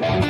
Thank you.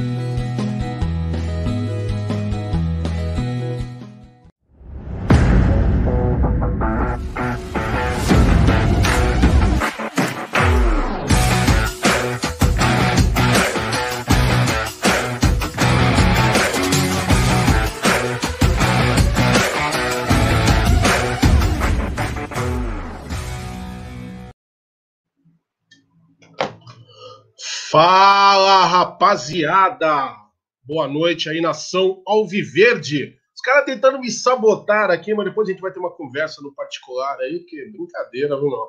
Rapaziada! Boa noite aí, nação Alviverde. Os caras tentando me sabotar aqui, mas depois a gente vai ter uma conversa no particular aí, que brincadeira, viu, não?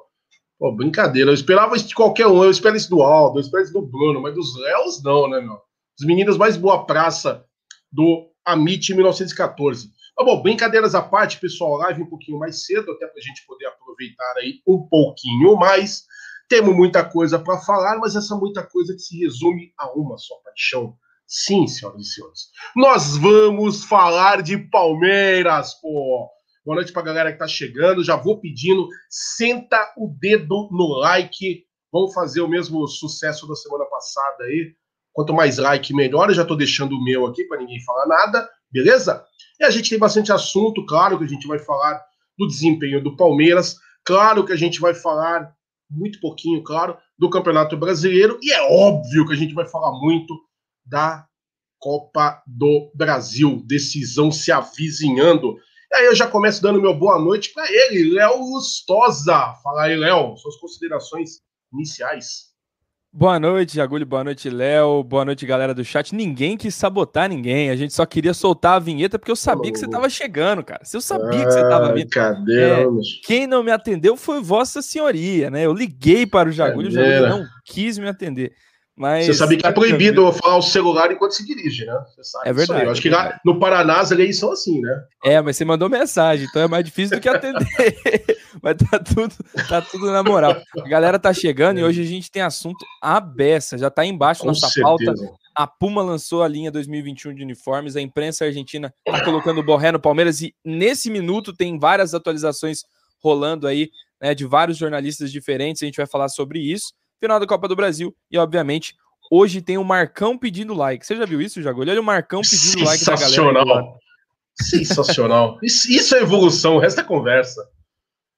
Pô, brincadeira. Eu esperava isso de qualquer um. Eu espero isso do Aldo, eu espero isso do Bruno, mas dos Léos não, né, meu? Os meninos mais boa praça do Amit 1914. Tá bom, brincadeiras à parte, pessoal, live um pouquinho mais cedo, até pra gente poder aproveitar aí um pouquinho mais. Temos muita coisa para falar, mas essa muita coisa que se resume a uma só paixão. Sim, senhoras e senhores. Nós vamos falar de Palmeiras, pô. Boa noite para a galera que está chegando. Já vou pedindo, senta o dedo no like. Vamos fazer o mesmo sucesso da semana passada aí. Quanto mais like, melhor. Eu já estou deixando o meu aqui para ninguém falar nada, beleza? E a gente tem bastante assunto, claro que a gente vai falar do desempenho do Palmeiras. Claro que a gente vai falar muito pouquinho, claro, do Campeonato Brasileiro e é óbvio que a gente vai falar muito da Copa do Brasil, decisão se avizinhando. E aí eu já começo dando meu boa noite para ele, Léo Lustosa. Fala aí, Léo, suas considerações iniciais. Boa noite, Agulho. Boa noite, Léo. Boa noite, galera do chat. Ninguém quis sabotar ninguém. A gente só queria soltar a vinheta porque eu sabia que você estava chegando, cara. Se eu sabia ah, que você estava vindo. Cadê? É, quem não me atendeu foi Vossa Senhoria, né? Eu liguei para o Jagulho, o Jagulho não quis me atender. Mas você sabia que é proibido falar o celular enquanto se dirige, né? é verdade. Acho que lá no Paraná as leis são assim, né? É, mas você mandou mensagem, então é mais difícil do que atender. mas tá tudo, tá tudo na moral. A galera tá chegando e hoje a gente tem assunto à beça. Já tá embaixo Com nossa certeza. pauta. A Puma lançou a linha 2021 de uniformes. A imprensa argentina tá colocando o borré no Palmeiras e nesse minuto tem várias atualizações rolando aí, né, de vários jornalistas diferentes. A gente vai falar sobre isso final da Copa do Brasil e, obviamente, hoje tem o Marcão pedindo like. Você já viu isso, Jagolho? Olha o Marcão pedindo like da galera. Sensacional. Sensacional. Isso, isso, é evolução, o resto é conversa.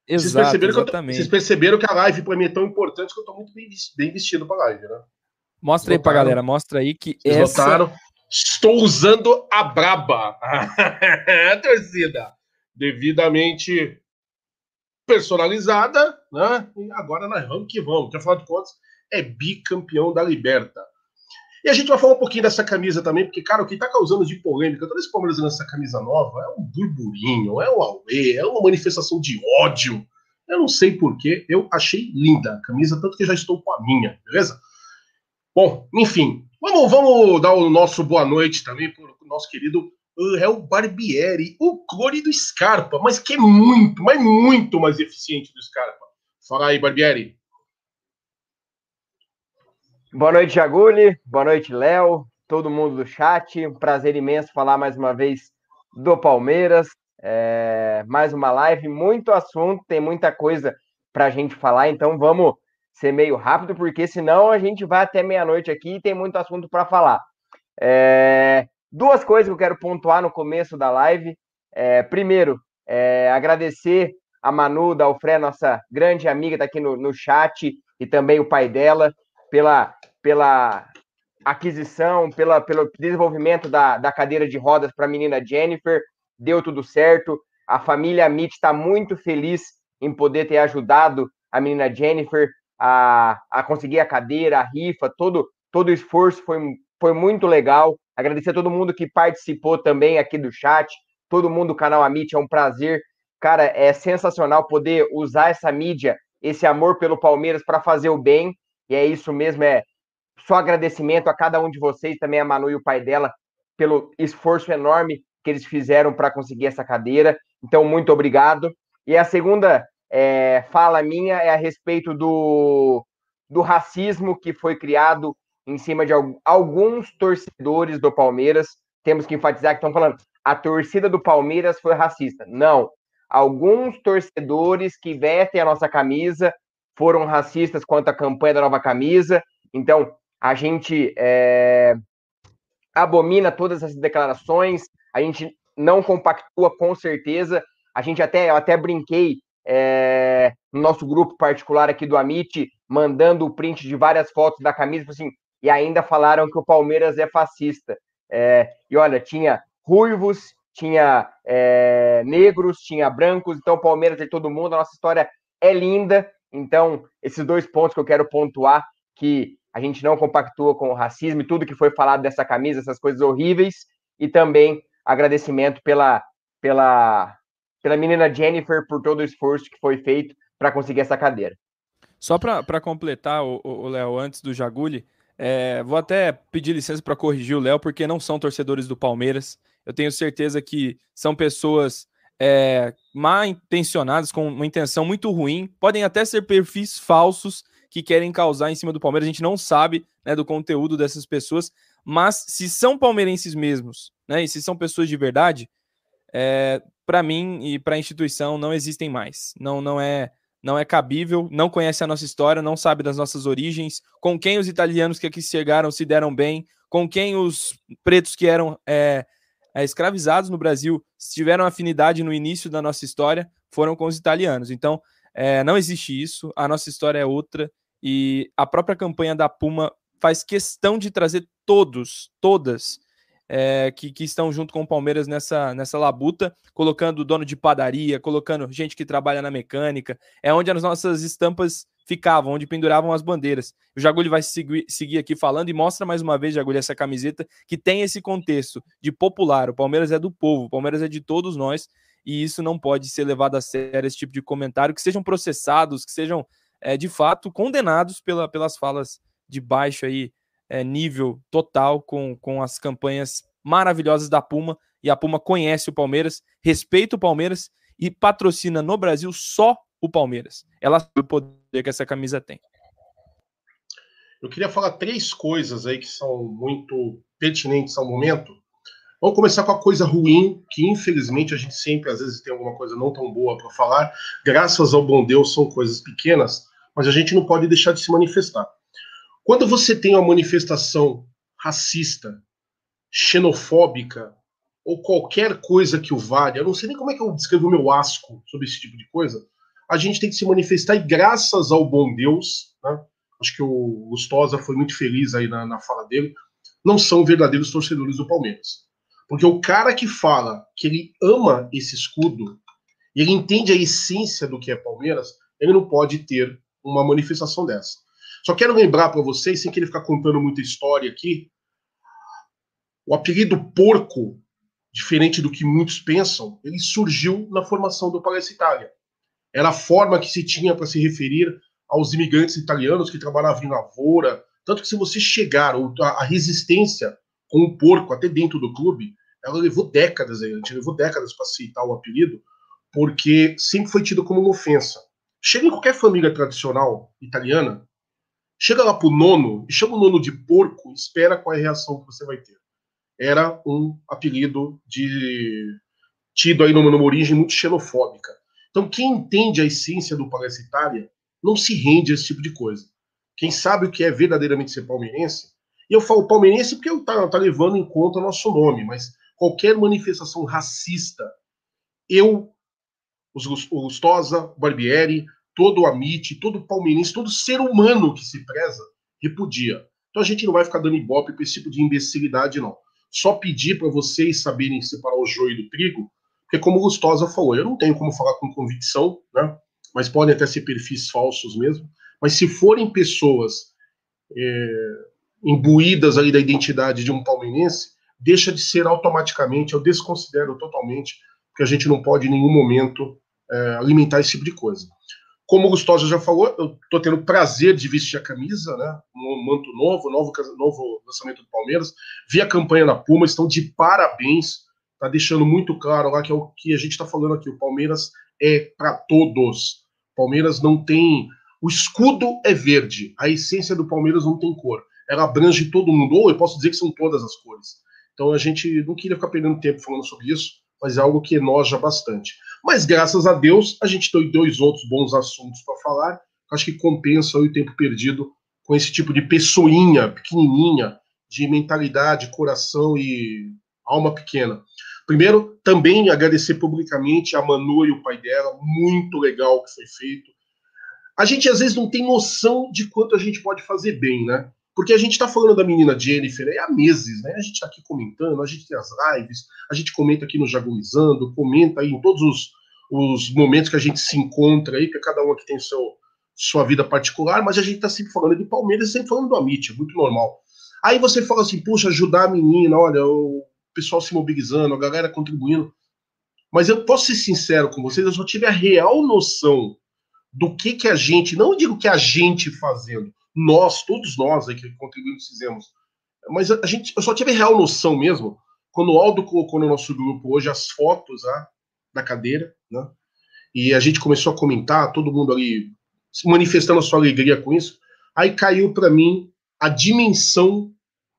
Exato, vocês perceberam, exatamente. Que eu, vocês perceberam que a live para mim é tão importante que eu tô muito bem, bem vestido pra live, né? Mostra aí pra galera, mostra aí que vocês essa... Estou usando a braba. torcida. Devidamente personalizada, né? E agora nós vamos que vamos, que afinal de contas é bicampeão da Liberta. E a gente vai falar um pouquinho dessa camisa também, porque, cara, o que tá causando de polêmica, todo esse Palmeiras nessa camisa nova, é um burburinho, é um auê, é uma manifestação de ódio. Eu não sei porquê, eu achei linda a camisa, tanto que já estou com a minha, beleza? Bom, enfim, vamos, vamos dar o nosso boa noite também para o nosso querido é o Barbieri, o clone do Scarpa, mas que é muito, mas muito mais eficiente do Scarpa. Fala aí, Barbieri. Boa noite, Jaguli. Boa noite, Léo. Todo mundo do chat. Um prazer imenso falar mais uma vez do Palmeiras. É, mais uma live, muito assunto, tem muita coisa para a gente falar, então vamos ser meio rápido, porque senão a gente vai até meia-noite aqui e tem muito assunto para falar. É, duas coisas que eu quero pontuar no começo da live. É, primeiro, é, agradecer a Manu da Alfré, nossa grande amiga, está aqui no, no chat, e também o pai dela, pela, pela aquisição, pela, pelo desenvolvimento da, da cadeira de rodas para a menina Jennifer. Deu tudo certo. A família Amit está muito feliz em poder ter ajudado a menina Jennifer a, a conseguir a cadeira, a rifa, todo, todo o esforço foi, foi muito legal. Agradecer a todo mundo que participou também aqui do chat, todo mundo do canal Amit, é um prazer. Cara, é sensacional poder usar essa mídia, esse amor pelo Palmeiras para fazer o bem. E é isso mesmo, é só agradecimento a cada um de vocês, também a Manu e o pai dela, pelo esforço enorme que eles fizeram para conseguir essa cadeira. Então, muito obrigado. E a segunda é, fala minha é a respeito do, do racismo que foi criado em cima de alguns torcedores do Palmeiras. Temos que enfatizar que estão falando a torcida do Palmeiras foi racista. Não. Alguns torcedores que vestem a nossa camisa foram racistas quanto à campanha da nova camisa. Então, a gente é, abomina todas essas declarações, a gente não compactua com certeza. A gente até, eu até brinquei é, no nosso grupo particular aqui do Amit, mandando o print de várias fotos da camisa, assim, e ainda falaram que o Palmeiras é fascista. É, e olha, tinha ruivos, tinha é, negros, tinha brancos, então o Palmeiras é todo mundo, a nossa história é linda. Então, esses dois pontos que eu quero pontuar, que a gente não compactua com o racismo e tudo que foi falado dessa camisa, essas coisas horríveis, e também agradecimento pela, pela, pela menina Jennifer por todo o esforço que foi feito para conseguir essa cadeira. Só para completar, o Léo, antes do Jaguli, é, vou até pedir licença para corrigir o Léo, porque não são torcedores do Palmeiras. Eu tenho certeza que são pessoas é, mal intencionadas, com uma intenção muito ruim. Podem até ser perfis falsos que querem causar em cima do Palmeiras. A gente não sabe né, do conteúdo dessas pessoas, mas se são palmeirenses mesmos, né, e se são pessoas de verdade, é, para mim e para a instituição não existem mais. Não, não é não é cabível, não conhece a nossa história, não sabe das nossas origens, com quem os italianos que aqui chegaram se deram bem, com quem os pretos que eram é, é, escravizados no Brasil tiveram afinidade no início da nossa história, foram com os italianos. Então, é, não existe isso, a nossa história é outra, e a própria campanha da Puma faz questão de trazer todos, todas, é, que, que, estão junto com o Palmeiras nessa, nessa labuta, colocando dono de padaria, colocando gente que trabalha na mecânica, é onde as nossas estampas ficavam, onde penduravam as bandeiras. O Jagulho vai seguir, seguir aqui falando e mostra mais uma vez, Jagulho, essa camiseta que tem esse contexto de popular. O Palmeiras é do povo, o Palmeiras é de todos nós, e isso não pode ser levado a sério, esse tipo de comentário, que sejam processados, que sejam é, de fato condenados pela, pelas falas de baixo aí é, nível total com, com as campanhas maravilhosas da Puma. E a Puma conhece o Palmeiras, respeita o Palmeiras e patrocina no Brasil só o Palmeiras. Ela sabe o poder que essa camisa tem. Eu queria falar três coisas aí que são muito pertinentes ao momento. Vamos começar com a coisa ruim, que infelizmente a gente sempre, às vezes, tem alguma coisa não tão boa para falar. Graças ao bom Deus, são coisas pequenas, mas a gente não pode deixar de se manifestar. Quando você tem uma manifestação racista, xenofóbica, ou qualquer coisa que o valha, eu não sei nem como é que eu descrevo o meu asco sobre esse tipo de coisa, a gente tem que se manifestar e graças ao bom Deus, né, acho que o Gustosa foi muito feliz aí na, na fala dele, não são verdadeiros torcedores do Palmeiras. Porque o cara que fala que ele ama esse escudo ele entende a essência do que é Palmeiras, ele não pode ter uma manifestação dessa. Só quero lembrar para vocês, sem querer ficar contando muita história aqui, o apelido porco, diferente do que muitos pensam, ele surgiu na formação do Palestra Itália. Era a forma que se tinha para se referir aos imigrantes italianos que trabalhavam em lavoura. Tanto que se você chegar, a resistência com o porco até dentro do clube, ela levou décadas, a gente levou décadas para aceitar o apelido, porque sempre foi tido como uma ofensa. Chega em qualquer família tradicional italiana, Chega lá pro nono e chama o nono de porco, espera qual é a reação que você vai ter. Era um apelido de tido aí numa, numa origem muito xenofóbica. Então, quem entende a essência do parasitária não se rende a esse tipo de coisa. Quem sabe o que é verdadeiramente ser palmeirense, e eu falo palmeirense porque tá, tá levando em conta nosso nome, mas qualquer manifestação racista, eu, os Gustosa, Barbieri, todo o Amit, todo palmeirense, todo ser humano que se preza, repudia. Então a gente não vai ficar dando ibope para esse tipo de imbecilidade, não. Só pedir para vocês saberem separar o joio do trigo, porque como Gustosa falou, eu não tenho como falar com convicção, né? Mas podem até ser perfis falsos mesmo. Mas se forem pessoas é, imbuídas ali da identidade de um palmeirense, deixa de ser automaticamente, eu desconsidero totalmente, que a gente não pode em nenhum momento é, alimentar esse tipo de coisa. Como o Gustosa já falou, eu estou tendo o prazer de vestir a camisa, né? Um manto novo, novo, novo lançamento do Palmeiras. Vi a campanha na Puma, estão de parabéns. Tá deixando muito claro lá que é o que a gente está falando aqui. O Palmeiras é para todos. Palmeiras não tem. O escudo é verde. A essência do Palmeiras não tem cor. Ela abrange todo mundo. Ou eu posso dizer que são todas as cores. Então a gente não queria ficar perdendo tempo falando sobre isso, mas é algo que enoja bastante. Mas graças a Deus, a gente tem dois outros bons assuntos para falar. Acho que compensa o tempo perdido com esse tipo de pessoinha pequenininha, de mentalidade, coração e alma pequena. Primeiro, também agradecer publicamente a Manu e o pai dela, muito legal o que foi feito. A gente às vezes não tem noção de quanto a gente pode fazer bem, né? Porque a gente está falando da menina Jennifer há meses, né? A gente está aqui comentando, a gente tem as lives, a gente comenta aqui no Jagunizando, comenta aí em todos os, os momentos que a gente se encontra aí, que cada um aqui tem seu, sua vida particular, mas a gente está sempre falando de Palmeiras, sempre falando do Amit, é muito normal. Aí você fala assim, puxa, ajudar a menina, olha, o pessoal se mobilizando, a galera contribuindo. Mas eu posso ser sincero com vocês, eu só tive a real noção do que que a gente, não digo que a gente fazendo, nós, todos nós aí que contribuímos, fizemos. Mas a gente, eu só tive real noção mesmo quando o Aldo colocou no nosso grupo hoje as fotos ah, da cadeira, né? E a gente começou a comentar, todo mundo ali manifestando a sua alegria com isso. Aí caiu para mim a dimensão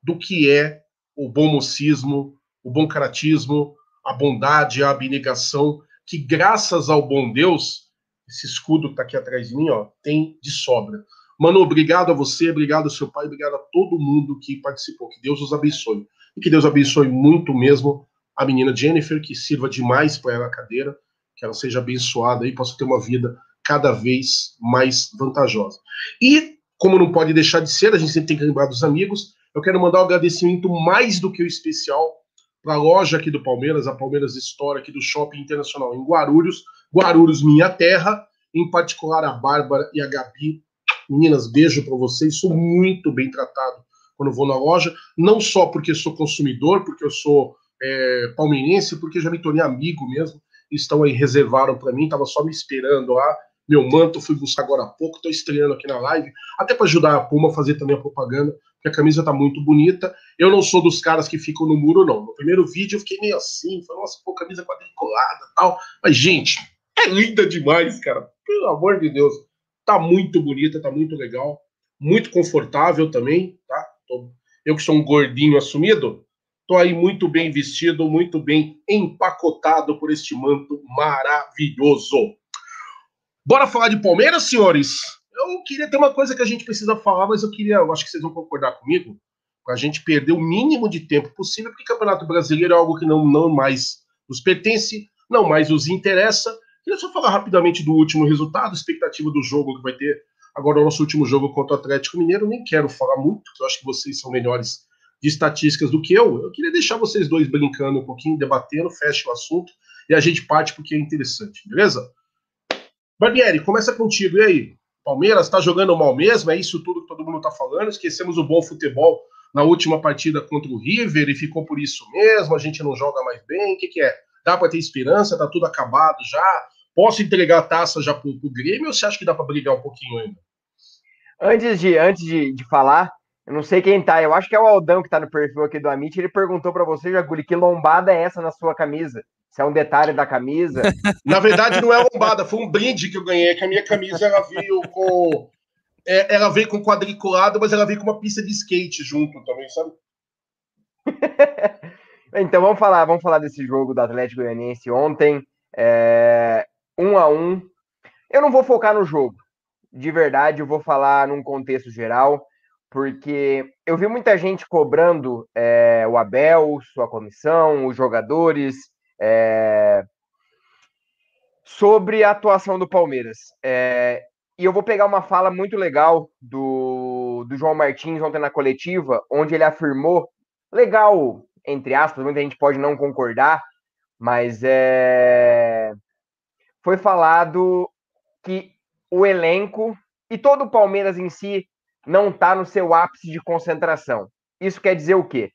do que é o bom mocismo, o bom caratismo, a bondade, a abnegação, que graças ao bom Deus, esse escudo que tá aqui atrás de mim, ó, tem de sobra. Mano, obrigado a você, obrigado ao seu pai, obrigado a todo mundo que participou. Que Deus os abençoe. E que Deus abençoe muito mesmo a menina Jennifer, que sirva demais para ela a cadeira, que ela seja abençoada e possa ter uma vida cada vez mais vantajosa. E, como não pode deixar de ser, a gente sempre tem que lembrar dos amigos, eu quero mandar um agradecimento mais do que o especial para a loja aqui do Palmeiras, a Palmeiras Store aqui do Shopping Internacional em Guarulhos, Guarulhos, minha terra, em particular a Bárbara e a Gabi, Meninas, beijo para vocês. Sou muito bem tratado quando vou na loja, não só porque sou consumidor, porque eu sou é, palmeirense, porque já me tornei amigo mesmo. Estão aí, reservaram para mim, estava só me esperando lá. Meu manto fui buscar agora há pouco, estou estreando aqui na live, até para ajudar a Puma a fazer também a propaganda, porque a camisa está muito bonita. Eu não sou dos caras que ficam no muro, não. No primeiro vídeo eu fiquei meio assim, falei, nossa, pô, camisa quadriculada tal. Mas, gente, é linda demais, cara. Pelo amor de Deus. Tá muito bonita, tá muito legal, muito confortável também, tá? Eu que sou um gordinho assumido, tô aí muito bem vestido, muito bem empacotado por este manto maravilhoso. Bora falar de Palmeiras, senhores? Eu queria ter uma coisa que a gente precisa falar, mas eu queria, eu acho que vocês vão concordar comigo, a gente perder o mínimo de tempo possível, porque Campeonato Brasileiro é algo que não, não mais nos pertence, não mais nos interessa, Queria só falar rapidamente do último resultado, expectativa do jogo que vai ter agora o nosso último jogo contra o Atlético Mineiro. Nem quero falar muito, porque eu acho que vocês são melhores de estatísticas do que eu. Eu queria deixar vocês dois brincando um pouquinho, debatendo, fecha o assunto e a gente parte porque é interessante, beleza? Barbieri, começa contigo. E aí? Palmeiras está jogando mal mesmo? É isso tudo que todo mundo está falando? Esquecemos o bom futebol na última partida contra o River e ficou por isso mesmo? A gente não joga mais bem? O que, que é? Dá para ter esperança? Tá tudo acabado já? Posso entregar a taça já pro, pro Grêmio ou você acha que dá para brigar um pouquinho ainda? Antes de, antes de, de falar, eu não sei quem tá, eu acho que é o Aldão que tá no perfil aqui do Amit, ele perguntou para você, Jaguli, que lombada é essa na sua camisa? Se é um detalhe da camisa? Na verdade, não é lombada, foi um brinde que eu ganhei, que a minha camisa ela veio com é, ela veio com quadriculado, mas ela veio com uma pista de skate junto também, sabe? então vamos falar, vamos falar desse jogo do Atlético Goianiense ontem. É, um a um. Eu não vou focar no jogo. De verdade, eu vou falar num contexto geral, porque eu vi muita gente cobrando é, o Abel, sua comissão, os jogadores, é, sobre a atuação do Palmeiras. É, e eu vou pegar uma fala muito legal do, do João Martins ontem na coletiva, onde ele afirmou, legal, entre aspas, muita gente pode não concordar, mas é, foi falado que o elenco e todo o Palmeiras em si não está no seu ápice de concentração. Isso quer dizer o quê?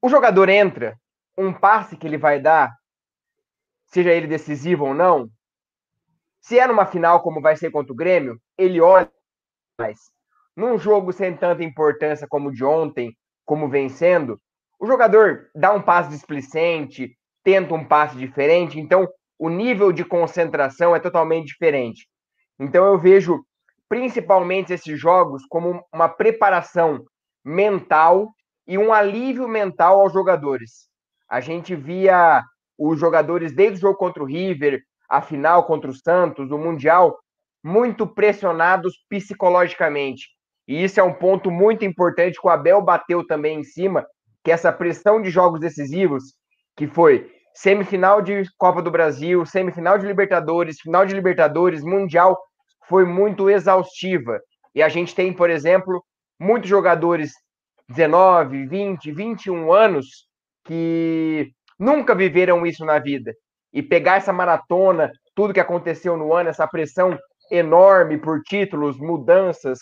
O jogador entra, um passe que ele vai dar, seja ele decisivo ou não, se é numa final como vai ser contra o Grêmio, ele olha mais. Num jogo sem tanta importância como o de ontem, como vencendo, o jogador dá um passe displicente, tenta um passe diferente, então o nível de concentração é totalmente diferente. Então eu vejo principalmente esses jogos como uma preparação mental e um alívio mental aos jogadores. A gente via os jogadores desde o jogo contra o River, a final contra o Santos, o Mundial, muito pressionados psicologicamente. E isso é um ponto muito importante que o Abel bateu também em cima, que essa pressão de jogos decisivos, que foi semifinal de Copa do Brasil, semifinal de Libertadores, final de Libertadores, Mundial, foi muito exaustiva. E a gente tem, por exemplo, muitos jogadores 19, 20, 21 anos que nunca viveram isso na vida e pegar essa maratona, tudo que aconteceu no ano, essa pressão enorme por títulos, mudanças,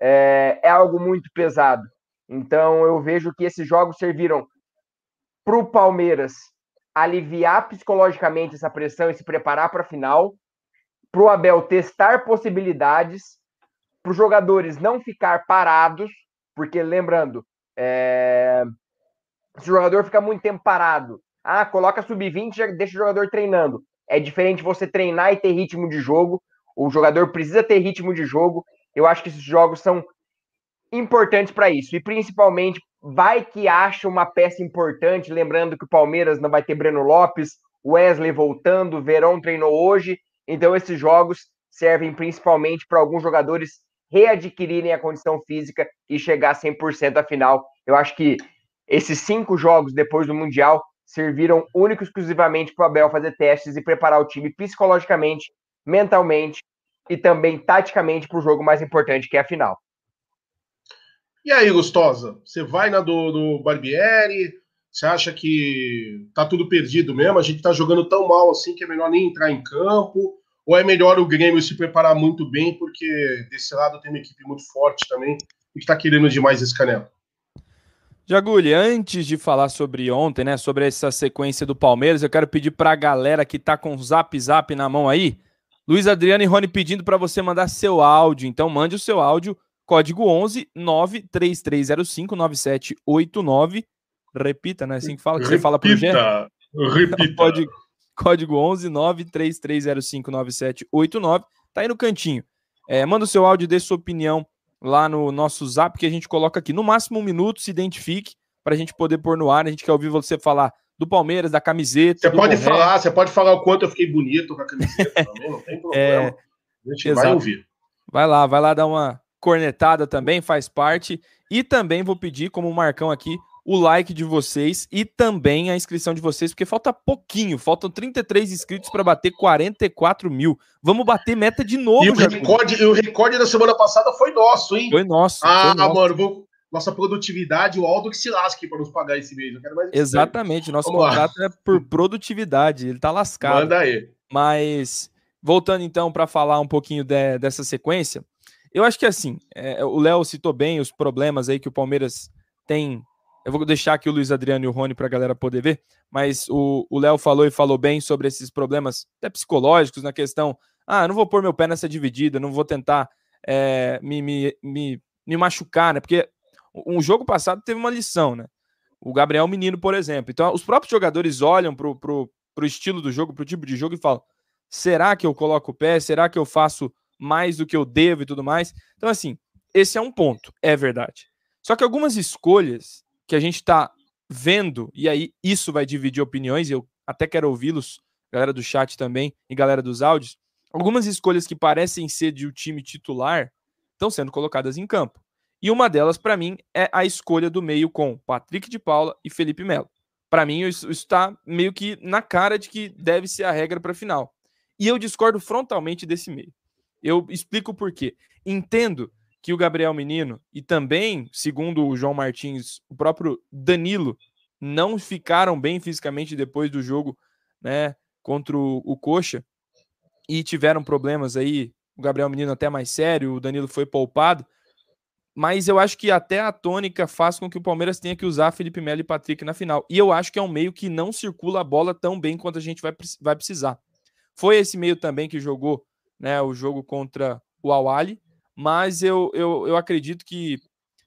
é, é algo muito pesado. Então eu vejo que esses jogos serviram para o Palmeiras aliviar psicologicamente essa pressão e se preparar para a final, para o Abel testar possibilidades, para os jogadores não ficar parados, porque lembrando, é... se o jogador fica muito tempo parado, ah, coloca sub-20 já deixa o jogador treinando. É diferente você treinar e ter ritmo de jogo. O jogador precisa ter ritmo de jogo. Eu acho que esses jogos são importantes para isso. E principalmente, vai que acha uma peça importante. Lembrando que o Palmeiras não vai ter Breno Lopes, Wesley voltando, Verão treinou hoje. Então, esses jogos servem principalmente para alguns jogadores readquirirem a condição física e chegar a 100% à final. Eu acho que esses cinco jogos depois do Mundial serviram único e exclusivamente para o Abel fazer testes e preparar o time psicologicamente, mentalmente e também taticamente para o jogo mais importante, que é a final. E aí, Gustosa, você vai na do, do Barbieri? Você acha que tá tudo perdido mesmo? A gente tá jogando tão mal assim que é melhor nem entrar em campo? Ou é melhor o Grêmio se preparar muito bem, porque desse lado tem uma equipe muito forte também e que tá querendo demais esse canelo? Jagulho, antes de falar sobre ontem, né, sobre essa sequência do Palmeiras, eu quero pedir para a galera que tá com o Zap Zap na mão aí, Luiz Adriano e Rony pedindo para você mandar seu áudio. Então mande o seu áudio, código 11 93305 9789. Repita, né? Assim que fala, que repita, você fala pro Gé. Repita. código, código 11 93305 9789. Tá aí no cantinho. É, manda o seu áudio, dê sua opinião lá no nosso zap que a gente coloca aqui. No máximo um minuto, se identifique para a gente poder pôr no ar. A gente quer ouvir você falar do Palmeiras, da camiseta. Você pode falar, você pode falar o quanto eu fiquei bonito com a camiseta também, não tem problema. É, a gente exato. vai ouvir. Vai lá, vai lá dar uma cornetada também, faz parte. E também vou pedir, como o Marcão aqui, o like de vocês e também a inscrição de vocês, porque falta pouquinho, faltam 33 inscritos para bater 44 mil. Vamos bater meta de novo, E o, recorde, o recorde da semana passada foi nosso, hein? Foi nosso. Ah, foi nosso. mano, vou, nossa produtividade, o Aldo que se lasque para nos pagar esse mês. Exatamente, nosso Vamos contrato lá. é por produtividade, ele tá lascado. Manda aí. Mas, voltando então para falar um pouquinho de, dessa sequência, eu acho que assim, é, o Léo citou bem os problemas aí que o Palmeiras tem eu vou deixar aqui o Luiz Adriano e o Rony para a galera poder ver, mas o Léo falou e falou bem sobre esses problemas até psicológicos na questão. Ah, não vou pôr meu pé nessa dividida, não vou tentar é, me, me, me, me machucar, né? Porque um jogo passado teve uma lição, né? O Gabriel Menino, por exemplo. Então, os próprios jogadores olham para o estilo do jogo, para o tipo de jogo e falam: será que eu coloco o pé? Será que eu faço mais do que eu devo e tudo mais. Então, assim, esse é um ponto, é verdade. Só que algumas escolhas que a gente está vendo, e aí isso vai dividir opiniões, eu até quero ouvi-los, galera do chat também e galera dos áudios, algumas escolhas que parecem ser de o um time titular estão sendo colocadas em campo. E uma delas, para mim, é a escolha do meio com Patrick de Paula e Felipe Melo. Para mim, isso está meio que na cara de que deve ser a regra para a final. E eu discordo frontalmente desse meio. Eu explico por quê. Entendo que o Gabriel Menino e também, segundo o João Martins, o próprio Danilo não ficaram bem fisicamente depois do jogo, né, contra o, o Coxa e tiveram problemas aí. O Gabriel Menino até mais sério, o Danilo foi poupado mas eu acho que até a tônica faz com que o Palmeiras tenha que usar Felipe Melo e Patrick na final. E eu acho que é um meio que não circula a bola tão bem quanto a gente vai, vai precisar. Foi esse meio também que jogou né, o jogo contra o Awali, mas eu, eu, eu acredito que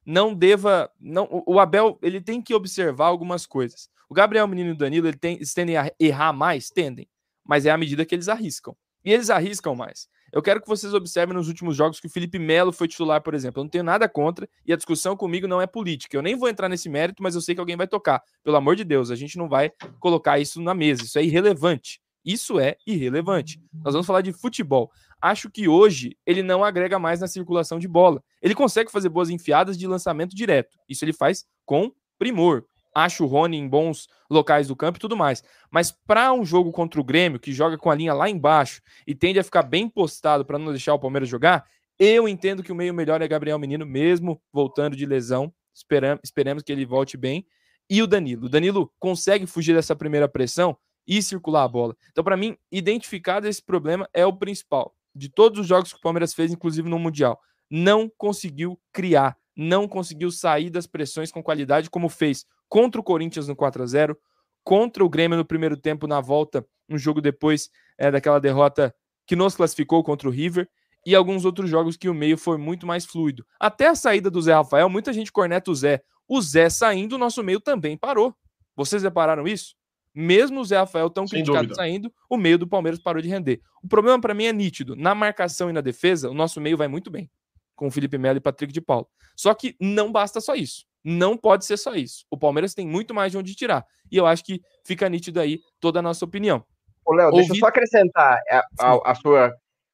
não deva. não O Abel ele tem que observar algumas coisas. O Gabriel Menino e o Danilo ele tem, eles tendem a errar mais? Tendem. Mas é à medida que eles arriscam. E eles arriscam mais. Eu quero que vocês observem nos últimos jogos que o Felipe Melo foi titular, por exemplo. Eu não tenho nada contra e a discussão comigo não é política. Eu nem vou entrar nesse mérito, mas eu sei que alguém vai tocar. Pelo amor de Deus, a gente não vai colocar isso na mesa. Isso é irrelevante. Isso é irrelevante. Nós vamos falar de futebol. Acho que hoje ele não agrega mais na circulação de bola. Ele consegue fazer boas enfiadas de lançamento direto. Isso ele faz com primor acho o Rony em bons locais do campo e tudo mais. Mas para um jogo contra o Grêmio, que joga com a linha lá embaixo e tende a ficar bem postado para não deixar o Palmeiras jogar, eu entendo que o meio melhor é Gabriel Menino, mesmo voltando de lesão. Esperamos, esperemos que ele volte bem. E o Danilo. O Danilo consegue fugir dessa primeira pressão e circular a bola. Então, para mim, identificado esse problema é o principal. De todos os jogos que o Palmeiras fez, inclusive no Mundial, não conseguiu criar, não conseguiu sair das pressões com qualidade como fez contra o Corinthians no 4 a 0 contra o Grêmio no primeiro tempo na volta, um jogo depois é, daquela derrota que nos classificou contra o River, e alguns outros jogos que o meio foi muito mais fluido. Até a saída do Zé Rafael, muita gente corneta o Zé. O Zé saindo, o nosso meio também parou. Vocês repararam isso? Mesmo o Zé Rafael tão Sem criticado dúvida. saindo, o meio do Palmeiras parou de render. O problema para mim é nítido. Na marcação e na defesa, o nosso meio vai muito bem. Com o Felipe Melo e Patrick de Paulo. Só que não basta só isso. Não pode ser só isso. O Palmeiras tem muito mais de onde tirar. E eu acho que fica nítido aí toda a nossa opinião. Ô, Léo, Ouvi... deixa eu só acrescentar a, a, a sua.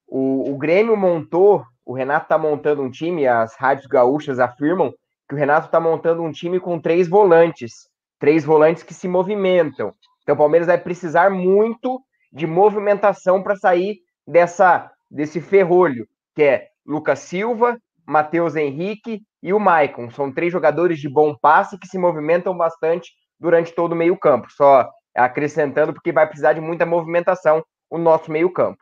O, o, Grêmio montou, o Renato está montando um time, as rádios gaúchas afirmam que o Renato está montando um time com três volantes. Três volantes que se movimentam. Então o Palmeiras vai precisar muito de movimentação para sair dessa desse ferrolho, que é Lucas Silva, Matheus Henrique e o Maicon. São três jogadores de bom passe que se movimentam bastante durante todo o meio-campo. Só acrescentando, porque vai precisar de muita movimentação o nosso meio-campo.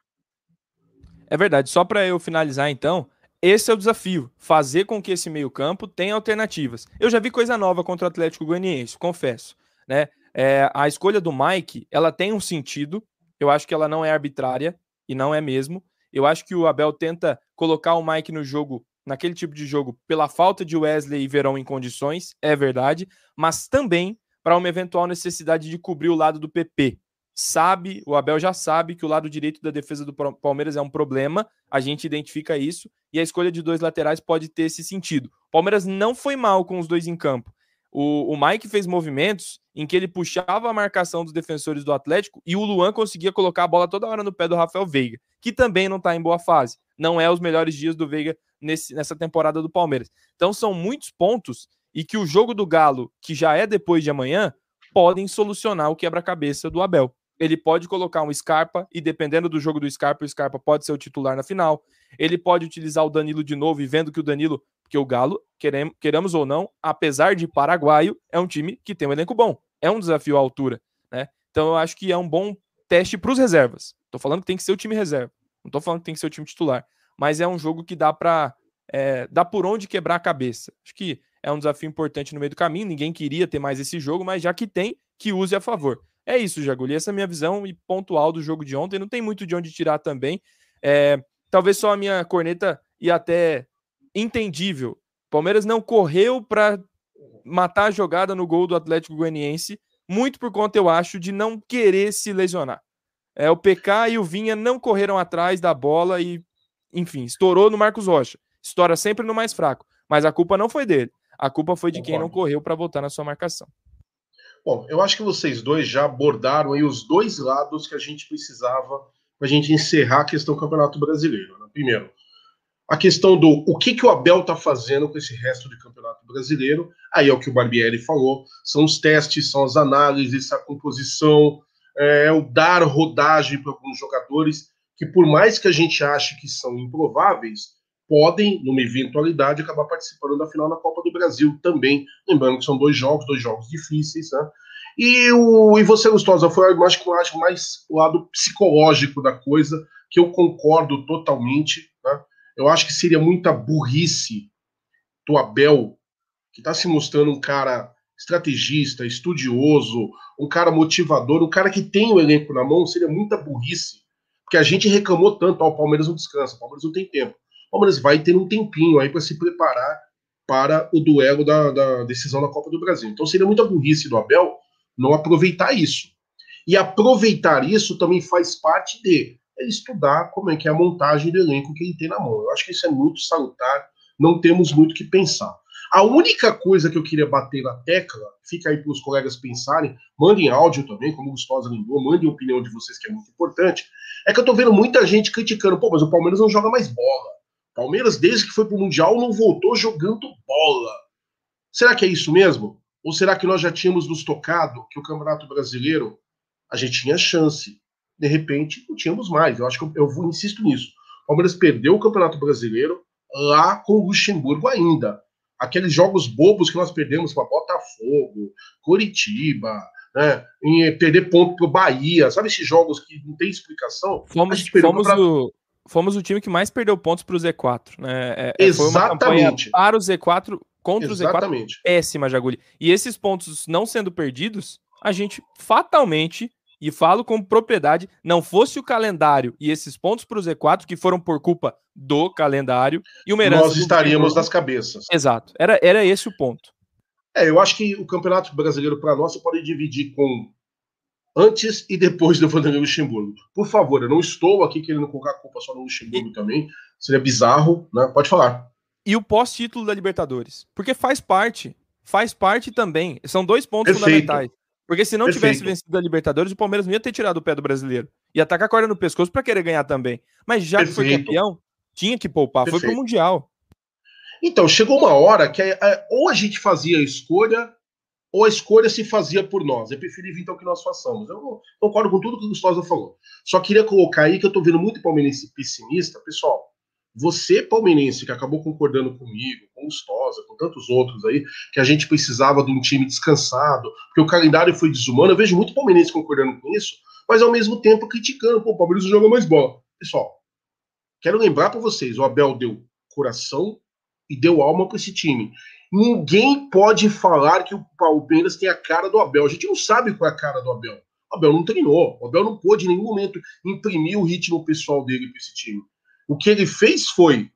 É verdade. Só para eu finalizar, então, esse é o desafio: fazer com que esse meio-campo tenha alternativas. Eu já vi coisa nova contra o Atlético Goianiense, confesso. Né? É, a escolha do Mike ela tem um sentido. Eu acho que ela não é arbitrária e não é mesmo. Eu acho que o Abel tenta colocar o Mike no jogo naquele tipo de jogo pela falta de Wesley e Verão em condições, é verdade, mas também para uma eventual necessidade de cobrir o lado do PP. Sabe, o Abel já sabe que o lado direito da defesa do Palmeiras é um problema, a gente identifica isso, e a escolha de dois laterais pode ter esse sentido. O Palmeiras não foi mal com os dois em campo. O, o Mike fez movimentos em que ele puxava a marcação dos defensores do Atlético e o Luan conseguia colocar a bola toda hora no pé do Rafael Veiga, que também não está em boa fase. Não é os melhores dias do Veiga nesse, nessa temporada do Palmeiras. Então são muitos pontos e que o jogo do Galo, que já é depois de amanhã, podem solucionar o quebra-cabeça do Abel. Ele pode colocar um Scarpa e dependendo do jogo do Scarpa, o Scarpa pode ser o titular na final. Ele pode utilizar o Danilo de novo e vendo que o Danilo, porque o Galo, queremos, ou não, apesar de paraguaio, é um time que tem um elenco bom. É um desafio à altura, né? Então eu acho que é um bom teste para os reservas. Tô falando que tem que ser o time reserva. Não tô falando que tem que ser o time titular mas é um jogo que dá para é, dá por onde quebrar a cabeça. Acho que é um desafio importante no meio do caminho. Ninguém queria ter mais esse jogo, mas já que tem, que use a favor. É isso, Jaguli. Essa é a minha visão e pontual do jogo de ontem. Não tem muito de onde tirar também. É, talvez só a minha corneta e até entendível. Palmeiras não correu para matar a jogada no gol do Atlético Goianiense, muito por conta, eu acho, de não querer se lesionar. É, o PK e o Vinha não correram atrás da bola e enfim, estourou no Marcos Rocha. Estoura sempre no mais fraco. Mas a culpa não foi dele. A culpa foi de quem não correu para voltar na sua marcação. Bom, eu acho que vocês dois já abordaram aí os dois lados que a gente precisava para a gente encerrar a questão do Campeonato Brasileiro. Né? Primeiro, a questão do o que, que o Abel está fazendo com esse resto de Campeonato Brasileiro. Aí é o que o Barbieri falou: são os testes, são as análises, a composição, é, o dar rodagem para alguns jogadores que, por mais que a gente ache que são improváveis, podem, numa eventualidade, acabar participando da final da Copa do Brasil também. Lembrando que são dois jogos, dois jogos difíceis, né? E, o, e você, Gustosa, foi acho que eu acho mais o lado psicológico da coisa, que eu concordo totalmente. Né? Eu acho que seria muita burrice do Abel, que está se mostrando um cara estrategista, estudioso, um cara motivador, um cara que tem o elenco na mão, seria muita burrice. Porque a gente reclamou tanto, ó, o Palmeiras não descansa, o Palmeiras não tem tempo. O Palmeiras vai ter um tempinho aí para se preparar para o duelo da, da, decisão da Copa do Brasil. Então seria muita burrice do Abel não aproveitar isso. E aproveitar isso também faz parte de estudar como é que é a montagem do elenco que ele tem na mão. Eu acho que isso é muito salutar, não temos muito que pensar. A única coisa que eu queria bater na tecla, fica aí para os colegas pensarem, mandem áudio também, como o Gustosa lembrou, mandem a opinião de vocês, que é muito importante, é que eu tô vendo muita gente criticando, pô, mas o Palmeiras não joga mais bola. Palmeiras, desde que foi pro Mundial, não voltou jogando bola. Será que é isso mesmo? Ou será que nós já tínhamos nos tocado que o Campeonato Brasileiro a gente tinha chance? De repente, não tínhamos mais. Eu acho que eu, eu insisto nisso. O Palmeiras perdeu o Campeonato Brasileiro lá com o Luxemburgo ainda aqueles jogos bobos que nós perdemos para Botafogo, Coritiba, né, em perder ponto para o Bahia, sabe esses jogos que não tem explicação? Fomos, fomos, o, fomos o time que mais perdeu pontos para o Z4. Né? É, é Exatamente. para o Z4 contra Exatamente. o Z4 péssima, Jaguli. E esses pontos não sendo perdidos, a gente fatalmente e falo com propriedade, não fosse o calendário e esses pontos para o Z4 que foram por culpa do calendário e uma herança. Nós estaríamos nas cabeças. Exato, era, era esse o ponto. É, eu acho que o Campeonato Brasileiro para nós pode dividir com antes e depois do Vanderlei Luxemburgo. Por favor, eu não estou aqui querendo colocar a culpa só no Luxemburgo e... também, seria bizarro, né? Pode falar. E o pós-título da Libertadores, porque faz parte, faz parte também. São dois pontos Perfeito. fundamentais. Porque se não Perfeito. tivesse vencido a Libertadores, o Palmeiras não ia ter tirado o pé do brasileiro. Ia com a corda no pescoço para querer ganhar também. Mas já Perfeito. que foi campeão, tinha que poupar. Perfeito. Foi pro Mundial. Então, chegou uma hora que é, ou a gente fazia a escolha, ou a escolha se fazia por nós. É preferível, então, que nós façamos. Eu concordo com tudo que o Gustavo falou. Só queria colocar aí que eu tô vendo muito palmeirense pessimista. Pessoal, você, palmeirense, que acabou concordando comigo, com o Gustosa, com tantos outros aí, que a gente precisava de um time descansado, porque o calendário foi desumano, eu vejo muito palmeirense concordando com isso, mas ao mesmo tempo criticando, pô, o Palmeiras joga mais bola. Pessoal, quero lembrar para vocês, o Abel deu coração e deu alma para esse time. Ninguém pode falar que o Palmeiras tem a cara do Abel. A gente não sabe qual é a cara do Abel. O Abel não treinou. O Abel não pôde em nenhum momento imprimir o ritmo pessoal dele para esse time. O que ele fez foi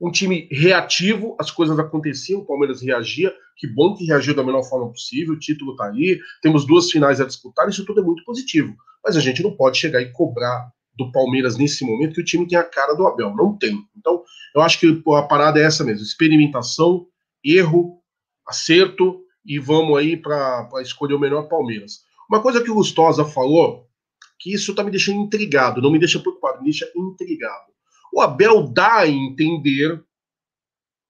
um time reativo, as coisas aconteciam, o Palmeiras reagia, que bom que reagiu da melhor forma possível, o título está aí, temos duas finais a disputar, isso tudo é muito positivo. Mas a gente não pode chegar e cobrar do Palmeiras nesse momento que o time tem a cara do Abel, não tem. Então, eu acho que a parada é essa mesmo, experimentação, erro, acerto e vamos aí para escolher o melhor Palmeiras. Uma coisa que o Gustosa falou, que isso está me deixando intrigado, não me deixa preocupado, me deixa intrigado. O Abel dá a entender,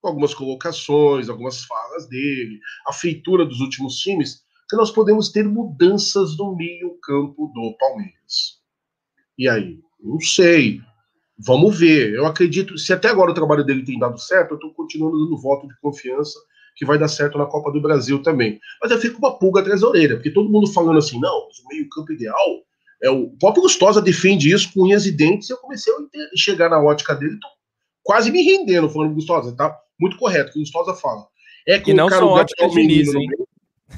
algumas colocações, algumas falas dele, a feitura dos últimos times, que nós podemos ter mudanças no meio-campo do Palmeiras. E aí? Não sei. Vamos ver. Eu acredito, se até agora o trabalho dele tem dado certo, eu estou continuando dando voto de confiança que vai dar certo na Copa do Brasil também. Mas eu fico com uma pulga atrás da orelha, porque todo mundo falando assim, não, o meio-campo ideal é, o próprio Gustosa defende isso com unhas e dentes, e eu comecei a chegar na ótica dele, tô quase me rendendo, falando Gustosa, tá muito correto, que o Gustosa fala. É que e não são óticas de Niso, hein?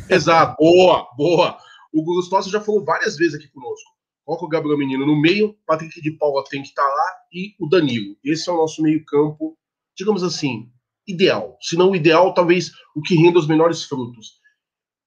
Exato, boa, boa. O Gustosa já falou várias vezes aqui conosco. Coloca o Gabriel Menino no meio, Patrick de Paula tem que estar tá lá e o Danilo. Esse é o nosso meio-campo, digamos assim, ideal. Se não o ideal, talvez o que renda os menores frutos.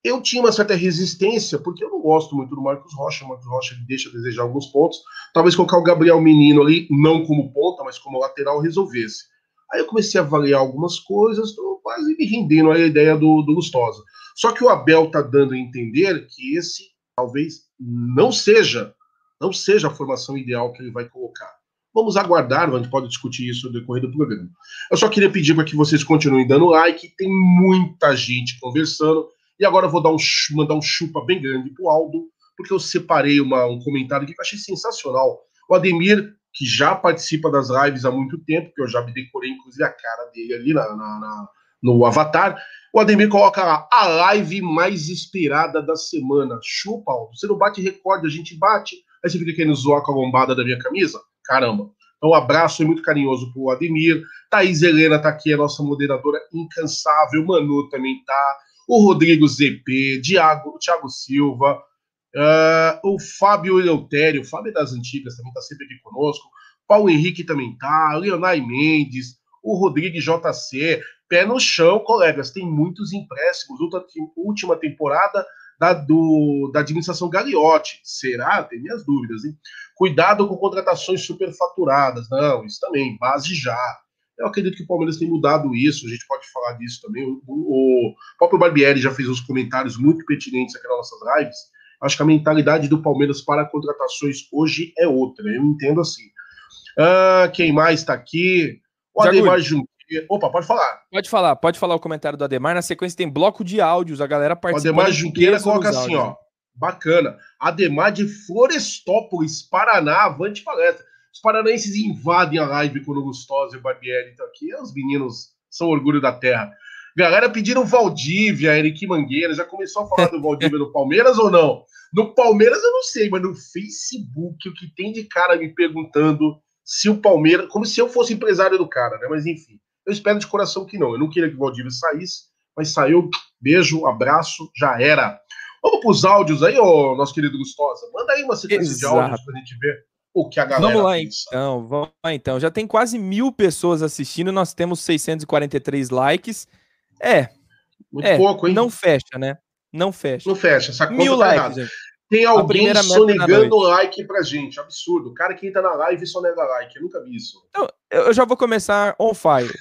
Eu tinha uma certa resistência, porque eu não gosto muito do Marcos Rocha. O Marcos Rocha deixa a desejar alguns pontos. Talvez colocar o Gabriel Menino ali, não como ponta, mas como lateral, resolvesse. Aí eu comecei a avaliar algumas coisas, estou quase me rendendo à ideia do, do Lustosa. Só que o Abel está dando a entender que esse talvez não seja, não seja a formação ideal que ele vai colocar. Vamos aguardar, a gente pode discutir isso no decorrer do programa. Eu só queria pedir para que vocês continuem dando like, tem muita gente conversando. E agora eu vou dar um, mandar um chupa bem grande pro Aldo, porque eu separei uma, um comentário aqui que eu achei sensacional. O Ademir, que já participa das lives há muito tempo, que eu já me decorei, inclusive, a cara dele ali na, na, na no Avatar. O Ademir coloca lá, a live mais esperada da semana. Chupa, Aldo. Você não bate recorde, a gente bate. Aí você fica querendo zoar com a lombada da minha camisa? Caramba. Então, um abraço muito carinhoso pro Ademir. Thaís Helena tá aqui, a nossa moderadora incansável. Manu também tá. O Rodrigo ZP, Diago, Thiago Silva, uh, o Fábio Eleutério, o Fábio das antigas também tá sempre aqui conosco. Paulo Henrique também tá. Leonai Mendes, o Rodrigo JC. Pé no chão, colegas. Tem muitos empréstimos. Última temporada da, do, da administração Gagliotti. Será? Tem minhas dúvidas, hein? Cuidado com contratações superfaturadas. Não, isso também, base já. Eu acredito que o Palmeiras tem mudado isso, a gente pode falar disso também. O, o, próprio Barbieri já fez uns comentários muito pertinentes aqui nas nossas lives. Acho que a mentalidade do Palmeiras para contratações hoje é outra, eu entendo assim. Ah, quem mais está aqui? O Ademar Junqueira. Opa, pode falar. Pode falar, pode falar o comentário do Ademar. Na sequência tem bloco de áudios, a galera participa. O Ademar Junqueira coloca assim, ó. Bacana. Ademar de Florestópolis, Paraná, avante palestra. Os paranaenses invadem a live quando o Gustoso e o Barbieri estão aqui. Os meninos são orgulho da terra. Galera pediram Valdívia, Eric Mangueira. Já começou a falar do Valdívia no Palmeiras ou não? No Palmeiras eu não sei, mas no Facebook o que tem de cara me perguntando se o Palmeiras. Como se eu fosse empresário do cara, né? Mas enfim. Eu espero de coração que não. Eu não queria que o Valdívia saísse, mas saiu. Beijo, abraço, já era. Vamos para os áudios aí, ô, nosso querido Gustosa. Manda aí uma sequência Exato. de áudios para a gente ver o que a galera Vamos lá pensa. então, vamos lá então. Já tem quase mil pessoas assistindo, nós temos 643 likes. É. Muito é, pouco, hein? Não fecha, né? Não fecha. Não fecha, essa conta mil tá likes, Tem alguém sonegando like pra gente. Absurdo. O cara que entra na live só nega like. Eu nunca vi isso. Então, eu já vou começar on fire.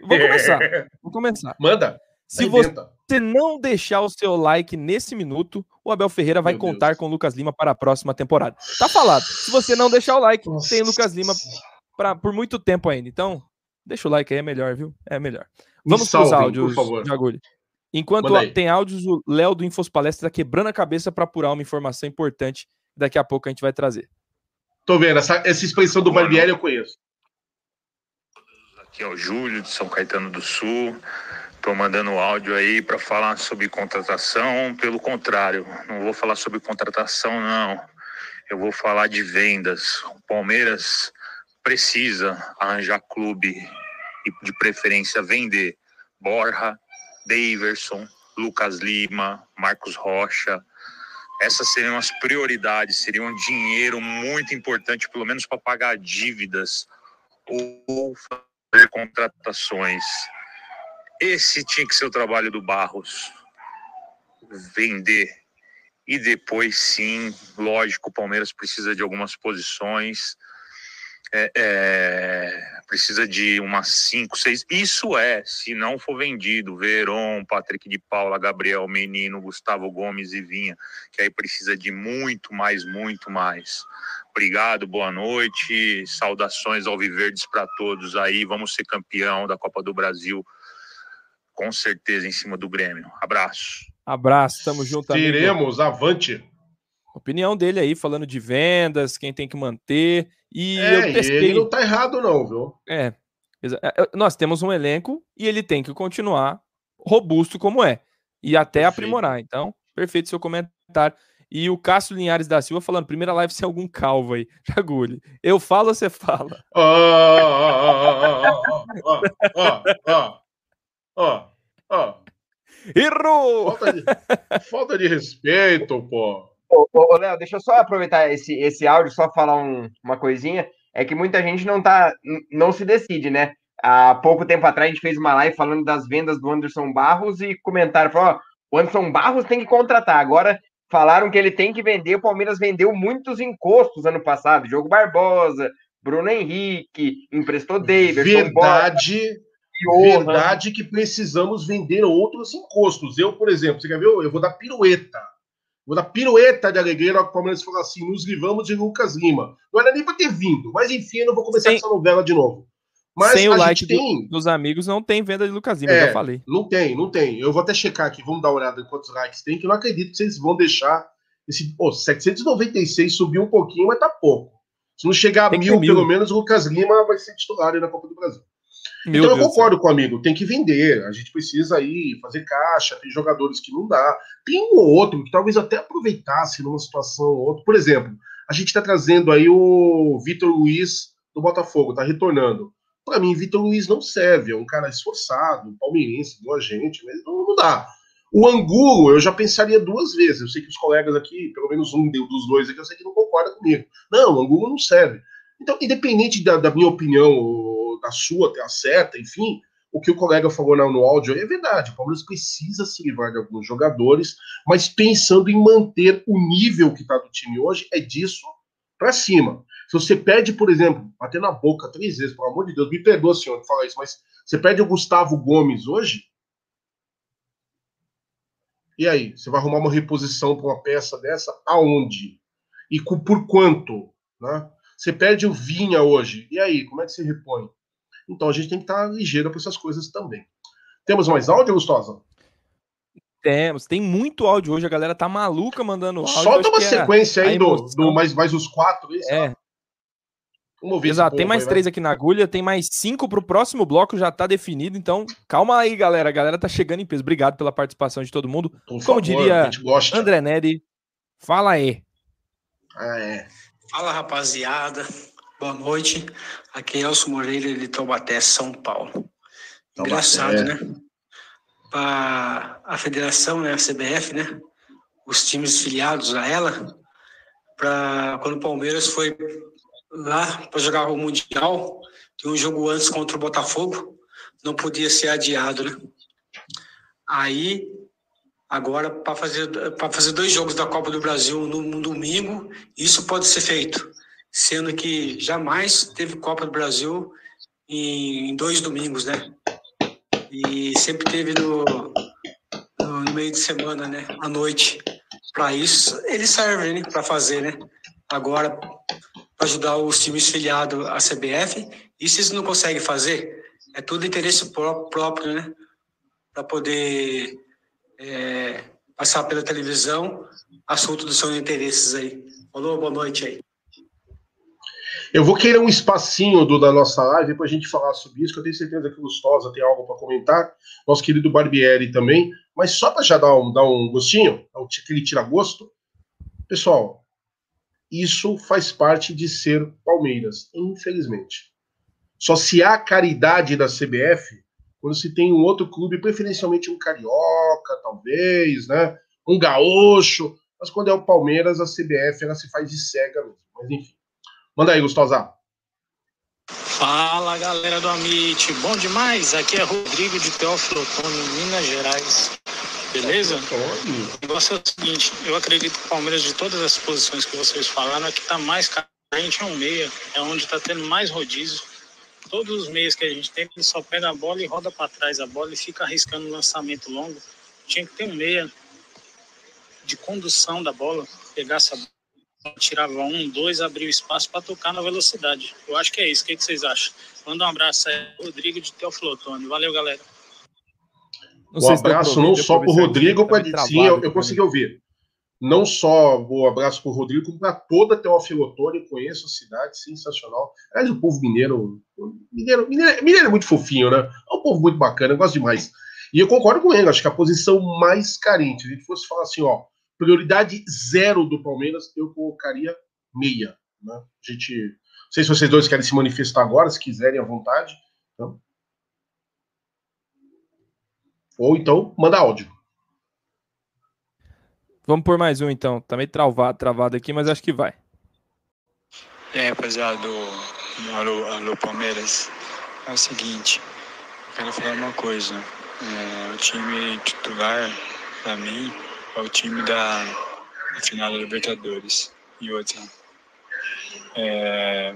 Vou começar. Vou começar. Manda. Se você não deixar o seu like nesse minuto, o Abel Ferreira vai Meu contar Deus. com o Lucas Lima para a próxima temporada. Tá falado. Se você não deixar o like, Nossa. tem Lucas Lima pra, por muito tempo ainda. Então, deixa o like aí, é melhor, viu? É melhor. Vamos para os áudios, de agulha. Enquanto tem áudios, o Léo do Infos Palestra está quebrando a cabeça para apurar uma informação importante. Daqui a pouco a gente vai trazer. Tô vendo, essa, essa expressão do Barbieri eu conheço. Aqui é o Júlio de São Caetano do Sul. Estou mandando áudio aí para falar sobre contratação. Pelo contrário, não vou falar sobre contratação, não. Eu vou falar de vendas. O Palmeiras precisa arranjar clube e, de preferência, vender Borja, Daverson, Lucas Lima, Marcos Rocha. Essas seriam as prioridades, seriam um dinheiro muito importante, pelo menos para pagar dívidas ou fazer contratações esse tinha que ser o trabalho do Barros. Vender. E depois, sim, lógico, o Palmeiras precisa de algumas posições. É, é, precisa de umas 5, 6. Isso é, se não for vendido, Veron, Patrick de Paula, Gabriel Menino, Gustavo Gomes e Vinha, que aí precisa de muito mais, muito mais. Obrigado, boa noite, saudações ao Viverdes para todos aí. Vamos ser campeão da Copa do Brasil com certeza em cima do Grêmio. Abraço. Abraço, tamo junto. Teremos, amigo. avante. Opinião dele aí, falando de vendas, quem tem que manter. E é, eu testei... ele não tá errado, não, viu? É, é. Nós temos um elenco e ele tem que continuar robusto como é. E até perfeito. aprimorar. Então, perfeito seu comentário. E o Cássio Linhares da Silva falando, primeira live sem algum calvo aí. Jagulho. Eu falo, você fala. Ó, ó, ó, ó, ó. Errou! Falta de, falta de respeito, pô. Ô, ô, Léo, deixa eu só aproveitar esse, esse áudio, só falar um, uma coisinha. É que muita gente não tá, não se decide, né? Há pouco tempo atrás a gente fez uma live falando das vendas do Anderson Barros e comentaram, falou, ó, O Anderson Barros tem que contratar. Agora falaram que ele tem que vender. O Palmeiras vendeu muitos encostos ano passado. Jogo Barbosa, Bruno Henrique, emprestou David. Verdade. Verdade que precisamos vender outros encostos. Eu, por exemplo, você quer ver? Eu vou dar pirueta. Vou dar pirueta de alegria ao Palmeiras falar assim: nos livramos de Lucas Lima. Não era nem para ter vindo, mas enfim, eu não vou começar essa novela de novo. Mas Sem o like tem... dos amigos, não tem venda de Lucas Lima, é, já falei. Não tem, não tem. Eu vou até checar aqui, vamos dar uma olhada em quantos likes tem, que eu não acredito que vocês vão deixar esse. Pô, 796 subiu um pouquinho, mas tá pouco. Se não chegar a mil, mil, pelo menos, o Lucas Lima vai ser titular na Copa do Brasil. Meu então Deus eu concordo Deus. com o amigo, tem que vender. A gente precisa aí fazer caixa, tem jogadores que não dá. Tem um ou outro que talvez até aproveitasse numa situação ou outra. Por exemplo, a gente está trazendo aí o Vitor Luiz do Botafogo, tá retornando. Para mim, Vitor Luiz não serve, é um cara esforçado, palmeirense, boa gente, mas não, não, dá. O Angulo, eu já pensaria duas vezes. Eu sei que os colegas aqui, pelo menos um dos dois aqui, eu sei que não concorda comigo. Não, o Angulo não serve. Então, independente da, da minha opinião, da sua, ter a certa, enfim, o que o colega falou no áudio é verdade. O Palmeiras precisa se livrar de alguns jogadores, mas pensando em manter o nível que está do time hoje, é disso para cima. Se você pede, por exemplo, bater na boca três vezes, pelo amor de Deus, me perdoa, senhor, de falar isso, mas você pede o Gustavo Gomes hoje? E aí? Você vai arrumar uma reposição para uma peça dessa? Aonde? E por quanto? Né? Você pede o Vinha hoje. E aí? Como é que você repõe? Então a gente tem que estar ligeiro para essas coisas também. Temos mais áudio, Gustosa? Temos, tem muito áudio hoje, a galera tá maluca mandando áudio. Solta uma é sequência aí do, do mais, mais os quatro. Aí, é. Vamos ouvir Exato, tem mais aí, três vai. aqui na agulha, tem mais cinco para o próximo bloco, já está definido. Então, calma aí, galera. A galera tá chegando em peso. Obrigado pela participação de todo mundo. Por Como favor, diria André Neri, fala aí. Ah, é. Fala, rapaziada. Boa noite. Aqui é Elcio Moreira de Taubaté, São Paulo. Engraçado, né? Para a federação, né, a CBF, né? Os times filiados a ela, para quando o Palmeiras foi lá para jogar o Mundial, tem um jogo antes contra o Botafogo, não podia ser adiado, né? Aí, agora, para fazer, fazer dois jogos da Copa do Brasil no, no domingo, isso pode ser feito, sendo que jamais teve Copa do Brasil em, em dois domingos, né? E sempre teve no, no, no meio de semana, né? À noite. Para isso, eles servem, né? Para fazer, né? Agora, ajudar os times filiados à CBF. Se eles não conseguem fazer, é tudo interesse próprio, né? Para poder é, passar pela televisão assunto dos seus interesses aí. Falou, boa noite aí. Eu vou querer um espacinho do, da nossa live para a gente falar sobre isso, que eu tenho certeza que o Lustosa tem algo para comentar, nosso querido Barbieri também, mas só para já dar um, dar um gostinho, aquele tira-gosto. Pessoal, isso faz parte de ser Palmeiras, infelizmente. Só se há caridade da CBF quando se tem um outro clube, preferencialmente um carioca, talvez, né? Um gaúcho. Mas quando é o Palmeiras, a CBF ela se faz de cega mesmo. Mas enfim. Manda aí, Gustosa. Fala galera do Amit, bom demais? Aqui é Rodrigo de Teófilo Otônio, Minas Gerais. Beleza? O negócio é o seguinte, eu acredito que o Palmeiras, de todas as posições que vocês falaram, é que está mais carente é um meia, é onde está tendo mais rodízio. Todos os meios que a gente tem, ele só pega a bola e roda para trás a bola e fica arriscando um lançamento longo. Tinha que ter um meia de condução da bola, pegasse a bola, tirava um, dois, abrir o espaço para tocar na velocidade. Eu acho que é isso. O que, que vocês acham? Manda um abraço aí, Rodrigo de Teoflotone. Valeu, galera. Não um abraço não só para o Rodrigo, para sim, eu, eu consegui ouvir. Não só o um abraço para o Rodrigo, como para toda Otoni, conheço a cidade, sensacional. Aliás, o povo mineiro, mineiro, mineiro, mineiro é muito fofinho, né? É um povo muito bacana, eu gosto demais. E eu concordo com ele, acho que a posição mais carente, se a gente fosse falar assim, ó, prioridade zero do Palmeiras, eu colocaria meia. Né? A gente, não sei se vocês dois querem se manifestar agora, se quiserem à vontade. Então. Ou então, manda áudio. Vamos por mais um então. Tá meio travado, travado aqui, mas acho que vai. É, rapaziada do Alô, Alô Palmeiras, é o seguinte, quero falar uma coisa. É, o time titular para mim, é o time da, final da Libertadores. E outra, é,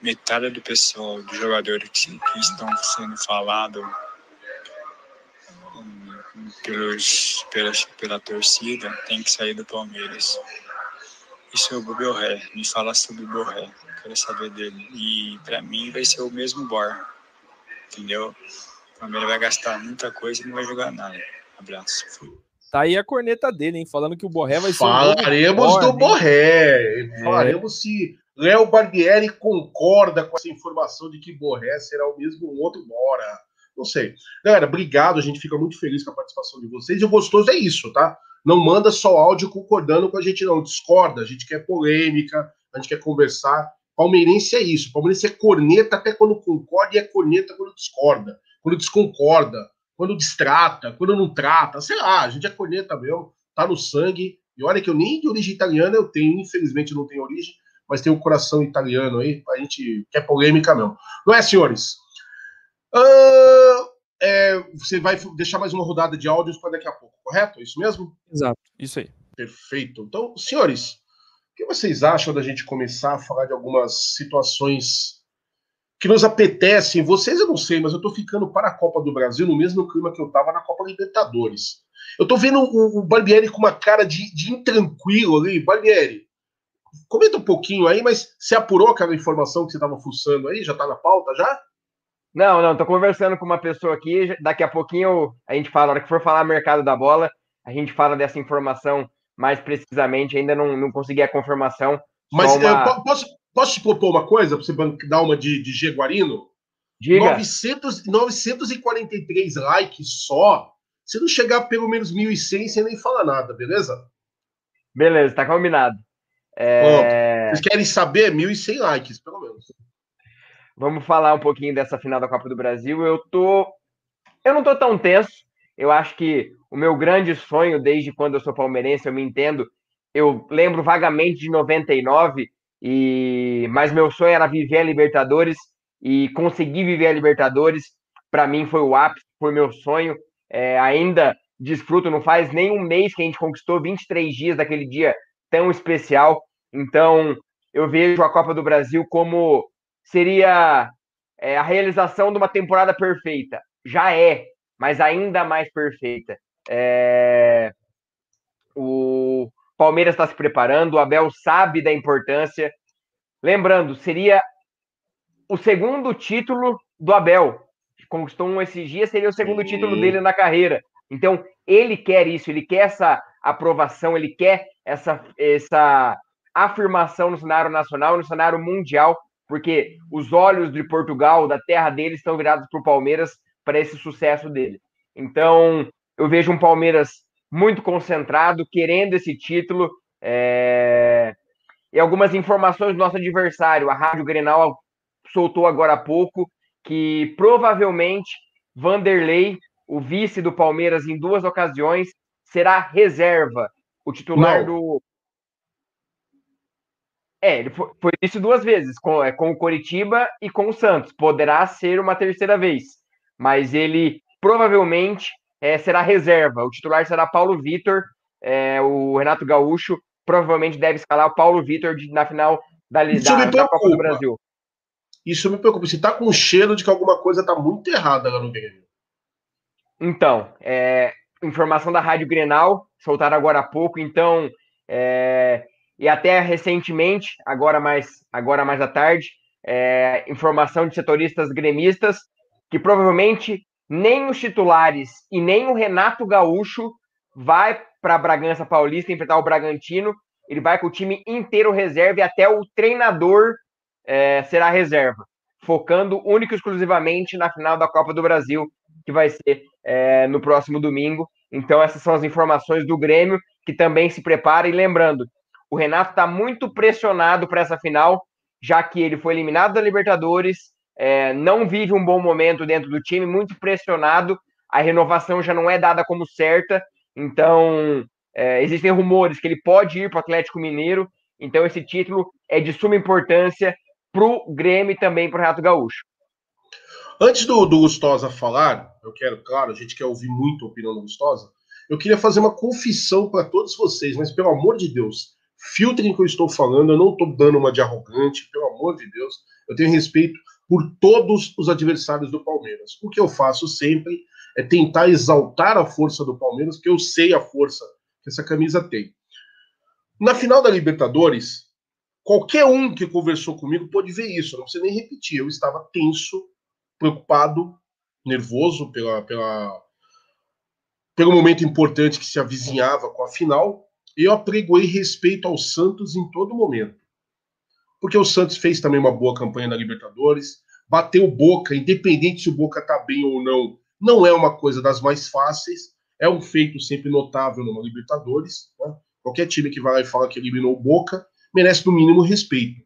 metade do pessoal, dos jogadores que, que estão sendo falados hum, pelos, pela, pela torcida tem que sair do Palmeiras. E sobre o Borré, me fala sobre o Borré, quero saber dele. E para mim vai ser o mesmo Bor, entendeu? O Palmeiras vai gastar muita coisa e não vai jogar nada. Abraço. Tá aí a corneta dele, hein? Falando que o Borré vai ser. Falaremos do Borré. É. Falaremos se Léo Barbieri concorda com essa informação de que Borré será o mesmo outro Bora. Não sei. Galera, obrigado. A gente fica muito feliz com a participação de vocês. E o gostoso é isso, tá? Não manda só áudio concordando com a gente, não. Discorda. A gente quer polêmica, a gente quer conversar. Palmeirense é isso. Palmeirense é corneta até quando concorda e é corneta quando discorda, quando desconcorda quando distrata, quando não trata, sei lá, a gente é corneta mesmo, tá no sangue. E olha que eu nem de origem italiana eu tenho, infelizmente não tenho origem, mas tenho um coração italiano aí, a gente quer polêmica mesmo. Não é, senhores? Uh, é, você vai deixar mais uma rodada de áudios para daqui a pouco, correto? É isso mesmo? Exato, isso aí. Perfeito. Então, senhores, o que vocês acham da gente começar a falar de algumas situações que nos apetecem. Vocês eu não sei, mas eu tô ficando para a Copa do Brasil no mesmo clima que eu tava na Copa Libertadores. Eu tô vendo o, o Barbieri com uma cara de, de intranquilo ali. Barbieri, comenta um pouquinho aí, mas você apurou aquela informação que você tava fuçando aí? Já tá na pauta já? Não, não, tô conversando com uma pessoa aqui. Daqui a pouquinho a gente fala, na hora que for falar mercado da bola, a gente fala dessa informação mais precisamente. Ainda não, não consegui a confirmação. Mas uma... eu, posso, Posso te propor uma coisa para você dar uma de, de Jaguarino? Diga. 900, 943 likes só. Se não chegar pelo menos 1.100, você nem fala nada, beleza? Beleza, tá combinado. É... Vocês querem saber? 1.100 likes, pelo menos. Vamos falar um pouquinho dessa final da Copa do Brasil. Eu tô. Eu não tô tão tenso. Eu acho que o meu grande sonho, desde quando eu sou palmeirense, eu me entendo. Eu lembro vagamente de 99, e mas meu sonho era viver a Libertadores e conseguir viver a Libertadores para mim foi o ápice, foi meu sonho. É, ainda desfruto, não faz nem um mês que a gente conquistou 23 dias daquele dia tão especial. Então eu vejo a Copa do Brasil como seria é, a realização de uma temporada perfeita. Já é, mas ainda mais perfeita. É... O, Palmeiras está se preparando, o Abel sabe da importância. Lembrando, seria o segundo título do Abel. Conquistou um esses dias, seria o segundo Sim. título dele na carreira. Então, ele quer isso, ele quer essa aprovação, ele quer essa, essa afirmação no cenário nacional, no cenário mundial, porque os olhos de Portugal, da terra dele, estão virados para o Palmeiras para esse sucesso dele. Então, eu vejo um Palmeiras muito concentrado, querendo esse título. É... E algumas informações do nosso adversário, a Rádio Grenal soltou agora há pouco, que provavelmente Vanderlei, o vice do Palmeiras em duas ocasiões, será reserva. O titular Não. do. É, ele foi, foi isso duas vezes, com, é, com o Coritiba e com o Santos. Poderá ser uma terceira vez. Mas ele provavelmente é, será reserva. O titular será Paulo Vitor. É, o Renato Gaúcho provavelmente deve escalar o Paulo Vitor na final da, da, da Copa do Brasil. Isso me preocupa. Você tá com cheiro de que alguma coisa tá muito errada lá no Grêmio. Então, é, informação da Rádio Grenal, soltaram agora há pouco, então, é, e até recentemente, agora mais, agora mais à tarde, é, informação de setoristas gremistas, que provavelmente nem os titulares e nem o Renato Gaúcho vai para Bragança Paulista enfrentar o Bragantino. Ele vai com o time inteiro reserva e até o treinador é, será reserva, focando único e exclusivamente na final da Copa do Brasil, que vai ser é, no próximo domingo. Então, essas são as informações do Grêmio, que também se prepara. E lembrando, o Renato está muito pressionado para essa final, já que ele foi eliminado da Libertadores, é, não vive um bom momento dentro do time, muito pressionado. A renovação já não é dada como certa, então é, existem rumores que ele pode ir para o Atlético Mineiro. Então esse título é de suma importância para o Grêmio e também para o Renato Gaúcho. Antes do, do Gustosa falar, eu quero, claro, a gente quer ouvir muito a opinião do Gustosa. eu queria fazer uma confissão para todos vocês, mas pelo amor de Deus, filtrem o que eu estou falando, eu não estou dando uma de arrogante, pelo amor de Deus, eu tenho respeito por todos os adversários do Palmeiras. O que eu faço sempre é tentar exaltar a força do Palmeiras, porque eu sei a força que essa camisa tem. Na final da Libertadores, qualquer um que conversou comigo pode ver isso, não precisa nem repetir. Eu estava tenso, preocupado, nervoso pela, pela, pelo momento importante que se avizinhava com a final. Eu apregoei respeito ao Santos em todo momento. Porque o Santos fez também uma boa campanha na Libertadores, bateu Boca, independente se o Boca está bem ou não, não é uma coisa das mais fáceis, é um feito sempre notável numa Libertadores. Né? Qualquer time que vai lá e fala que eliminou o Boca merece no mínimo respeito.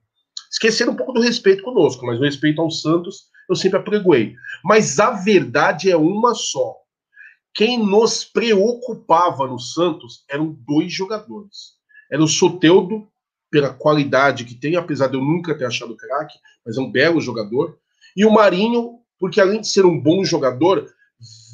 Esquecer um pouco do respeito conosco, mas o respeito ao Santos eu sempre apregoei. Mas a verdade é uma só. Quem nos preocupava no Santos eram dois jogadores. Era o Soteudo, pela qualidade que tem, apesar de eu nunca ter achado craque, mas é um belo jogador. E o Marinho, porque além de ser um bom jogador,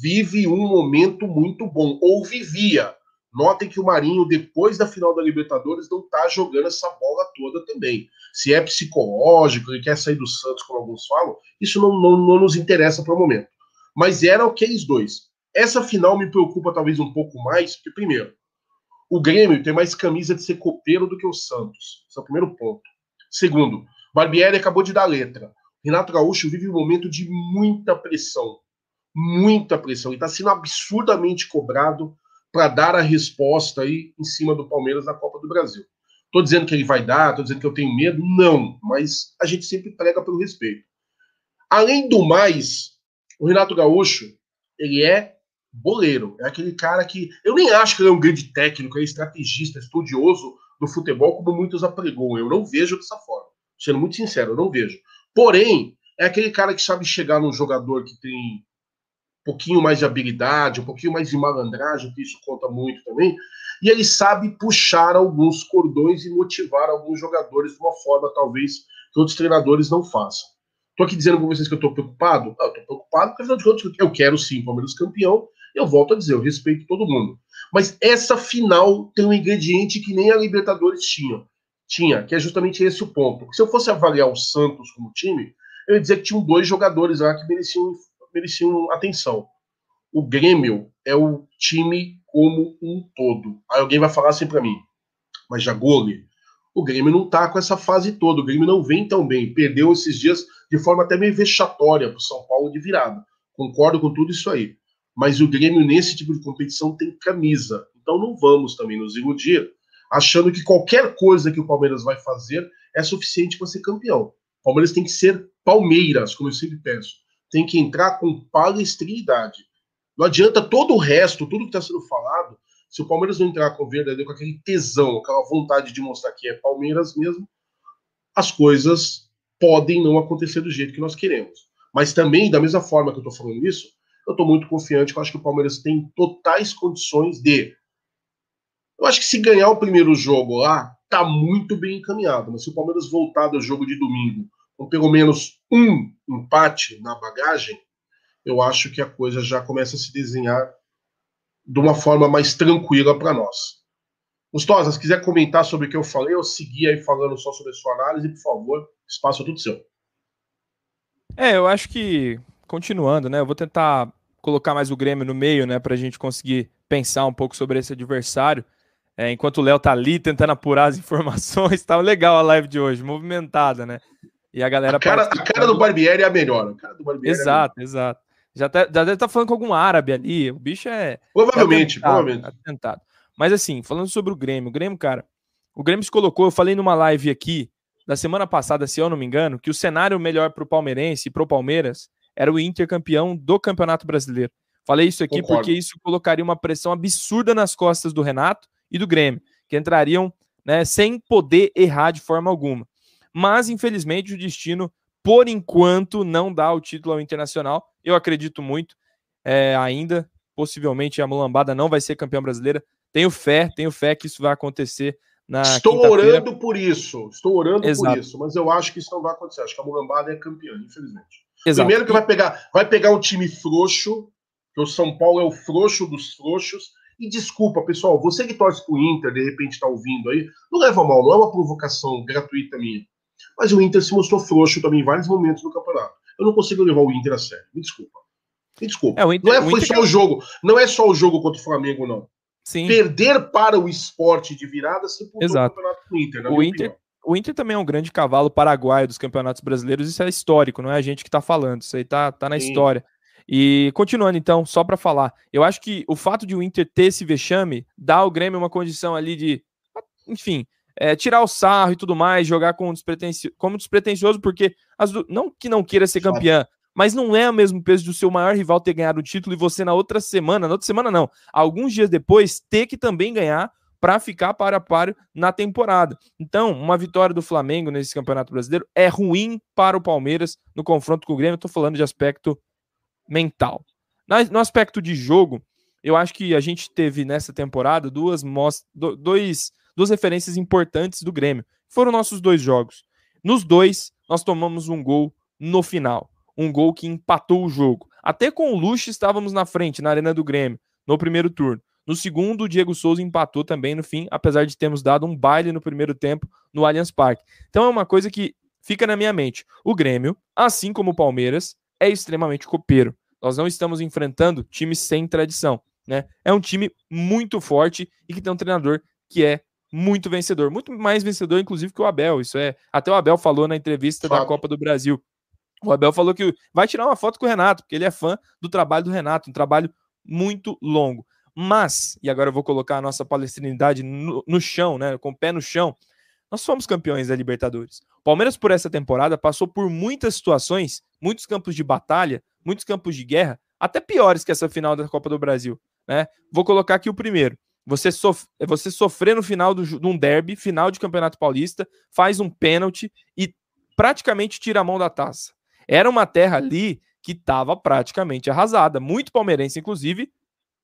vive um momento muito bom, ou vivia. Notem que o Marinho, depois da final da Libertadores, não está jogando essa bola toda também. Se é psicológico, ele quer sair do Santos, como alguns falam, isso não, não, não nos interessa para o momento. Mas eram aqueles dois. Essa final me preocupa talvez um pouco mais, porque, primeiro, o Grêmio tem mais camisa de ser copeiro do que o Santos. Esse é o primeiro ponto. Segundo, Barbieri acabou de dar letra. Renato Gaúcho vive um momento de muita pressão. Muita pressão. Ele está sendo absurdamente cobrado para dar a resposta aí em cima do Palmeiras na Copa do Brasil. Estou dizendo que ele vai dar, estou dizendo que eu tenho medo, não, mas a gente sempre prega pelo respeito. Além do mais, o Renato Gaúcho, ele é boleiro, é aquele cara que eu nem acho que ele é um grande técnico, é estrategista, estudioso do futebol, como muitos apregam. Eu não vejo dessa forma. Sendo muito sincero, eu não vejo. Porém, é aquele cara que sabe chegar num jogador que tem pouquinho mais de habilidade, um pouquinho mais de malandragem, que isso conta muito também, e ele sabe puxar alguns cordões e motivar alguns jogadores de uma forma, talvez, que outros treinadores não façam. Estou aqui dizendo para vocês que eu estou preocupado? Não, estou preocupado porque, afinal de contas, eu quero sim o Palmeiras campeão, eu volto a dizer, eu respeito todo mundo. Mas essa final tem um ingrediente que nem a Libertadores tinha, tinha que é justamente esse o ponto. Se eu fosse avaliar o Santos como time, eu ia dizer que tinham dois jogadores lá que mereciam mereciam atenção. O Grêmio é o time como um todo. Aí alguém vai falar assim para mim, mas Jagoli, o Grêmio não tá com essa fase toda, o Grêmio não vem tão bem, perdeu esses dias de forma até meio vexatória para o São Paulo de virada. Concordo com tudo isso aí. Mas o Grêmio, nesse tipo de competição, tem camisa. Então não vamos também nos iludir achando que qualquer coisa que o Palmeiras vai fazer é suficiente para ser campeão. O Palmeiras tem que ser Palmeiras, como eu sempre penso tem que entrar com palestrinidade. Não adianta todo o resto, tudo que está sendo falado, se o Palmeiras não entrar com verdadeiro, com aquele tesão, aquela vontade de mostrar que é Palmeiras mesmo, as coisas podem não acontecer do jeito que nós queremos. Mas também, da mesma forma que eu estou falando isso, eu estou muito confiante eu acho que o Palmeiras tem totais condições de. Eu acho que se ganhar o primeiro jogo lá, tá muito bem encaminhado. Mas se o Palmeiras voltar do jogo de domingo com pelo menos um empate na bagagem, eu acho que a coisa já começa a se desenhar de uma forma mais tranquila para nós. Gustosa, se quiser comentar sobre o que eu falei, eu segui aí falando só sobre a sua análise, por favor, espaço é tudo seu. É, eu acho que, continuando, né, eu vou tentar colocar mais o Grêmio no meio, né, para a gente conseguir pensar um pouco sobre esse adversário. É, enquanto o Léo tá ali tentando apurar as informações, tá legal a live de hoje, movimentada, né? E a galera. A cara, a cara do Barbieri é a melhor. A cara do Barbieri é exato, é exato. Já, tá, já deve estar tá falando com algum árabe ali. O bicho é. Provavelmente, é atentado, provavelmente. Atentado. Mas assim, falando sobre o Grêmio, o Grêmio, cara, o Grêmio se colocou, eu falei numa live aqui, da semana passada, se eu não me engano, que o cenário melhor para o palmeirense e para o Palmeiras era o Inter campeão do Campeonato Brasileiro. Falei isso aqui Concordo. porque isso colocaria uma pressão absurda nas costas do Renato e do Grêmio, que entrariam né, sem poder errar de forma alguma mas infelizmente o destino, por enquanto, não dá o título ao Internacional. Eu acredito muito é, ainda, possivelmente a Mulambada não vai ser campeã brasileira. Tenho fé, tenho fé que isso vai acontecer na Estou orando por isso, estou orando Exato. por isso, mas eu acho que isso não vai acontecer. Acho que a Mulambada é campeã, infelizmente. Exato. Primeiro que vai pegar, vai pegar um time frouxo, que o São Paulo é o frouxo dos frouxos, E desculpa, pessoal, você que torce pro Inter, de repente tá ouvindo aí, não leva mal, não é uma provocação gratuita minha. Mas o Inter se mostrou frouxo também em vários momentos no campeonato. Eu não consigo levar o Inter a sério. Me desculpa. Me desculpa. É, Inter, não é, foi Inter... só o jogo. Não é só o jogo contra o Flamengo, não. Sim. Perder para o esporte de virada se Exato. o campeonato do Inter. o Inter, opinião. O Inter também é um grande cavalo paraguaio dos campeonatos brasileiros. Isso é histórico, não é a gente que está falando. Isso aí tá, tá na Sim. história. E continuando então, só para falar, eu acho que o fato de o Inter ter esse vexame dá ao Grêmio uma condição ali de, enfim, é, tirar o sarro e tudo mais, jogar com despretencio, como despretensioso, porque as, não que não queira ser campeã, mas não é o mesmo peso do seu maior rival ter ganhado o título e você na outra semana, na outra semana não, alguns dias depois, ter que também ganhar para ficar para par na temporada. Então, uma vitória do Flamengo nesse Campeonato Brasileiro é ruim para o Palmeiras no confronto com o Grêmio. Estou falando de aspecto mental. No aspecto de jogo, eu acho que a gente teve nessa temporada duas, dois, duas referências importantes do Grêmio. Foram nossos dois jogos. Nos dois, nós tomamos um gol no final. Um gol que empatou o jogo. Até com o Luxo estávamos na frente, na Arena do Grêmio, no primeiro turno. No segundo, o Diego Souza empatou também no fim, apesar de termos dado um baile no primeiro tempo no Allianz Parque. Então é uma coisa que fica na minha mente. O Grêmio, assim como o Palmeiras, é extremamente copeiro. Nós não estamos enfrentando times sem tradição, né? É um time muito forte e que tem um treinador que é muito vencedor, muito mais vencedor, inclusive, que o Abel. Isso é. Até o Abel falou na entrevista da Copa do Brasil. O Abel falou que vai tirar uma foto com o Renato, porque ele é fã do trabalho do Renato, um trabalho muito longo. Mas, e agora eu vou colocar a nossa palestrinidade no, no chão, né? Com o pé no chão. Nós fomos campeões da Libertadores. O Palmeiras, por essa temporada, passou por muitas situações, muitos campos de batalha, muitos campos de guerra, até piores que essa final da Copa do Brasil. Né? Vou colocar aqui o primeiro. Você, sof você sofrer no final do, de um derby, final de Campeonato Paulista, faz um pênalti e praticamente tira a mão da taça. Era uma terra ali que estava praticamente arrasada. Muito palmeirense, inclusive,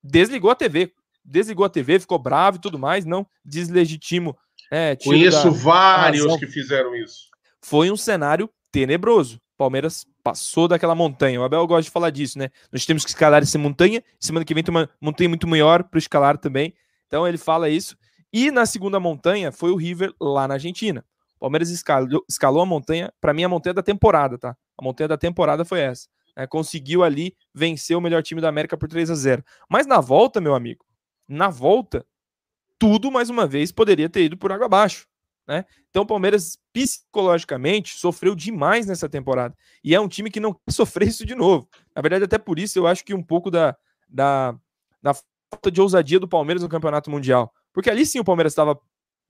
desligou a TV. Desligou a TV, ficou bravo e tudo mais. Não deslegitimo. É, Conheço vários que fizeram isso. Foi um cenário tenebroso. Palmeiras passou daquela montanha. O Abel gosta de falar disso, né? Nós temos que escalar essa montanha. Semana que vem tem uma montanha muito maior para escalar também. Então ele fala isso. E na segunda montanha foi o River lá na Argentina. O Palmeiras escalou, escalou a montanha. Para mim, a montanha da temporada, tá? A montanha da temporada foi essa. É, conseguiu ali vencer o melhor time da América por 3 a 0 Mas na volta, meu amigo, na volta, tudo mais uma vez poderia ter ido por água abaixo. Né? Então o Palmeiras psicologicamente sofreu demais nessa temporada. E é um time que não quer sofrer isso de novo. Na verdade, até por isso eu acho que um pouco da, da, da falta de ousadia do Palmeiras no Campeonato Mundial. Porque ali sim o Palmeiras estava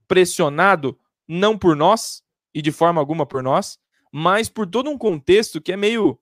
pressionado, não por nós, e de forma alguma por nós, mas por todo um contexto que é meio.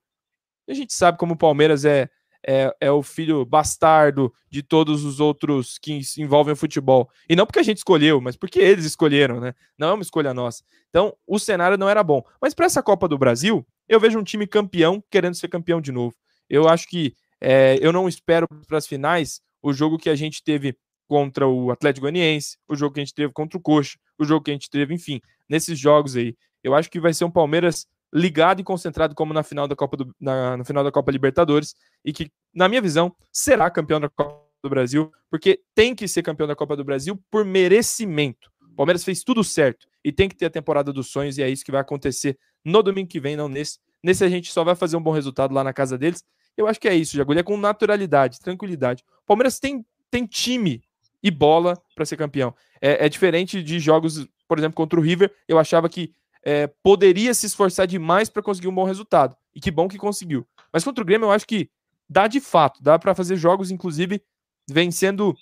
A gente sabe como o Palmeiras é é, é o filho bastardo de todos os outros que se envolvem o futebol. E não porque a gente escolheu, mas porque eles escolheram, né? Não é uma escolha nossa. Então, o cenário não era bom. Mas para essa Copa do Brasil, eu vejo um time campeão querendo ser campeão de novo. Eu acho que é, eu não espero para as finais o jogo que a gente teve contra o Atlético Goianiense, o jogo que a gente teve contra o Coxa, o jogo que a gente teve, enfim, nesses jogos aí. Eu acho que vai ser um Palmeiras ligado e concentrado como na final da Copa do, na, no final da Copa Libertadores e que, na minha visão, será campeão da Copa do Brasil, porque tem que ser campeão da Copa do Brasil por merecimento. O Palmeiras fez tudo certo e tem que ter a temporada dos sonhos e é isso que vai acontecer no domingo que vem, não nesse. Nesse a gente só vai fazer um bom resultado lá na casa deles. Eu acho que é isso, Jagulha, é com naturalidade, tranquilidade. O Palmeiras tem, tem time e bola para ser campeão. É, é diferente de jogos, por exemplo, contra o River. Eu achava que é, poderia se esforçar demais para conseguir um bom resultado. E que bom que conseguiu. Mas contra o Grêmio, eu acho que dá de fato, dá para fazer jogos, inclusive, vencendo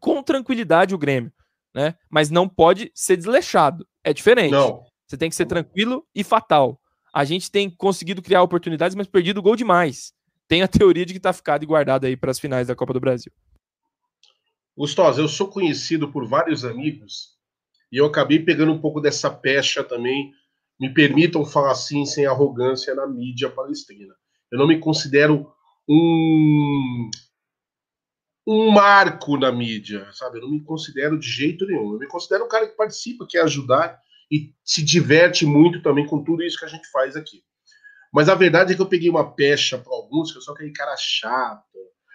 com tranquilidade o Grêmio. Né? Mas não pode ser desleixado. É diferente. Não. Você tem que ser tranquilo e fatal. A gente tem conseguido criar oportunidades, mas perdido gol demais. Tem a teoria de que está ficado e guardado aí para as finais da Copa do Brasil. Gustosa, eu sou conhecido por vários amigos e eu acabei pegando um pouco dessa pecha também. Me permitam falar assim, sem arrogância, na mídia palestrina. Eu não me considero um, um marco na mídia, sabe? Eu não me considero de jeito nenhum. Eu me considero um cara que participa, quer ajudar e se diverte muito também com tudo isso que a gente faz aqui. Mas a verdade é que eu peguei uma pecha para alguns, que eu sou aquele cara chato,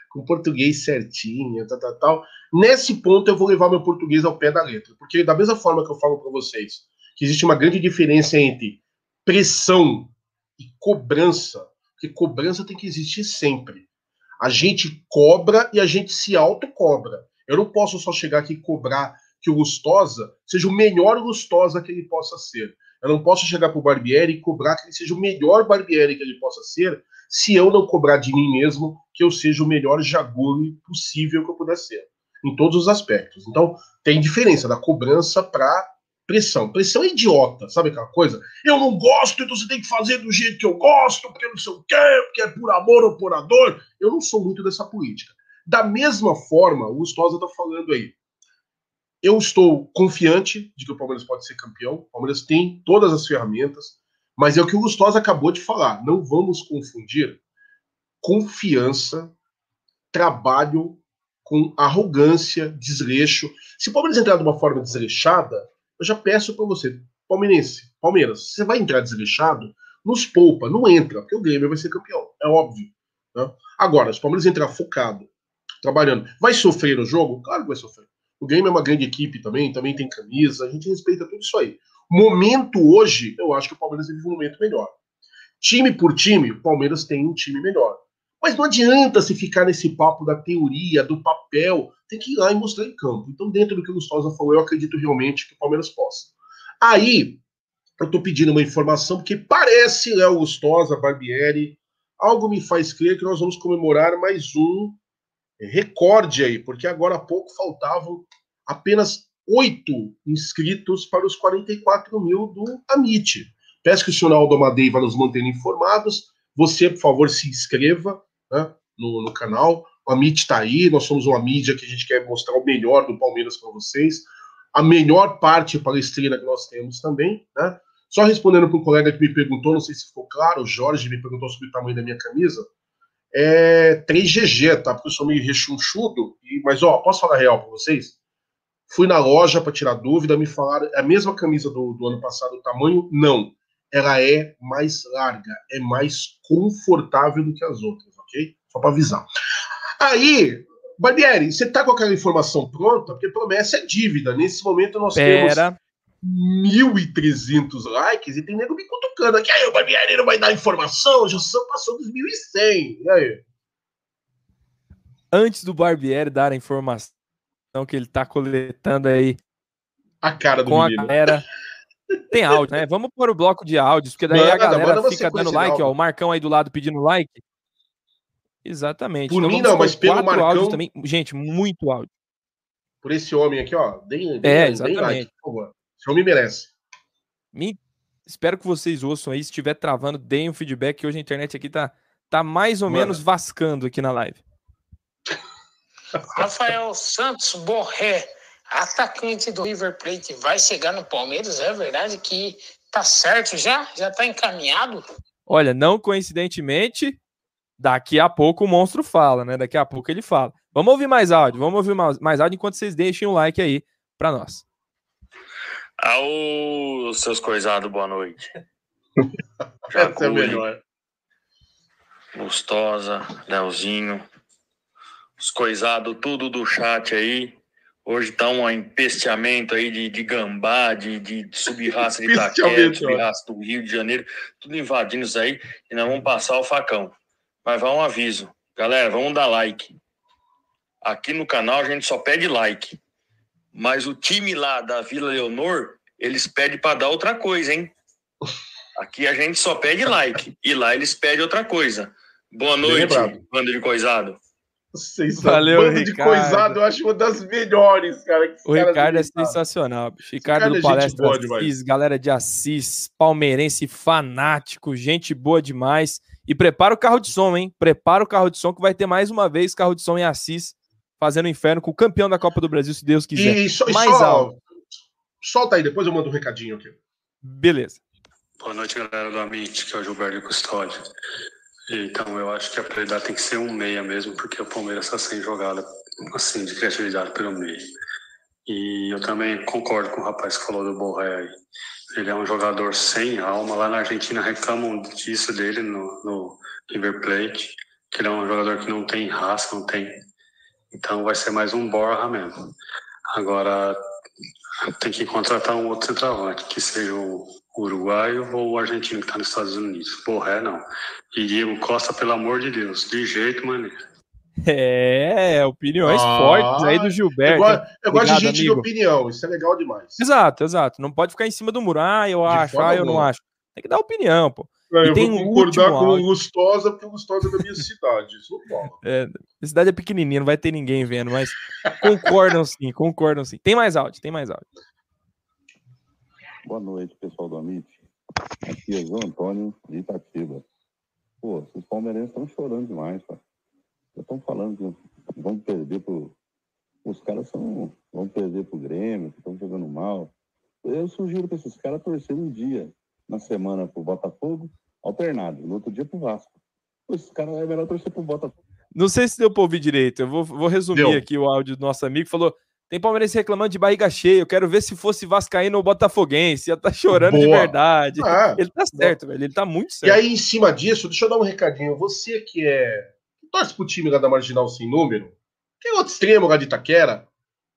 com português certinho, tal, tal, tal. Nesse ponto eu vou levar meu português ao pé da letra, porque da mesma forma que eu falo para vocês, que existe uma grande diferença entre pressão e cobrança, porque cobrança tem que existir sempre. A gente cobra e a gente se autocobra. Eu não posso só chegar aqui e cobrar que o Gustosa seja o melhor Gustosa que ele possa ser. Eu não posso chegar para o Barbieri e cobrar que ele seja o melhor Barbieri que ele possa ser, se eu não cobrar de mim mesmo que eu seja o melhor Jaguli possível que eu puder ser, em todos os aspectos. Então, tem diferença da cobrança para pressão. Pressão é idiota, sabe aquela coisa? Eu não gosto, então você tem que fazer do jeito que eu gosto, porque não sei o quê, porque é por amor ou por dor. Eu não sou muito dessa política. Da mesma forma, o Gustosa está falando aí. Eu estou confiante de que o Palmeiras pode ser campeão. O Palmeiras tem todas as ferramentas. Mas é o que o Gustosa acabou de falar. Não vamos confundir confiança, trabalho com arrogância, desleixo. Se o Palmeiras entrar de uma forma desleixada, eu já peço para você, palmeirense, Palmeiras, você vai entrar desleixado, nos poupa, não entra, porque o Grêmio vai ser campeão, é óbvio. Né? Agora, se o Palmeiras entrar focado, trabalhando, vai sofrer no jogo? Claro que vai sofrer. O Grêmio é uma grande equipe também, também tem camisa, a gente respeita tudo isso aí. Momento hoje, eu acho que o Palmeiras vive um momento melhor. Time por time, o Palmeiras tem um time melhor. Mas não adianta se ficar nesse papo da teoria, do papel, tem que ir lá e mostrar em campo. Então, dentro do que o Gustavo falou, eu acredito realmente que o Palmeiras possa. Aí, eu estou pedindo uma informação, porque parece, Léo Gustosa, Barbieri, algo me faz crer que nós vamos comemorar mais um recorde aí, porque agora há pouco faltavam apenas oito inscritos para os 44 mil do Amit. Peço que o senhor Aldo Amadei vá nos mantendo informados. Você, por favor, se inscreva né, no, no, canal. O Amit está aí, nós somos uma mídia que a gente quer mostrar o melhor do Palmeiras para vocês. A melhor parte palestrina que nós temos também. Né? Só respondendo para um colega que me perguntou, não sei se ficou claro, o Jorge me perguntou sobre o tamanho da minha camisa. É 3GG, tá? Porque eu sou meio rechonchudo. E, mas, ó, posso falar real para vocês? Fui na loja para tirar dúvida, me falaram, é a mesma camisa do, do ano passado, o tamanho? Não. Ela é mais larga, é mais confortável do que as outras, ok? Só para avisar. Aí, Barbieri, você tá com aquela informação pronta? Porque promessa é dívida. Nesse momento nós Pera. temos 1.300 likes e tem nego me cutucando aqui. Aí o Barbieri não vai dar informação, já são, passou dos 1.100. E aí? Antes do Barbieri dar a informação, que ele tá coletando aí. A cara do com menino. a galera. Tem áudio, né? Vamos pôr o bloco de áudios, porque daí manda, a galera fica dando like, ó. O Marcão aí do lado pedindo like. Exatamente. Por então, mim não, mas pelo Marcão... também. Gente, muito áudio. Por esse homem aqui, ó. Deem, é, exatamente. like, por favor. Esse homem merece. Me... Espero que vocês ouçam aí. Se estiver travando, deem um feedback, que hoje a internet aqui tá, tá mais ou Mano. menos vascando aqui na live. Rafael Santos Borré, atacante do River Plate, vai chegar no Palmeiras? É verdade que tá certo já? Já tá encaminhado? Olha, não coincidentemente, daqui a pouco o monstro fala, né? Daqui a pouco ele fala. Vamos ouvir mais áudio, vamos ouvir mais, mais áudio enquanto vocês deixem um like aí para nós. Aô, seus coisados, boa noite. Essa é melhor. Gostosa, Leozinho, os coisados tudo do chat aí. Hoje tá um empesteamento aí de, de gambá, de, de sub-raça de Itaquera, sub-raça do Rio de Janeiro, tudo invadindo isso aí e nós vamos passar o facão. Mas vai um aviso. Galera, vamos dar like. Aqui no canal a gente só pede like. Mas o time lá da Vila Leonor, eles pedem para dar outra coisa, hein? Aqui a gente só pede like. E lá eles pedem outra coisa. Boa noite, bando de coisado. Valeu, Bando Ricardo. de coisado, eu acho uma das melhores, cara. O Ricardo é sensacional. Ricardo do é Palestra Assis, galera de Assis, palmeirense fanático, gente boa demais. E prepara o carro de som, hein? Prepara o carro de som que vai ter mais uma vez carro de som em Assis, fazendo inferno com o campeão da Copa do Brasil, se Deus quiser. E, so, mais só, alto. Solta aí, depois eu mando um recadinho aqui. Beleza. Boa noite, galera do Amit, que é o Gilberto Custódio. Então, eu acho que a prioridade tem que ser um meia mesmo, porque o Palmeiras está sem jogada assim, de criatividade pelo meio. E eu também concordo com o rapaz que falou do Borré aí. Ele é um jogador sem alma. Lá na Argentina reclamam disso dele no, no River Plate. que ele é um jogador que não tem raça, não tem. Então vai ser mais um Borja mesmo. Agora tem que contratar um outro centroavante, que seja o uruguaio ou o argentino que está nos Estados Unidos. Borré não. E Diego Costa, pelo amor de Deus, de jeito maneiro. É, opiniões ah, fortes aí do Gilberto. Eu gosto, eu gosto de gente amigo. de opinião, isso é legal demais. Exato, exato. Não pode ficar em cima do muro. Ah, eu de acho, ah, eu não acho. Tem que dar opinião, pô. É, eu vou concordar com o Gustosa, porque o Gustosa é da minha cidade. Isso é, a cidade é pequenininha, não vai ter ninguém vendo, mas concordam sim, concordam sim. Tem mais áudio, tem mais áudio. Boa noite, pessoal do Amit. Aqui é João Antônio de Itatiba. Pô, os palmeirenses estão chorando demais, cara. Estão falando que vão perder pro. Os caras são, vão perder pro Grêmio, que estão jogando mal. Eu sugiro para esses caras torcerem um dia na semana pro Botafogo, alternado, no outro dia pro Vasco. Esses caras é melhor torcer pro Botafogo. Não sei se deu para ouvir direito. Eu vou, vou resumir deu. aqui o áudio do nosso amigo. Falou: tem palmeirense reclamando de barriga cheia. Eu quero ver se fosse Vascaíno ou Botafoguense. Ia tá chorando Boa. de verdade. Ah, ele tá certo, velho. Ele tá muito certo. E aí, em cima disso, deixa eu dar um recadinho. Você que é. torce pro time lá da Marginal Sem Número, tem outro extremo lá de Itaquera,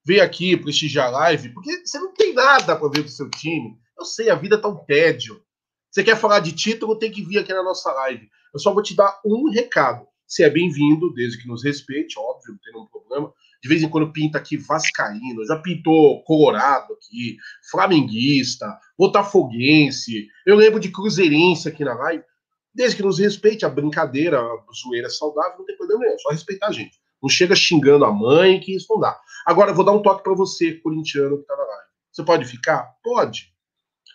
vem aqui prestigiar a live, porque você não tem nada para ver do seu time. Eu sei, a vida tá um tédio. Você quer falar de título, tem que vir aqui na nossa live. Eu só vou te dar um recado. Você é bem-vindo, desde que nos respeite, óbvio, não tem nenhum problema de vez em quando pinta aqui Vascaíno, já pintou Colorado aqui, Flamenguista, Botafoguense, eu lembro de Cruzeirense aqui na live. Desde que nos respeite a brincadeira, a zoeira saudável, não tem problema nenhum, é só respeitar a gente. Não chega xingando a mãe, que isso não dá. Agora, eu vou dar um toque para você, corintiano, que tá na live. Você pode ficar? Pode.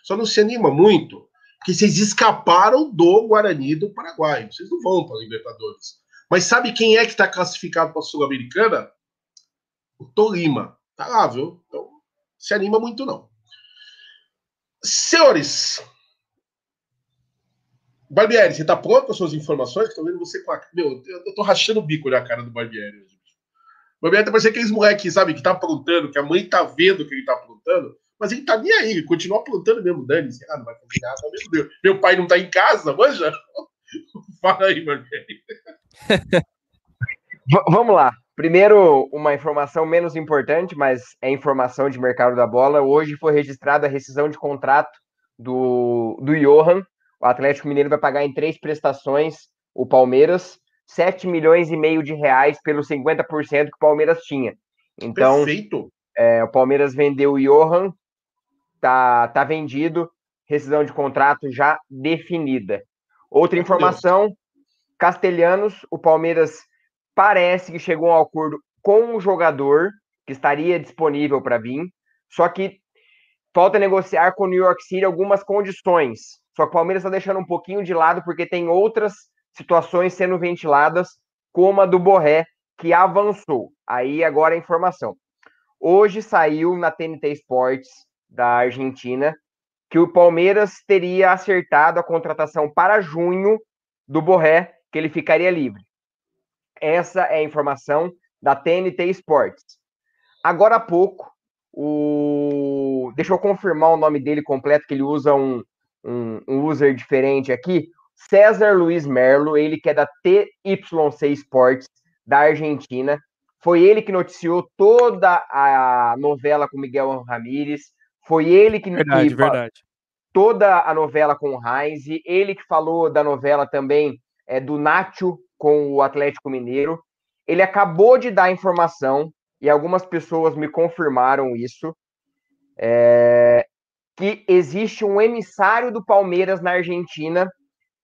Só não se anima muito, porque vocês escaparam do Guarani do Paraguai. Vocês não vão para Libertadores. Mas sabe quem é que está classificado para a Sul-Americana? O Tolima. Tá lá, viu? Então, se anima muito não. Senhores, Barbieri, você tá pronto com as suas informações? Tô vendo você com a. Meu, eu tô rachando o bico na cara do Barbieri. Barbieri tá parecendo aqueles moleques, sabe, que tá aprontando, que a mãe tá vendo que ele tá aprontando, mas ele tá nem aí, ele continua aprontando mesmo, Dani. Ah, não vai fazer nada, meu Deus. Meu pai não tá em casa, manja? Fala aí, Barbieri. Vamos lá. Primeiro, uma informação menos importante, mas é informação de mercado da bola. Hoje foi registrada a rescisão de contrato do, do Johan. O Atlético Mineiro vai pagar em três prestações o Palmeiras, 7 milhões e meio de reais pelos 50% que o Palmeiras tinha. Então, Perfeito. É, o Palmeiras vendeu o Johan, tá, tá vendido, rescisão de contrato já definida. Outra informação, Castelhanos, o Palmeiras parece que chegou a um acordo com o jogador que estaria disponível para vir, só que falta negociar com o New York City algumas condições. Só que o Palmeiras está deixando um pouquinho de lado porque tem outras situações sendo ventiladas, como a do Borré, que avançou. Aí agora a informação. Hoje saiu na TNT Sports da Argentina que o Palmeiras teria acertado a contratação para junho do Borré, que ele ficaria livre. Essa é a informação da TNT Sports. Agora há pouco, o... deixa eu confirmar o nome dele completo, que ele usa um, um, um user diferente aqui. César Luiz Merlo, ele que é da TYC Sports, da Argentina. Foi ele que noticiou toda a novela com Miguel Ramírez. Foi ele que. Verdade, que, verdade. Toda a novela com o Heinz. Ele que falou da novela também é, do Nacho com o Atlético Mineiro. Ele acabou de dar informação, e algumas pessoas me confirmaram isso, é, que existe um emissário do Palmeiras na Argentina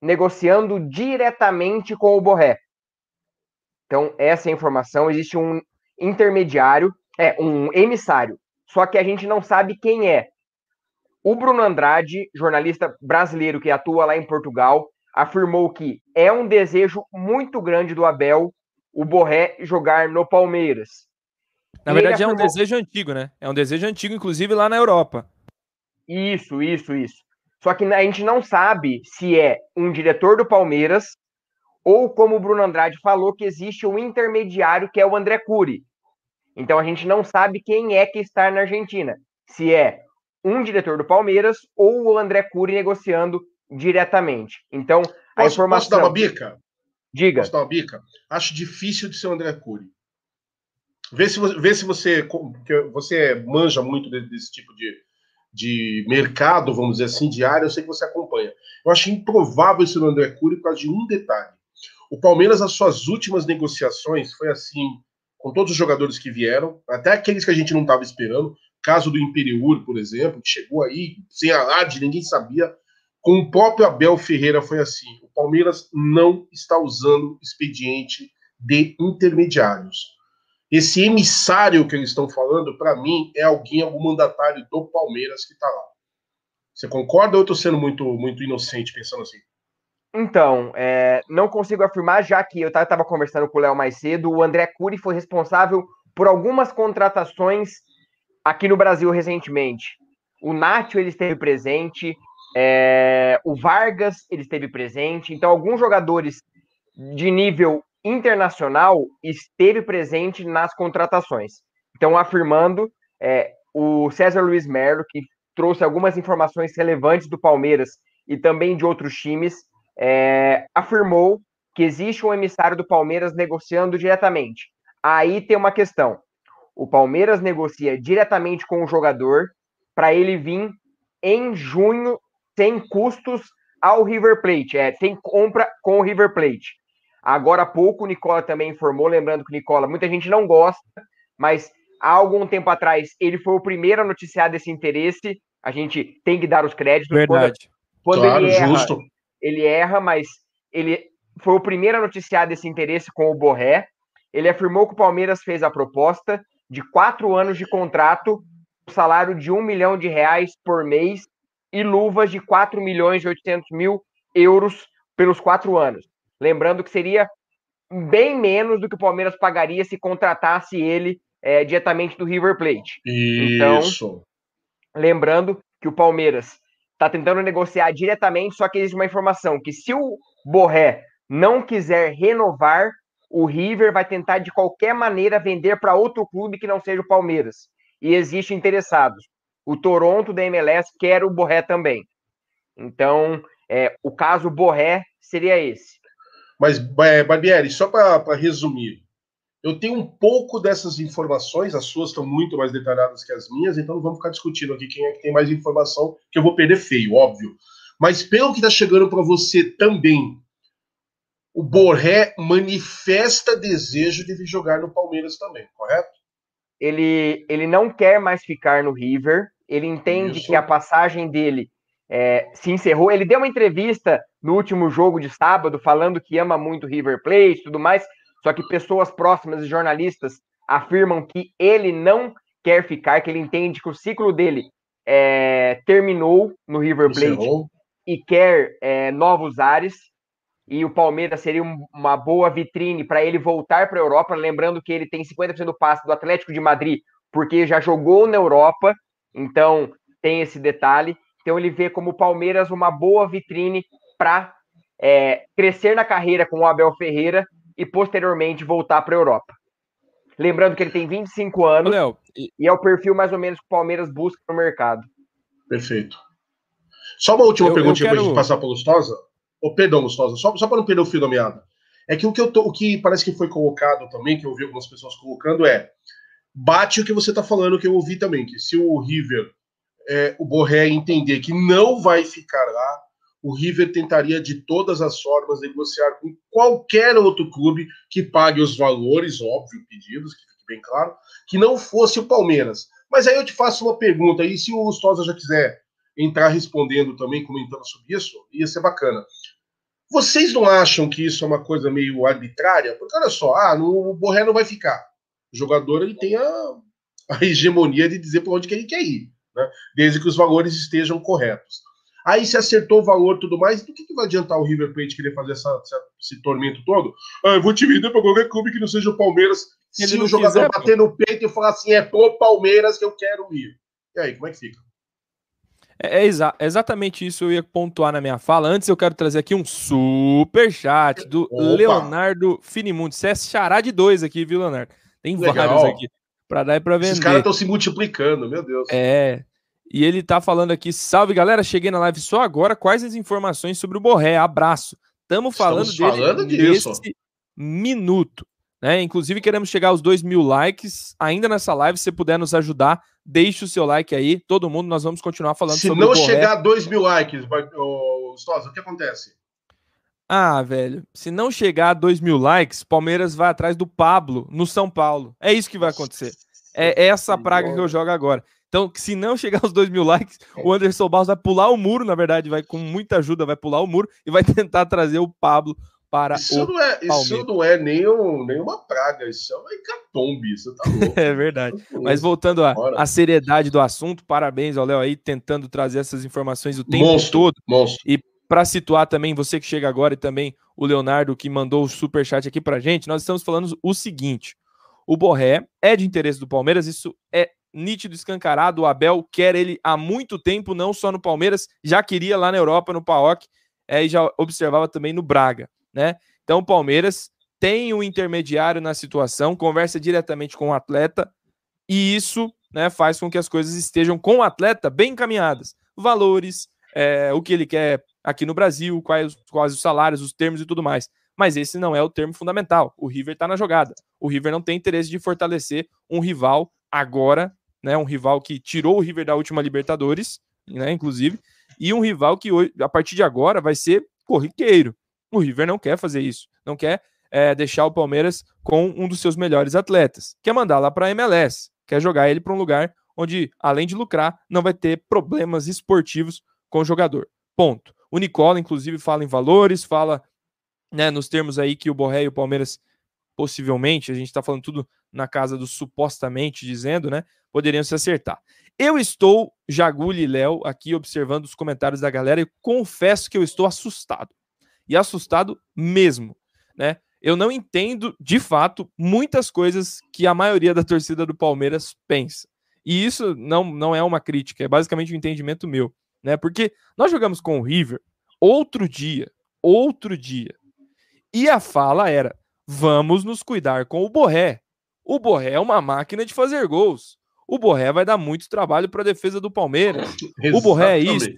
negociando diretamente com o Borré. Então, essa é a informação. Existe um intermediário, é, um emissário. Só que a gente não sabe quem é. O Bruno Andrade, jornalista brasileiro que atua lá em Portugal, afirmou que é um desejo muito grande do Abel o Borré jogar no Palmeiras. Na e verdade, afirmou... é um desejo antigo, né? É um desejo antigo, inclusive lá na Europa. Isso, isso, isso. Só que a gente não sabe se é um diretor do Palmeiras ou, como o Bruno Andrade falou, que existe um intermediário que é o André Cury. Então a gente não sabe quem é que está na Argentina. Se é um diretor do Palmeiras ou o André Cury negociando diretamente. Então, a informação. Posso dar uma bica? Diga. Posso dar uma bica? Acho difícil de ser o André Cury. Vê se, vê se você, você manja muito desse tipo de, de mercado, vamos dizer assim, de área, eu sei que você acompanha. Eu acho improvável ser o André Cury por causa de um detalhe. O Palmeiras, as suas últimas negociações, foi assim, com todos os jogadores que vieram, até aqueles que a gente não estava esperando. Caso do Imperiur, por exemplo, que chegou aí sem alarde, ninguém sabia. Com o próprio Abel Ferreira foi assim. O Palmeiras não está usando expediente de intermediários. Esse emissário que eles estão falando, para mim, é alguém, algum mandatário do Palmeiras que está lá. Você concorda ou eu estou sendo muito, muito inocente pensando assim? Então, é, não consigo afirmar, já que eu estava conversando com o Léo mais cedo, o André Cury foi responsável por algumas contratações aqui no Brasil recentemente. O Nátio ele esteve presente, é, o Vargas ele esteve presente, então alguns jogadores de nível internacional esteve presente nas contratações. Então, afirmando, é, o César Luiz Merlo, que trouxe algumas informações relevantes do Palmeiras e também de outros times, é, afirmou que existe um emissário do Palmeiras negociando diretamente. Aí tem uma questão. O Palmeiras negocia diretamente com o jogador para ele vir em junho sem custos ao River Plate. É, tem compra com o River Plate. Agora há pouco o Nicola também informou, lembrando que o Nicola, muita gente não gosta, mas há algum tempo atrás ele foi o primeiro a noticiar desse interesse. A gente tem que dar os créditos. Verdade. Quando, quando claro, ele erra, justo ele erra, mas ele foi o primeiro a noticiar desse interesse com o Borré. Ele afirmou que o Palmeiras fez a proposta de quatro anos de contrato, salário de um milhão de reais por mês e luvas de 4 milhões e 800 mil euros pelos quatro anos. Lembrando que seria bem menos do que o Palmeiras pagaria se contratasse ele é, diretamente do River Plate. Então, Isso. Então, lembrando que o Palmeiras está tentando negociar diretamente, só que existe uma informação que se o Borré não quiser renovar, o River vai tentar de qualquer maneira vender para outro clube que não seja o Palmeiras. E existem interessados. O Toronto da MLS quer o Borré também. Então, é, o caso Borré seria esse. Mas, é, Barbieri, só para resumir, eu tenho um pouco dessas informações, as suas estão muito mais detalhadas que as minhas, então não vamos ficar discutindo aqui quem é que tem mais informação, que eu vou perder feio, óbvio. Mas pelo que está chegando para você também, o Borré manifesta desejo de vir jogar no Palmeiras também, correto? Ele, ele não quer mais ficar no River, ele entende Isso. que a passagem dele é, se encerrou. Ele deu uma entrevista no último jogo de sábado falando que ama muito River Plate e tudo mais, só que pessoas próximas e jornalistas afirmam que ele não quer ficar, que ele entende que o ciclo dele é, terminou no River Plate e quer é, novos ares. E o Palmeiras seria um, uma boa vitrine para ele voltar para a Europa. Lembrando que ele tem 50% do passe do Atlético de Madrid, porque já jogou na Europa, então tem esse detalhe. Então ele vê como o Palmeiras uma boa vitrine para é, crescer na carreira com o Abel Ferreira e posteriormente voltar para a Europa. Lembrando que ele tem 25 anos Léo, e... e... é o perfil mais ou menos que o Palmeiras busca no mercado. Perfeito. Só uma última eu, perguntinha para a gente passar para o Lustosa. Oh, perdão, Lustosa, só, só para não perder o fio da meada. É que o que, eu tô, o que parece que foi colocado também, que eu ouvi algumas pessoas colocando, é bate o que você está falando, que eu ouvi também, que se o River, é, o Borré entender que não vai ficar lá, o River tentaria de todas as formas negociar com qualquer outro clube que pague os valores, óbvio, pedidos, que fique bem claro, que não fosse o Palmeiras. Mas aí eu te faço uma pergunta, e se o Lustosa já quiser entrar respondendo também, comentando sobre isso, ia ser bacana. Vocês não acham que isso é uma coisa meio arbitrária? Porque olha só, ah, o Borré não vai ficar. O jogador ele tem a, a hegemonia de dizer para onde que ele quer ir, né? desde que os valores estejam corretos. Aí se acertou o valor e tudo mais, do que, que vai adiantar o River Plate querer fazer essa, essa, esse tormento todo? Ah, eu vou te vender para qualquer clube que não seja o Palmeiras. Se, se o jogador quiser, bater no peito e falar assim, é pro Palmeiras que eu quero ir. E aí, como é que fica? É, é, exa exatamente isso eu ia pontuar na minha fala. Antes eu quero trazer aqui um super chat do Opa. Leonardo Finimundo. Você é xará de dois aqui, viu, Leonardo? Tem Legal. vários aqui para dar e para vender. Esses caras estão se multiplicando, meu Deus. É. E ele tá falando aqui: salve galera, cheguei na live só agora. Quais as informações sobre o Borré? Abraço. Estamos falando Estamos dele falando disso. nesse minuto. Né? Inclusive, queremos chegar aos 2 mil likes ainda nessa live. Se puder nos ajudar, deixe o seu like aí. Todo mundo, nós vamos continuar falando Se sobre o Se não chegar a 2 mil likes, o que acontece? Ah, velho, se não chegar a 2 mil likes, Palmeiras vai atrás do Pablo no São Paulo. É isso que vai acontecer. É essa praga que eu jogo agora. Então, se não chegar aos 2 mil likes, o Anderson Barros vai pular o muro, na verdade, vai com muita ajuda, vai pular o muro e vai tentar trazer o Pablo para isso o não é, Isso não é nem, um, nem uma praga, isso é uma hecatombe, isso tá louco. é verdade. Mas voltando à seriedade do assunto, parabéns ao Léo aí, tentando trazer essas informações o tempo monstro, todo. Monstro. E para situar também, você que chega agora e também o Leonardo que mandou o super chat aqui pra gente, nós estamos falando o seguinte: o Borré é de interesse do Palmeiras, isso é nítido, escancarado. O Abel quer ele há muito tempo, não só no Palmeiras, já queria lá na Europa, no PAOK, é, e já observava também no Braga né? Então o Palmeiras tem um intermediário na situação, conversa diretamente com o atleta e isso né, faz com que as coisas estejam com o atleta bem encaminhadas. Valores, é, o que ele quer aqui no Brasil, quais, quais os salários, os termos e tudo mais. Mas esse não é o termo fundamental. O River está na jogada. O River não tem interesse de fortalecer um rival agora, né? Um rival que tirou o River da última Libertadores, né? Inclusive, e um rival que a partir de agora vai ser corriqueiro. O River não quer fazer isso, não quer é, deixar o Palmeiras com um dos seus melhores atletas, quer mandar lá para a MLS, quer jogar ele para um lugar onde, além de lucrar, não vai ter problemas esportivos com o jogador. Ponto. O Nicola, inclusive, fala em valores, fala né, nos termos aí que o Borré e o Palmeiras possivelmente, a gente está falando tudo na casa do supostamente dizendo, né? Poderiam se acertar. Eu estou, Jaguli e Léo, aqui observando os comentários da galera e confesso que eu estou assustado e assustado mesmo, né? Eu não entendo, de fato, muitas coisas que a maioria da torcida do Palmeiras pensa. E isso não, não é uma crítica, é basicamente um entendimento meu, né? Porque nós jogamos com o River outro dia, outro dia. E a fala era: vamos nos cuidar com o Borré. O Borré é uma máquina de fazer gols. O Borré vai dar muito trabalho para a defesa do Palmeiras. Exatamente. O Borré é isso.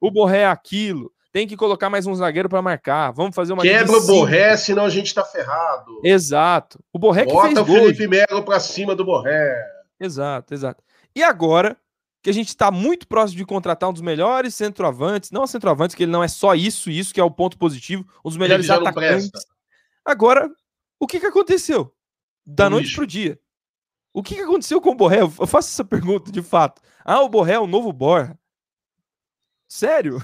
O Borré é aquilo tem que colocar mais um zagueiro para marcar. Vamos fazer uma Quebra o Borré, senão a gente tá ferrado. Exato. O Borré Bota que fez o gol. Felipe Melo para cima do Borré. Exato, exato. E agora que a gente está muito próximo de contratar um dos melhores centroavantes, não centroavantes, que ele não é só isso, isso que é o ponto positivo, um dos melhores atacantes. Agora, o que que aconteceu? Da o noite lixo. pro dia. O que que aconteceu com o Borré? Eu faço essa pergunta de fato. Ah, o Borré é o novo Borja. Sério?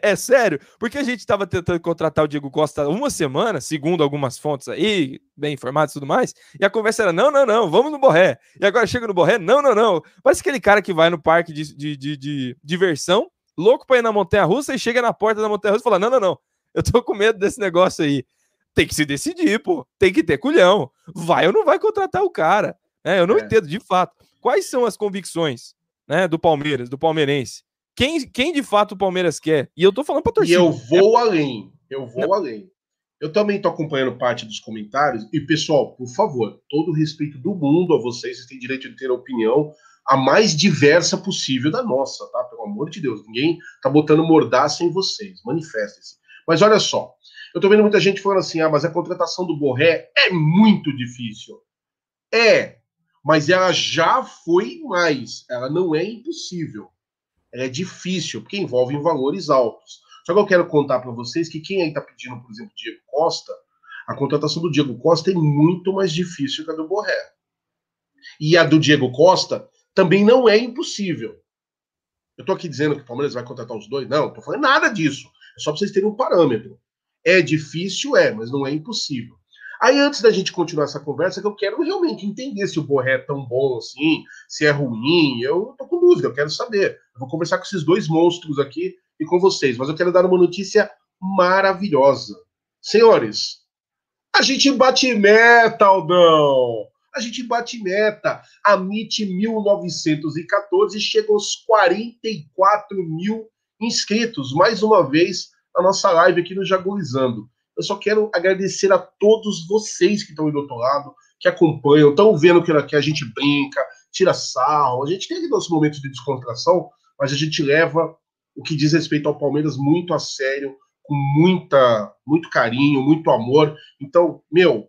é, é, sério? Porque a gente estava tentando contratar o Diego Costa uma semana, segundo algumas fontes aí, bem informadas e tudo mais, e a conversa era: não, não, não, vamos no Borré. E agora chega no Borré: não, não, não. Parece aquele cara que vai no parque de, de, de, de diversão, louco para ir na Montanha Russa, e chega na porta da Montanha Russa e fala: não, não, não, eu tô com medo desse negócio aí. Tem que se decidir, pô. Tem que ter culhão. Vai ou não vai contratar o cara? É, eu não é. entendo de fato. Quais são as convicções né, do Palmeiras, do palmeirense? Quem, quem de fato o Palmeiras quer? E eu tô falando pra torcida. E eu vou é... além. Eu vou Não. além. Eu também tô acompanhando parte dos comentários. E, pessoal, por favor, todo o respeito do mundo a vocês. Vocês têm direito de ter a opinião a mais diversa possível da nossa, tá? Pelo amor de Deus. Ninguém tá botando mordaça em vocês. Manifestem-se. Mas olha só. Eu tô vendo muita gente falando assim: ah, mas a contratação do Borré é muito difícil. É, mas ela já foi mais. Ela não é impossível é difícil, porque envolve valores altos. Só que eu quero contar para vocês que quem aí está pedindo, por exemplo, Diego Costa, a contratação do Diego Costa é muito mais difícil que a do Borré. E a do Diego Costa também não é impossível. Eu estou aqui dizendo que o Palmeiras vai contratar os dois? Não, estou falando nada disso. É só para vocês terem um parâmetro. É difícil, é, mas não é impossível. Aí, antes da gente continuar essa conversa, que eu quero realmente entender se o Borré é tão bom assim, se é ruim. Eu tô com dúvida, eu quero saber. Eu vou conversar com esses dois monstros aqui e com vocês, mas eu quero dar uma notícia maravilhosa. Senhores, a gente bate meta, Aldão! A gente bate meta. A MIT 1914 chega aos 44 mil inscritos. Mais uma vez, a nossa live aqui no Jagulizando. Eu só quero agradecer a todos vocês que estão aí do outro lado, que acompanham, estão vendo que, a gente brinca, tira sarro. A gente tem aqui nossos momentos de descontração, mas a gente leva o que diz respeito ao Palmeiras muito a sério, com muita, muito carinho, muito amor. Então, meu,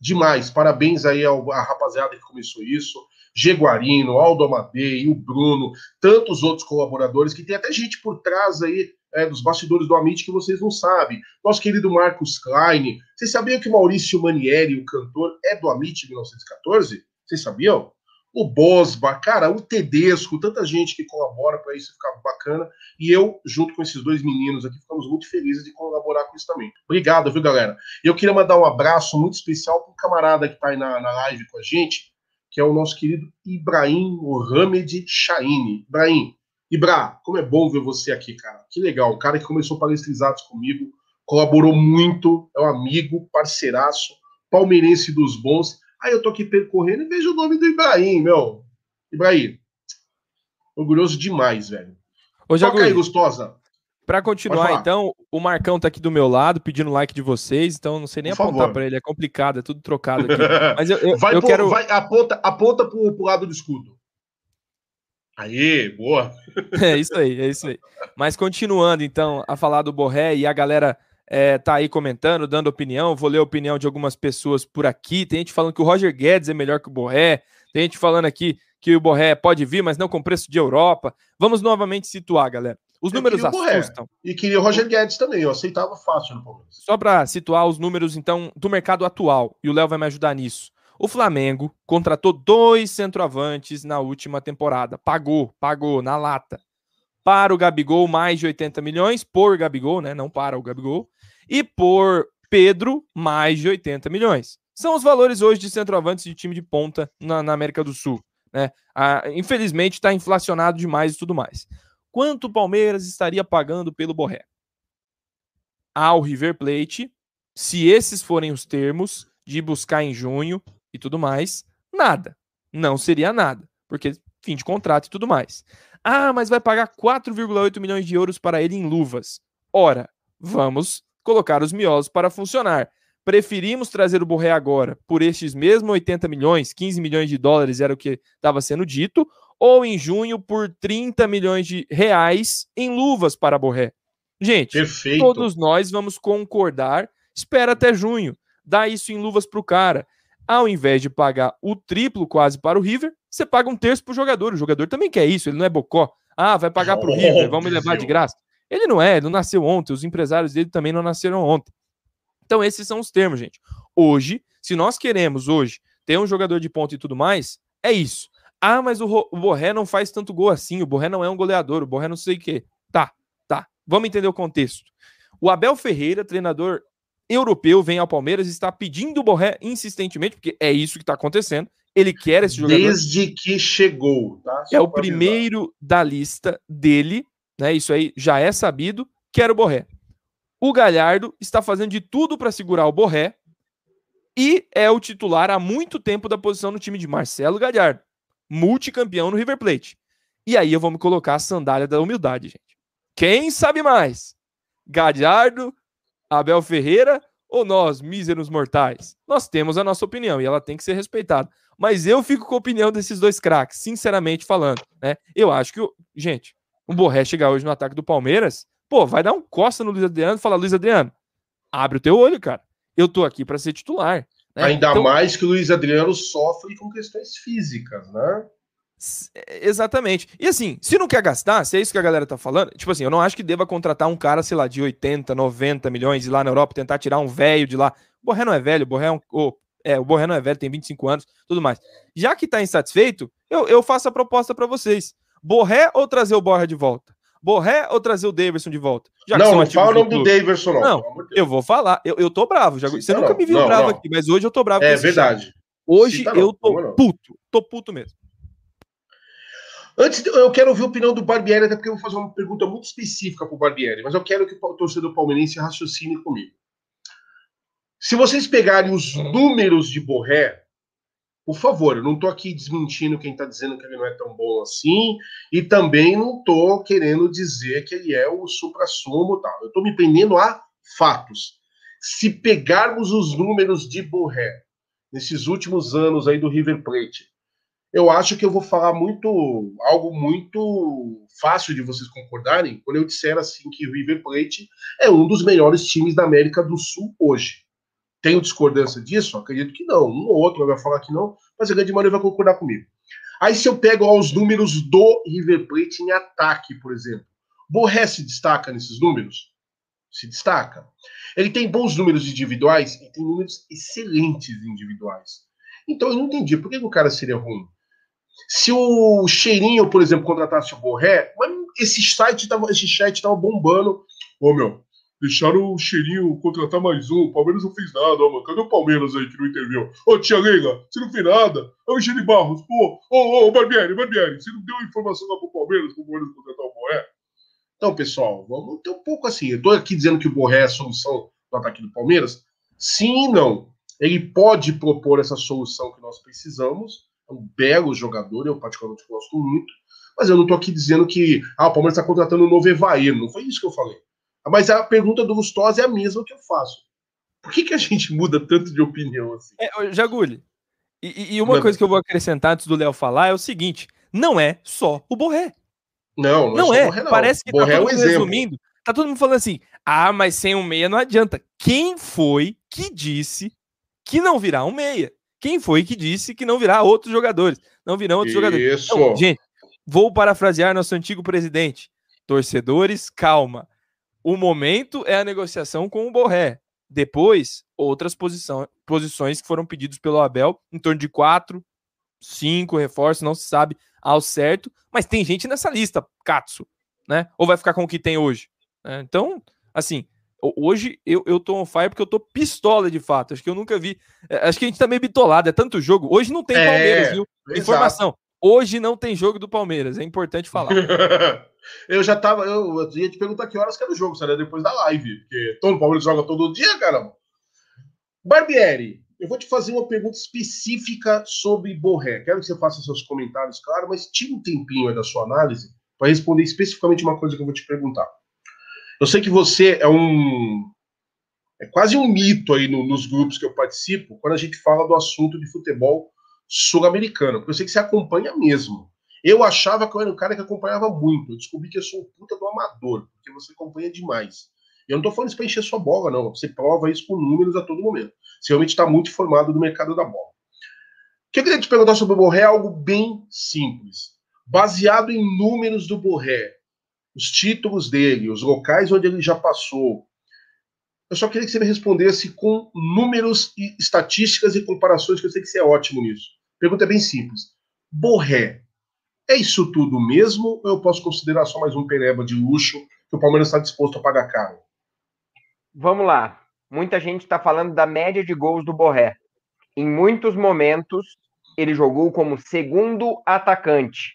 demais. Parabéns aí ao, à rapaziada que começou isso. Geguarino, Aldo Amadei, o Bruno, tantos outros colaboradores, que tem até gente por trás aí é, dos bastidores do Amit que vocês não sabem. Nosso querido Marcos Klein. Vocês sabiam que Maurício Manieri, o cantor, é do Amit 1914? Vocês sabiam? O Bosba, cara, o Tedesco, tanta gente que colabora para isso ficar bacana. E eu, junto com esses dois meninos aqui, ficamos muito felizes de colaborar com isso também. Obrigado, viu, galera? Eu queria mandar um abraço muito especial para o camarada que está aí na, na live com a gente, que é o nosso querido Ibrahim Mohamed Shaini. Ibrahim, Ibra, como é bom ver você aqui, cara. Que legal. O cara que começou palestrizados comigo, colaborou muito, é um amigo, parceiraço, palmeirense dos bons. Aí eu tô aqui percorrendo e vejo o nome do Ibrahim, meu. Ibrahim, orgulhoso demais, velho. Ô, Jagu, Toca aí, gostosa. Pra continuar, então, o Marcão tá aqui do meu lado, pedindo like de vocês, então não sei nem Por apontar para ele, é complicado, é tudo trocado aqui. Mas eu, eu, vai eu pro, quero... Vai, aponta, aponta pro, pro lado do escudo. Aí, boa. É isso aí, é isso aí. Mas continuando, então, a falar do Borré e a galera é, tá aí comentando, dando opinião. Vou ler a opinião de algumas pessoas por aqui. Tem gente falando que o Roger Guedes é melhor que o Borré. Tem gente falando aqui que o Borré pode vir, mas não com preço de Europa. Vamos novamente situar, galera. Os eu números assustam. E queria o Roger Guedes também, eu aceitava fácil no Palmeiras. Só para situar os números, então, do mercado atual, e o Léo vai me ajudar nisso. O Flamengo contratou dois centroavantes na última temporada. Pagou, pagou na lata. Para o Gabigol, mais de 80 milhões. Por Gabigol, né? Não para o Gabigol. E por Pedro, mais de 80 milhões. São os valores hoje de centroavantes de time de ponta na, na América do Sul. Né? Ah, infelizmente está inflacionado demais e tudo mais. Quanto o Palmeiras estaria pagando pelo Borré? Ao River Plate, se esses forem os termos de buscar em junho, e tudo mais, nada. Não seria nada, porque fim de contrato e tudo mais. Ah, mas vai pagar 4,8 milhões de euros para ele em luvas. Ora, vamos colocar os miolos para funcionar. Preferimos trazer o Borré agora por estes mesmos 80 milhões, 15 milhões de dólares era o que estava sendo dito, ou em junho por 30 milhões de reais em luvas para Borré. Gente, Perfeito. todos nós vamos concordar. Espera até junho. Dá isso em luvas para o cara ao invés de pagar o triplo quase para o River, você paga um terço para o jogador. O jogador também quer isso, ele não é bocó. Ah, vai pagar para o River, vamos me levar de graça. Ele não é, ele não nasceu ontem, os empresários dele também não nasceram ontem. Então, esses são os termos, gente. Hoje, se nós queremos hoje ter um jogador de ponta e tudo mais, é isso. Ah, mas o, o Borré não faz tanto gol assim, o Borré não é um goleador, o Borré não sei o quê. Tá, tá. Vamos entender o contexto. O Abel Ferreira, treinador europeu vem ao Palmeiras e está pedindo o Borré insistentemente, porque é isso que está acontecendo. Ele quer esse jogador. Desde que chegou, tá? é o primeiro avisar. da lista dele, né? Isso aí já é sabido. Quer o Borré. O Galhardo está fazendo de tudo para segurar o Borré e é o titular há muito tempo da posição no time de Marcelo Galhardo, multicampeão no River Plate. E aí eu vou me colocar a sandália da humildade, gente. Quem sabe mais? Galhardo, Abel Ferreira ou nós, míseros mortais? Nós temos a nossa opinião e ela tem que ser respeitada. Mas eu fico com a opinião desses dois craques, sinceramente falando. Né? Eu acho que, gente, o Borré chegar hoje no ataque do Palmeiras, pô, vai dar um costa no Luiz Adriano e falar: Luiz Adriano, abre o teu olho, cara. Eu tô aqui para ser titular. Né? Ainda então, mais que o Luiz Adriano sofre com questões físicas, né? Exatamente. E assim, se não quer gastar, se é isso que a galera tá falando, tipo assim, eu não acho que deva contratar um cara, sei lá, de 80, 90 milhões e lá na Europa tentar tirar um velho de lá. O Borré não é velho, o Borré é um. Oh, é, o Borré não é velho, tem 25 anos, tudo mais. Já que tá insatisfeito, eu, eu faço a proposta para vocês. Borré ou trazer o Borré de volta? Borré ou trazer o Davidson de volta? Já não, não fala o nome do Davidson, não. Não, eu vou falar. Eu, eu tô bravo. Já, você nunca me viu não, bravo aqui, mas hoje eu tô bravo. É verdade. Hoje eu tô puto. Tô puto mesmo. Antes, eu quero ouvir a opinião do Barbieri, até porque eu vou fazer uma pergunta muito específica para o Barbieri, mas eu quero que o torcedor palmeirense raciocine comigo. Se vocês pegarem os números de Borré, por favor, eu não estou aqui desmentindo quem está dizendo que ele não é tão bom assim, e também não estou querendo dizer que ele é o supra-sumo tal. Eu estou me prendendo a fatos. Se pegarmos os números de Borré nesses últimos anos aí do River Plate, eu acho que eu vou falar muito algo muito fácil de vocês concordarem quando eu disser assim que River Plate é um dos melhores times da América do Sul hoje. Tenho discordância disso? Acredito que não. Um ou outro vai falar que não, mas a grande maioria vai concordar comigo. Aí se eu pego ó, os números do River Plate em ataque, por exemplo, Borré se destaca nesses números? Se destaca. Ele tem bons números individuais e tem números excelentes individuais. Então eu não entendi por que o cara seria ruim. Se o Cheirinho, por exemplo, contratasse o Borré, esse site tava, esse chat tava bombando. Ô, meu, deixaram o Cheirinho contratar mais um. O Palmeiras não fez nada, ó, mano. Cadê o Palmeiras aí que não interviu? Ô, tia Leila, você não fez nada. Ô, Gene Barros, pô, ô, ô, Barbieri, Barbieri, você não deu informação lá pro Palmeiras, pro Palmeiras contratar o Borré? Então, pessoal, vamos ter um pouco assim. Eu tô aqui dizendo que o Borré é a solução do ataque do Palmeiras. Sim e não. Ele pode propor essa solução que nós precisamos um belo jogador, eu particularmente gosto muito, mas eu não estou aqui dizendo que ah, o Palmeiras está contratando um novo Evair, não foi isso que eu falei. Mas a pergunta do Lustosa é a mesma que eu faço. Por que, que a gente muda tanto de opinião assim? É, Jagulho, e, e uma coisa que eu vou acrescentar antes do Léo falar é o seguinte: não é só o Borré. Não, não, não é. é. Borré, não. Parece que Borré tá todo é mundo resumindo. Tá todo mundo falando assim: ah, mas sem um meia não adianta. Quem foi que disse que não virá um meia? Quem foi que disse que não virá outros jogadores? Não virão outros Isso. jogadores. Então, gente, vou parafrasear nosso antigo presidente. Torcedores, calma. O momento é a negociação com o Borré. Depois, outras posição, posições que foram pedidos pelo Abel, em torno de quatro, cinco reforços, não se sabe ao certo, mas tem gente nessa lista, Katsu, né? Ou vai ficar com o que tem hoje? É, então, assim, Hoje eu, eu tô on fire porque eu tô pistola de fato. Acho que eu nunca vi. É, acho que a gente tá meio bitolado, é tanto jogo. Hoje não tem é, Palmeiras, viu? Exato. Informação. Hoje não tem jogo do Palmeiras, é importante falar. eu já tava. Eu, eu ia te perguntar que horas que era o jogo, seria depois da live, porque todo Palmeiras joga todo dia, caramba. Barbieri, eu vou te fazer uma pergunta específica sobre Borré. Quero que você faça seus comentários, claro, mas tira um tempinho aí da sua análise para responder especificamente uma coisa que eu vou te perguntar. Eu sei que você é um. É quase um mito aí no, nos grupos que eu participo quando a gente fala do assunto de futebol sul-americano, porque eu sei que você acompanha mesmo. Eu achava que eu era um cara que acompanhava muito. Eu descobri que eu sou um puta do amador, porque você acompanha demais. Eu não tô falando isso pra encher sua bola, não. Você prova isso com números a todo momento. Você realmente está muito informado do mercado da bola. O que eu queria te perguntar sobre o Borré é algo bem simples. Baseado em números do Borré, os títulos dele, os locais onde ele já passou. Eu só queria que você me respondesse com números e estatísticas e comparações, que eu sei que você é ótimo nisso. Pergunta é bem simples. Borré, é isso tudo mesmo ou eu posso considerar só mais um pereba de luxo que o Palmeiras está disposto a pagar caro? Vamos lá. Muita gente está falando da média de gols do Borré. Em muitos momentos, ele jogou como segundo atacante.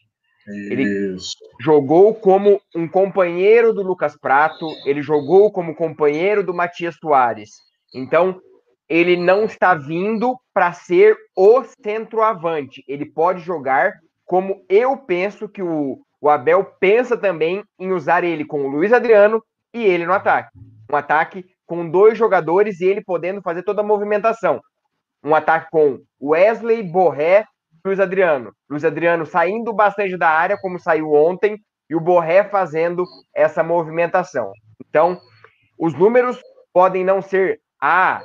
Ele jogou como um companheiro do Lucas Prato, ele jogou como companheiro do Matias Soares. Então, ele não está vindo para ser o centroavante. Ele pode jogar como eu penso que o, o Abel pensa também em usar ele com o Luiz Adriano e ele no ataque. Um ataque com dois jogadores e ele podendo fazer toda a movimentação. Um ataque com Wesley, Borré Luiz Adriano. Luiz Adriano saindo bastante da área, como saiu ontem, e o Borré fazendo essa movimentação. Então, os números podem não ser, ah,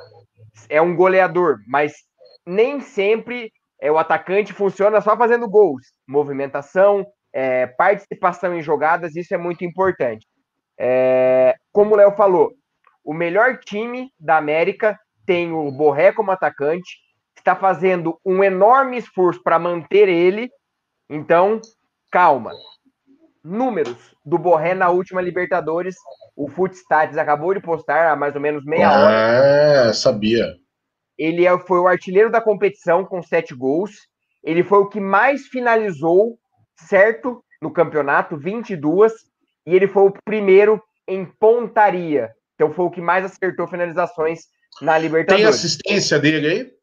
é um goleador, mas nem sempre é, o atacante funciona só fazendo gols. Movimentação, é, participação em jogadas, isso é muito importante. É, como o Léo falou, o melhor time da América tem o Borré como atacante, está fazendo um enorme esforço para manter ele. Então, calma. Números do Borré na última Libertadores. O Footstats acabou de postar há mais ou menos meia ah, hora. É, sabia. Ele é, foi o artilheiro da competição com sete gols. Ele foi o que mais finalizou, certo? No campeonato, 22. E ele foi o primeiro em pontaria. Então foi o que mais acertou finalizações na Libertadores. Tem assistência dele aí?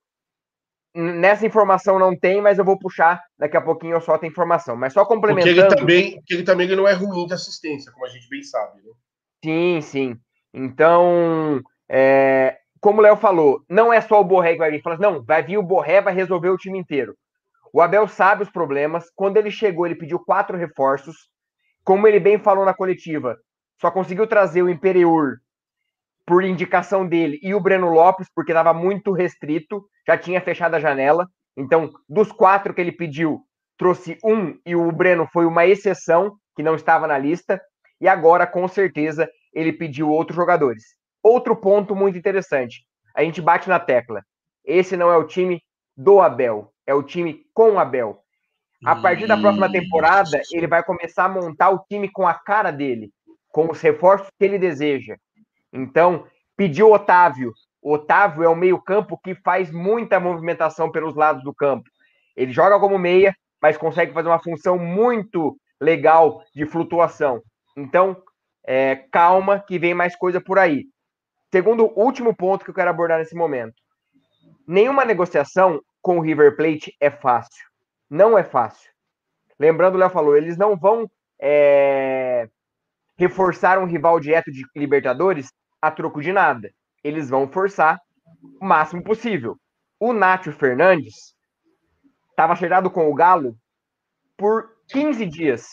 Nessa informação não tem, mas eu vou puxar daqui a pouquinho eu solto a informação. Mas só complementando. Porque ele também, porque ele também não é ruim de assistência, como a gente bem sabe. Né? Sim, sim. Então, é, como o Léo falou, não é só o Borré que vai vir. Fala assim, não, vai vir o Borré, vai resolver o time inteiro. O Abel sabe os problemas. Quando ele chegou, ele pediu quatro reforços. Como ele bem falou na coletiva, só conseguiu trazer o Imperiur por indicação dele e o Breno Lopes, porque estava muito restrito, já tinha fechado a janela. Então, dos quatro que ele pediu, trouxe um e o Breno foi uma exceção, que não estava na lista. E agora, com certeza, ele pediu outros jogadores. Outro ponto muito interessante: a gente bate na tecla. Esse não é o time do Abel, é o time com Abel. A partir da próxima temporada, ele vai começar a montar o time com a cara dele, com os reforços que ele deseja. Então, pediu Otávio. Otávio é o meio-campo que faz muita movimentação pelos lados do campo. Ele joga como meia, mas consegue fazer uma função muito legal de flutuação. Então, é, calma, que vem mais coisa por aí. Segundo último ponto que eu quero abordar nesse momento. Nenhuma negociação com o River Plate é fácil. Não é fácil. Lembrando, o Léo falou, eles não vão é, reforçar um rival direto de Libertadores a troco de nada. Eles vão forçar o máximo possível. O Nátio Fernandes estava acertado com o Galo por 15 dias.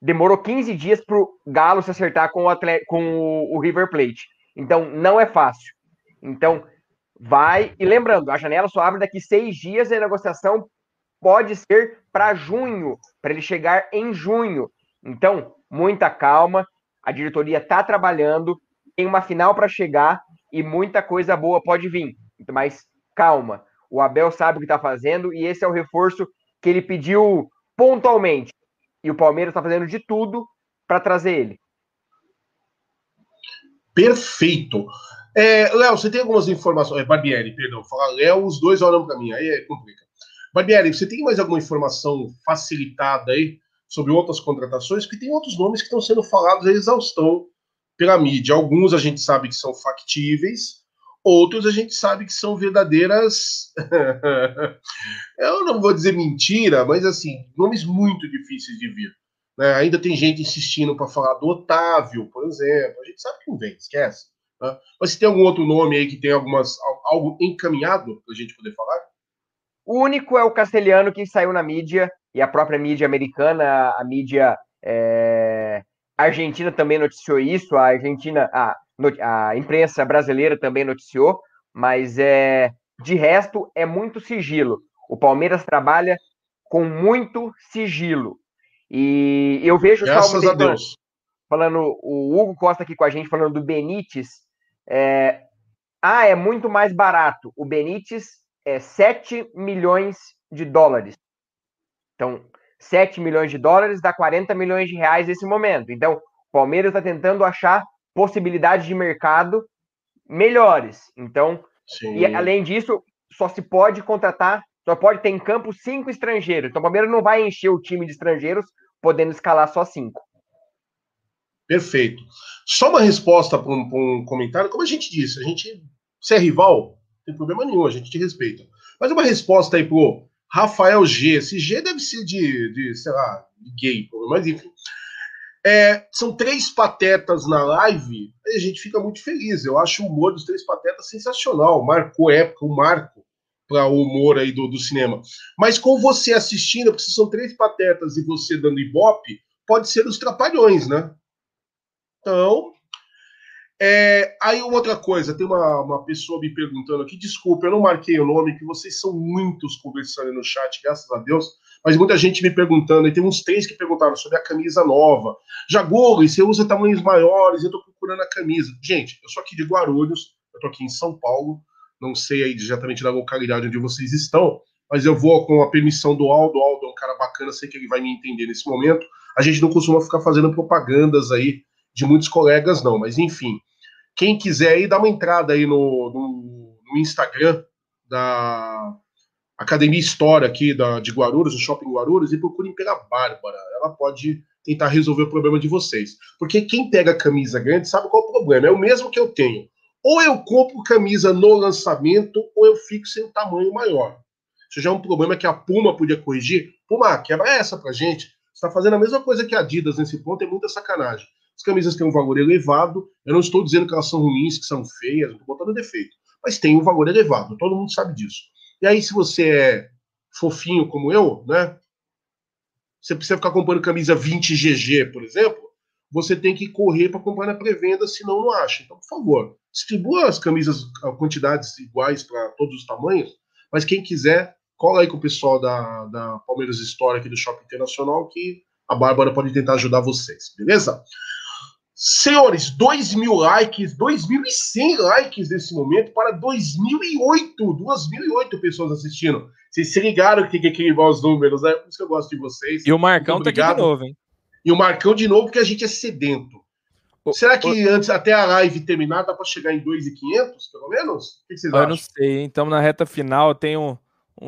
Demorou 15 dias para o Galo se acertar com, o, atleta, com o River Plate. Então, não é fácil. Então, vai. E lembrando, a janela só abre daqui seis dias e a negociação pode ser para junho, para ele chegar em junho. Então, muita calma. A diretoria está trabalhando, tem uma final para chegar e muita coisa boa pode vir. Mas calma. O Abel sabe o que está fazendo e esse é o reforço que ele pediu pontualmente. E o Palmeiras está fazendo de tudo para trazer ele. Perfeito. É, Léo, você tem algumas informações. É, Barbieri, perdão. Léo, os dois olham para mim, aí é complica. Barbieri, você tem mais alguma informação facilitada aí sobre outras contratações? Porque tem outros nomes que estão sendo falados a exaustão pela mídia. Alguns a gente sabe que são factíveis, outros a gente sabe que são verdadeiras. Eu não vou dizer mentira, mas assim, nomes muito difíceis de vir. Né? Ainda tem gente insistindo para falar do Otávio, por exemplo. A gente sabe que não vem, esquece. Né? Mas se tem algum outro nome aí que tem algumas, algo encaminhado para a gente poder falar? O único é o castelhano que saiu na mídia, e a própria mídia americana, a mídia é, argentina também noticiou isso, a Argentina, a, a imprensa brasileira também noticiou, mas é de resto é muito sigilo. O Palmeiras trabalha com muito sigilo. E eu vejo Graças a Deus. falando, o Hugo Costa aqui com a gente falando do Benítez. É, ah, é muito mais barato. O Benítez é 7 milhões de dólares. Então, 7 milhões de dólares dá 40 milhões de reais nesse momento. Então, o Palmeiras está tentando achar possibilidades de mercado melhores. Então, Sim. e além disso, só se pode contratar, só pode ter em campo cinco estrangeiros. Então, o Palmeiras não vai encher o time de estrangeiros, podendo escalar só cinco. Perfeito. Só uma resposta para um, um, comentário. Como a gente disse, a gente, se é rival, não tem problema nenhum, a gente te respeita. Mas uma resposta aí pro Rafael G. Esse G deve ser de, de sei lá, de gay, mas enfim. É, são três patetas na live, e a gente fica muito feliz. Eu acho o humor dos três patetas sensacional. Marcou época, o marco para o humor aí do, do cinema. Mas com você assistindo, porque são três patetas e você dando ibope, pode ser os trapalhões, né? Então, é, aí outra coisa, tem uma, uma pessoa me perguntando aqui, desculpa, eu não marquei o nome, que vocês são muitos conversando no chat, graças a Deus, mas muita gente me perguntando, e tem uns três que perguntaram sobre a camisa nova. Jagolo, você usa tamanhos maiores, eu tô procurando a camisa. Gente, eu sou aqui de Guarulhos, eu tô aqui em São Paulo, não sei aí exatamente da localidade onde vocês estão, mas eu vou com a permissão do Aldo, Aldo é um cara bacana, sei que ele vai me entender nesse momento. A gente não costuma ficar fazendo propagandas aí de muitos colegas, não, mas enfim. Quem quiser aí, dá uma entrada aí no, no, no Instagram da Academia História aqui da, de Guarulhos, do Shopping Guarulhos, e procurem pela Bárbara. Ela pode tentar resolver o problema de vocês. Porque quem pega camisa grande sabe qual é o problema. É o mesmo que eu tenho. Ou eu compro camisa no lançamento, ou eu fico sem um tamanho maior. Isso já é um problema que a Puma podia corrigir. Puma, quebra essa pra gente. Você está fazendo a mesma coisa que a Adidas nesse ponto, é muita sacanagem. As camisas têm um valor elevado. Eu não estou dizendo que elas são ruins, que são feias, não estou botando defeito. Mas tem um valor elevado, todo mundo sabe disso. E aí, se você é fofinho como eu, né? Você precisa ficar comprando camisa 20 GG, por exemplo, você tem que correr para comprar na pré-venda, senão não acha. Então, por favor, distribua as camisas a quantidades iguais para todos os tamanhos, mas quem quiser, cola aí com o pessoal da, da Palmeiras História aqui do Shopping Internacional que a Bárbara pode tentar ajudar vocês, beleza? Senhores, 2 mil likes, 2.100 likes nesse momento para 2008, 2.008 pessoas assistindo. Vocês se ligaram que tem que equilibrar os números, né? Por isso que eu gosto de vocês. E o Marcão tá aqui de novo, hein? E o Marcão de novo, porque a gente é sedento. O, Será que o... antes, até a live terminar, dá para chegar em 2,500, pelo menos? O que vocês eu acham? Eu não sei, então na reta final tem um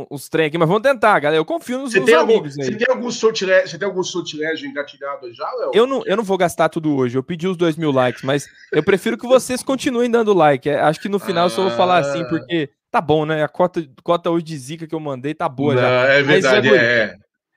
os trem aqui, mas vamos tentar, galera. Eu confio nos, você tem amigos algum, aí. Você tem algum sortilégio, você tem algum sortilégio engatilhado já, Léo? Eu não, eu não vou gastar tudo hoje. Eu pedi os dois mil likes, mas eu prefiro que vocês continuem dando like. É, acho que no final ah. eu só vou falar assim, ah. porque tá bom, né? A cota, cota hoje de zica que eu mandei tá boa não, já. É verdade, mas, é. é.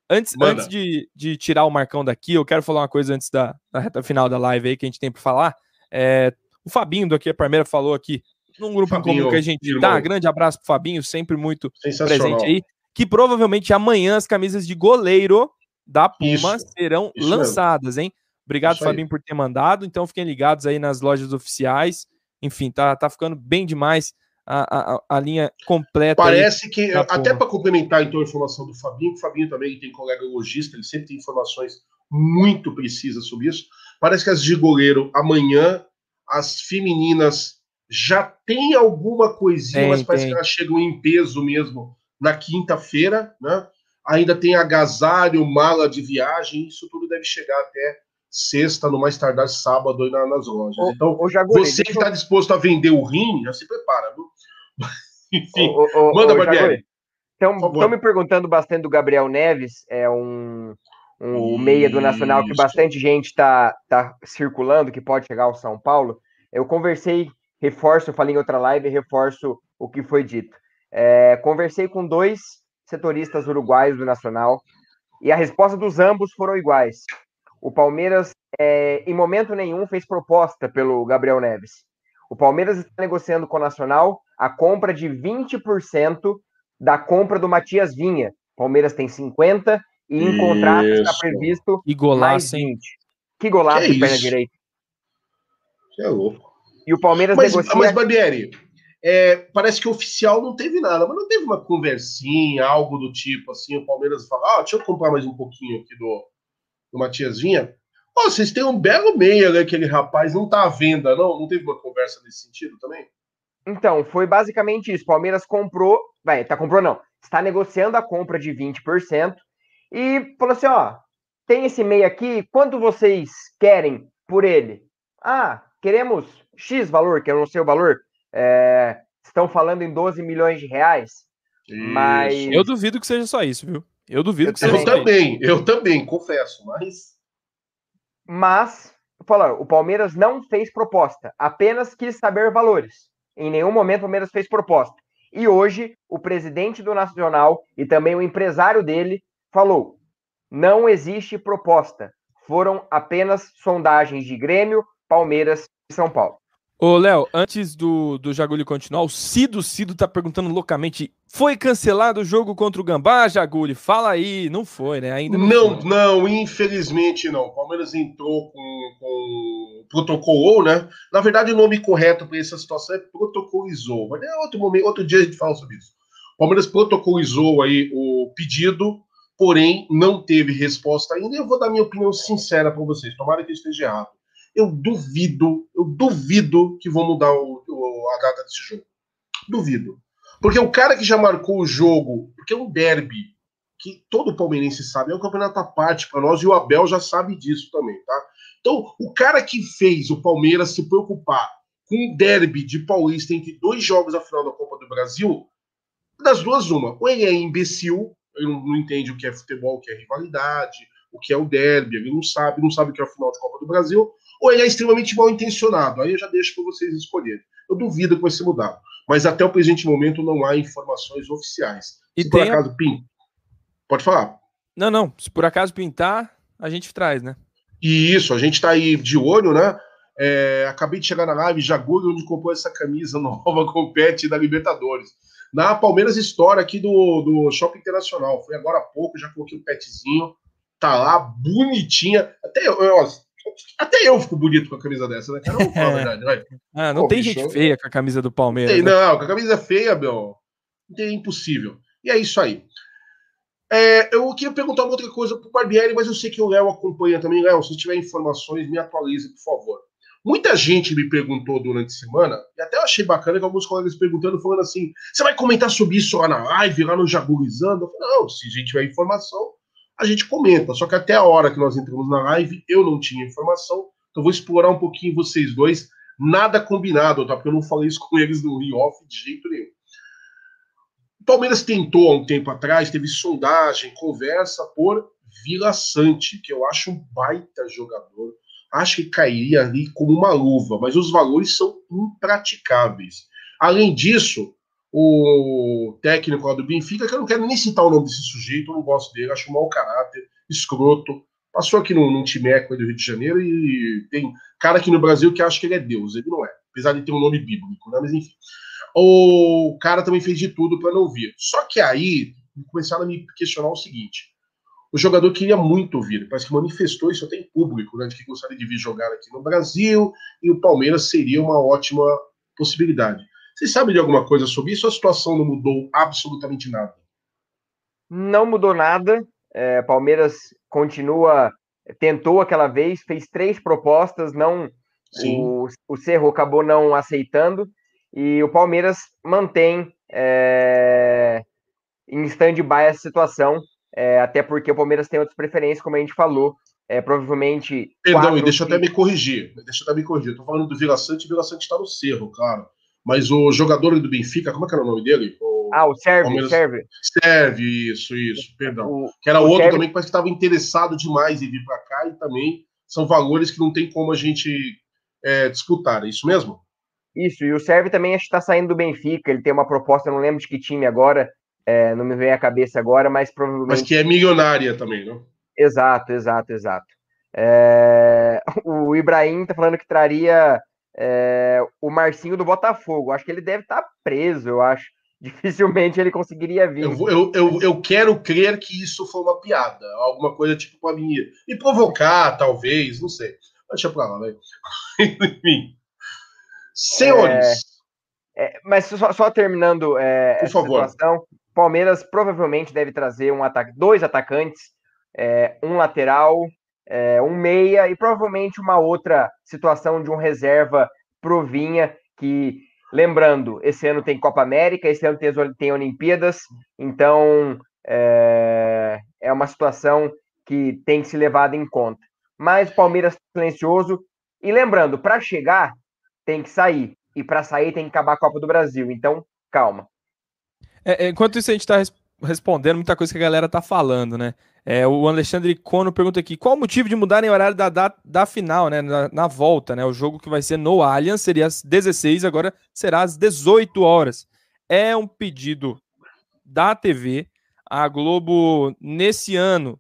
Antes, antes de, de tirar o Marcão daqui, eu quero falar uma coisa antes da, da reta final da live aí que a gente tem para falar. É, o Fabinho do Aqui a Primeira falou aqui num grupo Fabinho, comum que a gente dá. Grande abraço pro Fabinho, sempre muito presente aí que provavelmente amanhã as camisas de goleiro da Puma isso, serão isso lançadas, hein? Obrigado, isso Fabinho, aí. por ter mandado. Então fiquem ligados aí nas lojas oficiais. Enfim, tá, tá ficando bem demais a, a, a linha completa. Parece que, até para complementar então a informação do Fabinho, o Fabinho também tem colega lojista, ele sempre tem informações muito precisas sobre isso. Parece que as de goleiro amanhã, as femininas já tem alguma coisinha, tem, mas parece tem. que elas chegam em peso mesmo na quinta-feira, né? Ainda tem agasalho, mala de viagem, isso tudo deve chegar até sexta, no mais tardar sábado na, nas lojas. Ô, então, ô, você que está eu... disposto a vender o rim, já se prepara, viu? Enfim, ô, manda, Barbieri. Estão me perguntando bastante do Gabriel Neves, é um, um meia do Nacional que bastante gente está tá circulando, que pode chegar ao São Paulo. Eu conversei, reforço, falei em outra live, reforço o que foi dito. É, conversei com dois setoristas uruguaios do Nacional e a resposta dos ambos foram iguais. O Palmeiras, é, em momento nenhum, fez proposta pelo Gabriel Neves. O Palmeiras está negociando com o Nacional a compra de 20% da compra do Matias Vinha. O Palmeiras tem 50% e em Isso. contrato está previsto que golaço, mais 20%. Que golaço que de perna direita. Que é louco. E o Palmeiras mas, negocia... Mas, Barbieri, é, parece que oficial não teve nada, mas não teve uma conversinha, algo do tipo assim, o Palmeiras fala, ah, deixa eu comprar mais um pouquinho aqui do, do Matias Vinha. Oh, vocês têm um belo meia, né, aquele rapaz, não tá à venda, não? Não teve uma conversa nesse sentido também? Então, foi basicamente isso. Palmeiras comprou, vai, tá comprou não, está negociando a compra de 20% e falou assim, ó, tem esse meia aqui, quanto vocês querem por ele? Ah, queremos X valor, que eu não sei o valor. É, estão falando em 12 milhões de reais. Isso. Mas. Eu duvido que seja só isso, viu? Eu duvido que eu seja também, Eu também, confesso, mas. Mas, falando, o Palmeiras não fez proposta, apenas quis saber valores. Em nenhum momento o Palmeiras fez proposta. E hoje, o presidente do Nacional e também o empresário dele falou: não existe proposta. Foram apenas sondagens de Grêmio, Palmeiras e São Paulo. Ô, Léo, antes do, do Jagulho continuar, o Cido Cido tá perguntando loucamente: foi cancelado o jogo contra o Gambá, Jagulho? Fala aí, não foi, né? Ainda não, não, não infelizmente não. O Palmeiras entrou com, com protocolou, né? Na verdade, o nome correto para essa situação é protocolizou, mas é outro momento, outro dia a gente fala sobre isso. O Palmeiras protocolizou aí o pedido, porém não teve resposta ainda. Eu vou dar minha opinião sincera para vocês. Tomara que eu esteja errado eu duvido, eu duvido que vão mudar o, o, a data desse jogo. Duvido. Porque o cara que já marcou o jogo, porque é um derby, que todo palmeirense sabe, é um campeonato à parte para nós, e o Abel já sabe disso também, tá? Então, o cara que fez o Palmeiras se preocupar com um derby de paulista entre dois jogos da final da Copa do Brasil, das duas, uma. Ou ele é imbecil, ele não, não entende o que é futebol, o que é rivalidade, o que é o derby, ele não sabe, não sabe o que é a final de Copa do Brasil, ou ele é extremamente mal intencionado. Aí eu já deixo para vocês escolherem. Eu duvido que vai ser mudado. Mas até o presente momento não há informações oficiais. E Se por acaso a... pin... Pode falar. Não, não. Se por acaso pintar, a gente traz, né? E isso, a gente está aí de olho, né? É, acabei de chegar na live, Jagulho, onde comprou essa camisa nova com o pet da Libertadores. Na Palmeiras Store aqui do, do Shopping Internacional. Foi agora há pouco, já coloquei o petzinho. Tá lá, bonitinha. Até eu, eu até eu fico bonito com a camisa dessa, né? Cara, não, é. verdade, vai. Ah, não Pô, tem bicho, gente feia com a camisa do Palmeiras. Tem, né? Não, com a camisa feia, meu. É impossível. E é isso aí. É, eu queria perguntar uma outra coisa pro Barbieri, mas eu sei que o Léo acompanha também. Léo, se tiver informações, me atualize, por favor. Muita gente me perguntou durante a semana, e até eu achei bacana que alguns colegas perguntando, falando assim: você vai comentar sobre isso lá na live, lá no Jagulizando? Eu falei, não, se a gente tiver informação, a gente comenta. Só que até a hora que nós entramos na live, eu não tinha informação, então vou explorar um pouquinho vocês dois. Nada combinado, tá? Porque eu não falei isso com eles no off de jeito nenhum. O Palmeiras tentou há um tempo atrás, teve sondagem, conversa por Vila Sante, que eu acho um baita jogador. Acho que cairia ali como uma luva, mas os valores são impraticáveis. Além disso, o técnico lá do Benfica, que eu não quero nem citar o nome desse sujeito, eu não gosto dele, acho um mau caráter, escroto. Passou aqui no, num timeco do Rio de Janeiro e tem cara aqui no Brasil que acha que ele é Deus. Ele não é, apesar de ter um nome bíblico, né? Mas enfim. O cara também fez de tudo para não vir. Só que aí começaram a me questionar o seguinte: o jogador queria muito vir, parece que manifestou isso até em público, né? De que gostaria de vir jogar aqui no Brasil e o Palmeiras seria uma ótima possibilidade. Vocês sabem de alguma coisa sobre isso? A situação não mudou absolutamente nada? Não mudou nada. É, Palmeiras continua, tentou aquela vez, fez três propostas, não o, o Cerro acabou não aceitando e o Palmeiras mantém é, em stand-by essa situação, é, até porque o Palmeiras tem outras preferências, como a gente falou. É, provavelmente. Perdão, quatro... e deixa eu até me corrigir. Deixa eu até me corrigir. Eu tô falando do Vila Sante, o Vila Sante está no Cerro, claro. Mas o jogador do Benfica, como é que era o nome dele? O... Ah, o Serve, Palmeiras... Serve. Serve, isso, isso, perdão. O, que era outro Serve... também que parece que estava interessado demais em vir para cá e também são valores que não tem como a gente é, disputar, é isso mesmo? Isso, e o Serve também acho que está saindo do Benfica, ele tem uma proposta, não lembro de que time agora, é, não me vem à cabeça agora, mas provavelmente. Mas que é milionária também, não? Exato, exato, exato. É... O Ibrahim tá falando que traria é, o Marcinho do Botafogo. Acho que ele deve estar tá preso, eu acho. Dificilmente ele conseguiria vir. Eu, eu, eu, eu, quero crer que isso foi uma piada, alguma coisa tipo para mim. Me provocar, talvez, não sei. Deixa pra lá, velho. Enfim. Senhores. É, é, mas só, só terminando é, Por essa favor. situação, Palmeiras provavelmente deve trazer um ataque, dois atacantes, é, um lateral é, um meia e provavelmente uma outra situação de um reserva provinha que lembrando esse ano tem Copa América esse ano tem, tem Olimpíadas então é, é uma situação que tem que ser levada em conta. Mas Palmeiras silencioso e lembrando para chegar tem que sair. E para sair tem que acabar a Copa do Brasil. Então calma. É, enquanto isso a gente está respondendo muita coisa que a galera tá falando, né? É, o Alexandre Cono pergunta aqui: qual o motivo de mudarem o horário da, da, da final, né? Na, na, volta, né? O jogo que vai ser no Allianz seria às 16, agora será às 18 horas. É um pedido da TV. A Globo, nesse ano,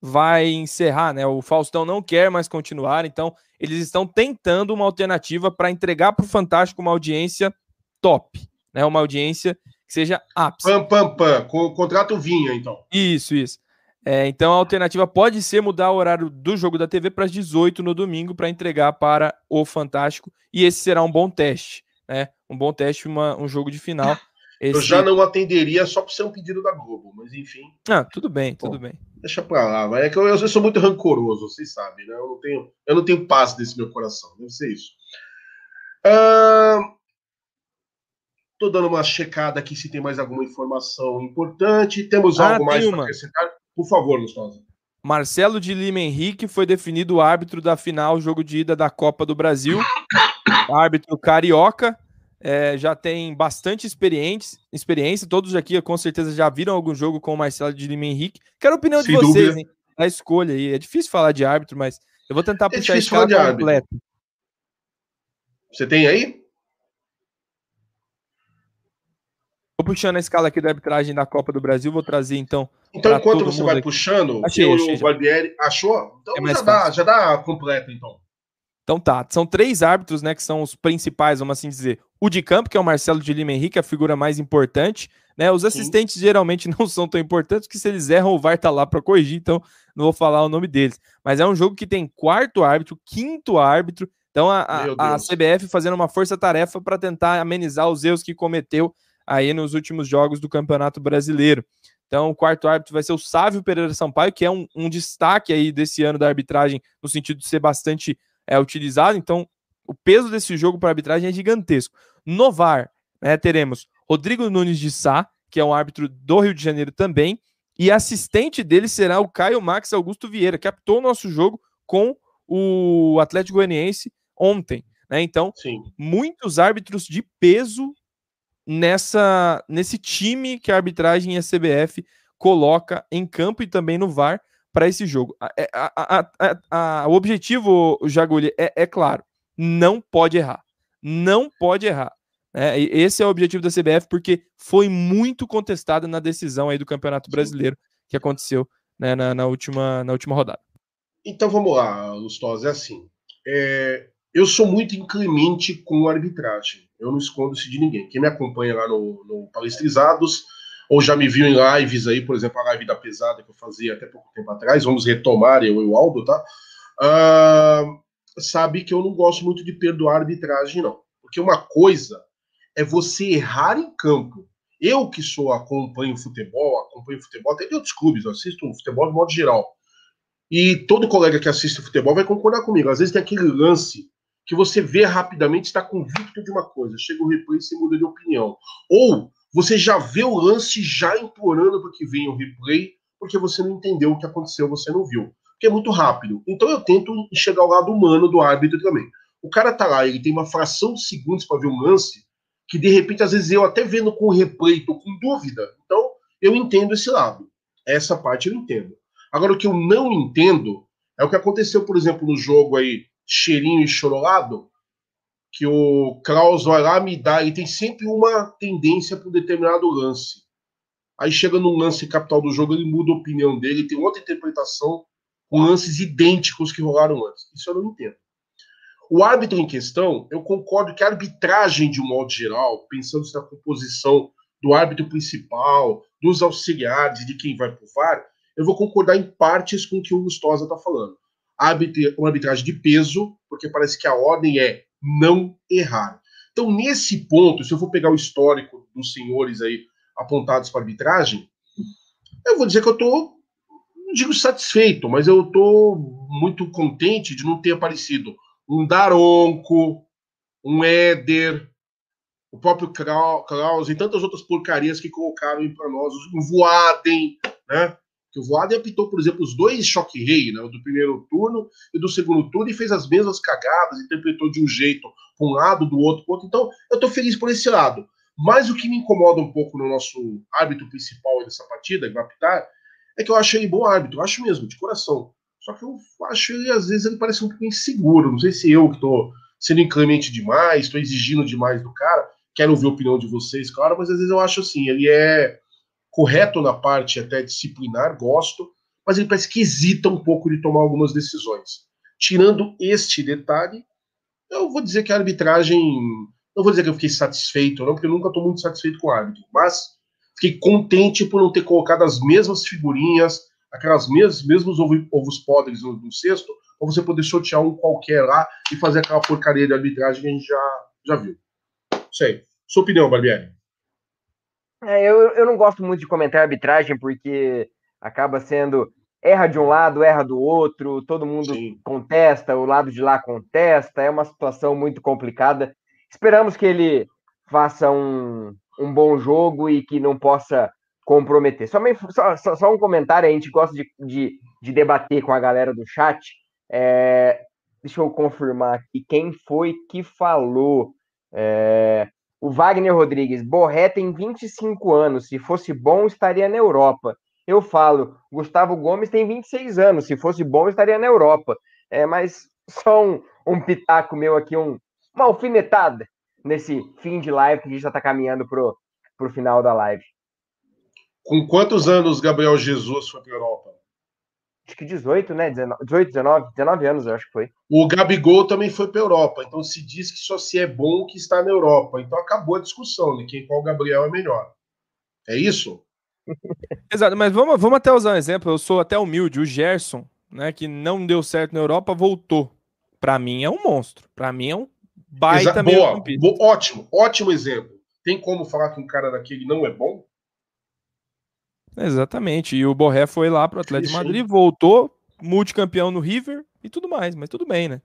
vai encerrar, né? O Faustão não quer mais continuar, então eles estão tentando uma alternativa para entregar para o Fantástico uma audiência top, né? Uma audiência que seja ápice. Pam, pam, pam. Contrato vinha, então. Isso, isso. É, então a alternativa pode ser mudar o horário do jogo da TV para as 18 no domingo para entregar para o Fantástico. E esse será um bom teste, né? Um bom teste, uma, um jogo de final. Esse... Eu já não atenderia só por ser um pedido da Globo, mas enfim. Ah, tudo bem, tudo Bom, bem. Deixa pra lá, mas é que eu, eu, sou muito rancoroso, vocês sabem, né? Eu não tenho, eu não tenho paz nesse meu coração, deve ser isso. Uh, Tô dando uma checada aqui se tem mais alguma informação importante. Temos ah, algo mais para acrescentar? Por favor, Lustosa. Marcelo de Lima Henrique foi definido árbitro da final jogo de ida da Copa do Brasil. árbitro carioca. É, já tem bastante experiência. Todos aqui com certeza já viram algum jogo com o Marcelo de Lima Henrique. Quero a opinião Sem de vocês, dúvida. hein? A escolha aí. É difícil falar de árbitro, mas eu vou tentar é puxar a escala completa. Você tem aí? Vou puxando a escala aqui da arbitragem da Copa do Brasil, vou trazer então. Então, enquanto você vai aqui. puxando, achei, achei, o Barbieri achou? Então é já, dá, já dá completo, então. Então tá, são três árbitros, né, que são os principais, vamos assim dizer. O de campo, que é o Marcelo de Lima Henrique, a figura mais importante, né? Os assistentes Sim. geralmente não são tão importantes, que se eles erram, o VAR tá lá para corrigir, então não vou falar o nome deles. Mas é um jogo que tem quarto árbitro, quinto árbitro, então a, a, a CBF fazendo uma força-tarefa para tentar amenizar os erros que cometeu aí nos últimos jogos do Campeonato Brasileiro. Então, o quarto árbitro vai ser o Sávio Pereira Sampaio, que é um, um destaque aí desse ano da arbitragem, no sentido de ser bastante é, utilizado. Então, o peso desse jogo para a arbitragem é gigantesco. No VAR, né, teremos Rodrigo Nunes de Sá, que é um árbitro do Rio de Janeiro também, e assistente dele será o Caio Max Augusto Vieira, que apitou o nosso jogo com o Atlético Goianiense ontem. Né? Então, Sim. muitos árbitros de peso nessa nesse time que a arbitragem e a CBF coloca em campo e também no VAR para esse jogo. É, a, a, a, o objetivo, Jagulho, é, é, claro: não pode errar. Não pode errar. É, esse é o objetivo da CBF, porque foi muito contestada na decisão aí do Campeonato Brasileiro que aconteceu né, na, na, última, na última rodada. Então vamos lá, Lustosa, é assim. É, eu sou muito inclemente com a arbitragem. Eu não escondo-se de ninguém. Quem me acompanha lá no, no Palestrizados, ou já me viu em lives aí, por exemplo, a live da pesada que eu fazia até pouco tempo atrás, vamos retomar eu e o Aldo, tá? Uh, sabe que eu não gosto muito de perdoar arbitragem, não. Porque uma coisa é você errar em campo. Eu que sou, acompanho futebol, acompanho futebol até de outros clubes, eu assisto futebol de modo geral. E todo colega que assiste futebol vai concordar comigo. Às vezes tem aquele lance que você vê rapidamente, está convicto de uma coisa, chega o replay e você muda de opinião. Ou você já vê o lance já implorando para que venha o replay, porque você não entendeu o que aconteceu, você não viu. Porque é muito rápido. Então eu tento chegar ao lado humano do árbitro também. O cara tá lá, ele tem uma fração de segundos para ver um lance, que de repente, às vezes, eu até vendo com replay, tô com dúvida. Então, eu entendo esse lado. Essa parte eu entendo. Agora, o que eu não entendo é o que aconteceu, por exemplo, no jogo aí cheirinho chorolado, que o Klaus vai lá me dá, e tem sempre uma tendência para um determinado lance. Aí chega no lance capital do jogo, ele muda a opinião dele, tem outra interpretação com lances idênticos que rolaram antes. Isso eu não entendo. O árbitro em questão, eu concordo que a arbitragem, de um modo geral, pensando na composição do árbitro principal, dos auxiliares, de quem vai para o VAR, eu vou concordar em partes com o que o Gustosa está falando uma arbitragem de peso, porque parece que a ordem é não errar. Então, nesse ponto, se eu for pegar o histórico dos senhores aí apontados para arbitragem, eu vou dizer que eu estou, não digo satisfeito, mas eu estou muito contente de não ter aparecido um Daronco, um Éder, o próprio Klaus e tantas outras porcarias que colocaram para nós, um Voaden, né? Que o Voaden apitou, por exemplo, os dois choque rei, né, do primeiro turno e do segundo turno, e fez as mesmas cagadas, interpretou de um jeito, para um lado, do outro, outro. Então, eu estou feliz por esse lado. Mas o que me incomoda um pouco no nosso árbitro principal dessa partida, que vai apitar, é que eu acho ele bom árbitro, eu acho mesmo, de coração. Só que eu acho ele, às vezes, ele parece um pouco inseguro. Não sei se eu que estou sendo inclemente demais, estou exigindo demais do cara. Quero ouvir a opinião de vocês, claro, mas às vezes eu acho assim, ele é correto na parte até disciplinar, gosto, mas ele parece que hesita um pouco de tomar algumas decisões. Tirando este detalhe, eu vou dizer que a arbitragem. Não vou dizer que eu fiquei satisfeito, não, porque eu nunca estou muito satisfeito com o árbitro, mas fiquei contente por não ter colocado as mesmas figurinhas, aquelas mesmas, mesmos ovos podres no, no cesto, para você poder sortear um qualquer lá e fazer aquela porcaria de arbitragem que a gente já, já viu. Sei. Sua opinião, Barbieri? É, eu, eu não gosto muito de comentar arbitragem porque acaba sendo erra de um lado, erra do outro, todo mundo Sim. contesta, o lado de lá contesta, é uma situação muito complicada. Esperamos que ele faça um, um bom jogo e que não possa comprometer. Só, só, só um comentário, a gente gosta de, de, de, debater com a galera do chat. É, deixa eu confirmar aqui quem foi que falou. É, o Wagner Rodrigues, Borré tem 25 anos. Se fosse bom, estaria na Europa. Eu falo, Gustavo Gomes tem 26 anos. Se fosse bom, estaria na Europa. É, mas só um, um pitaco meu aqui, um, uma alfinetada nesse fim de live que a gente já está caminhando pro, pro final da live. Com quantos anos Gabriel Jesus foi para a Europa? Acho que 18, né? 19, 18, 19, 19 anos, eu acho que foi. O Gabigol também foi para Europa, então se diz que só se é bom que está na Europa. Então acabou a discussão de quem qual Gabriel é melhor. É isso? Exato, mas vamos, vamos até usar um exemplo. Eu sou até humilde. O Gerson, né, que não deu certo na Europa, voltou. Para mim é um monstro. Para mim é um baita Exa boa, boa, ótimo, ótimo exemplo. Tem como falar que um cara daquele não é bom? Exatamente. E o Borré foi lá pro Atlético de Madrid, voltou, multicampeão no River e tudo mais, mas tudo bem, né?